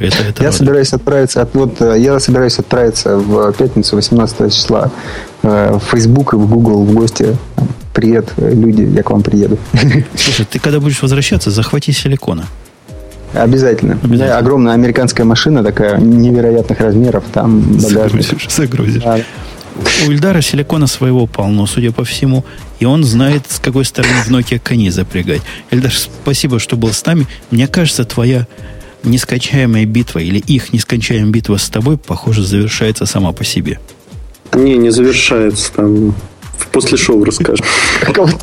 Это, это я собираюсь отправиться, от, вот, э, я собираюсь отправиться в пятницу 18 числа э, в Facebook и в Google в гости. Привет, люди, я к вам приеду. Слушай, ты когда будешь возвращаться, захвати силикона. Обязательно. Обязательно. Огромная американская машина такая невероятных размеров, там багажник. Загрузишь, загрузишь. Да. У Ильдара силикона своего полно, судя по всему. И он знает, с какой стороны в Nokia коней запрягать. Ильдар, спасибо, что был с нами. Мне кажется, твоя нескончаемая битва или их нескончаемая битва с тобой, похоже, завершается сама по себе. Не, не завершается. Там после шоу расскажем. Кого-то,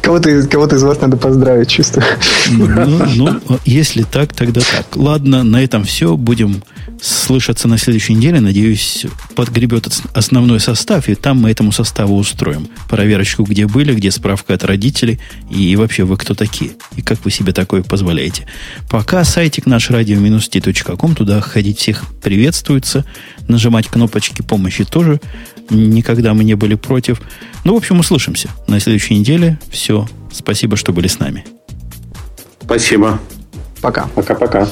кого-то из вас надо поздравить, чувствую. Ну, ну, если так, тогда так. Ладно, на этом все. Будем слышаться на следующей неделе. Надеюсь, подгребет основной состав, и там мы этому составу устроим. Проверочку, где были, где справка от родителей, и вообще вы кто такие, и как вы себе такое позволяете. Пока сайтик наш radio-t.com, туда ходить всех приветствуется, нажимать кнопочки помощи тоже никогда мы не были против. Ну, в общем, услышимся на следующей неделе. Все. Спасибо, что были с нами. Спасибо. Пока. Пока-пока.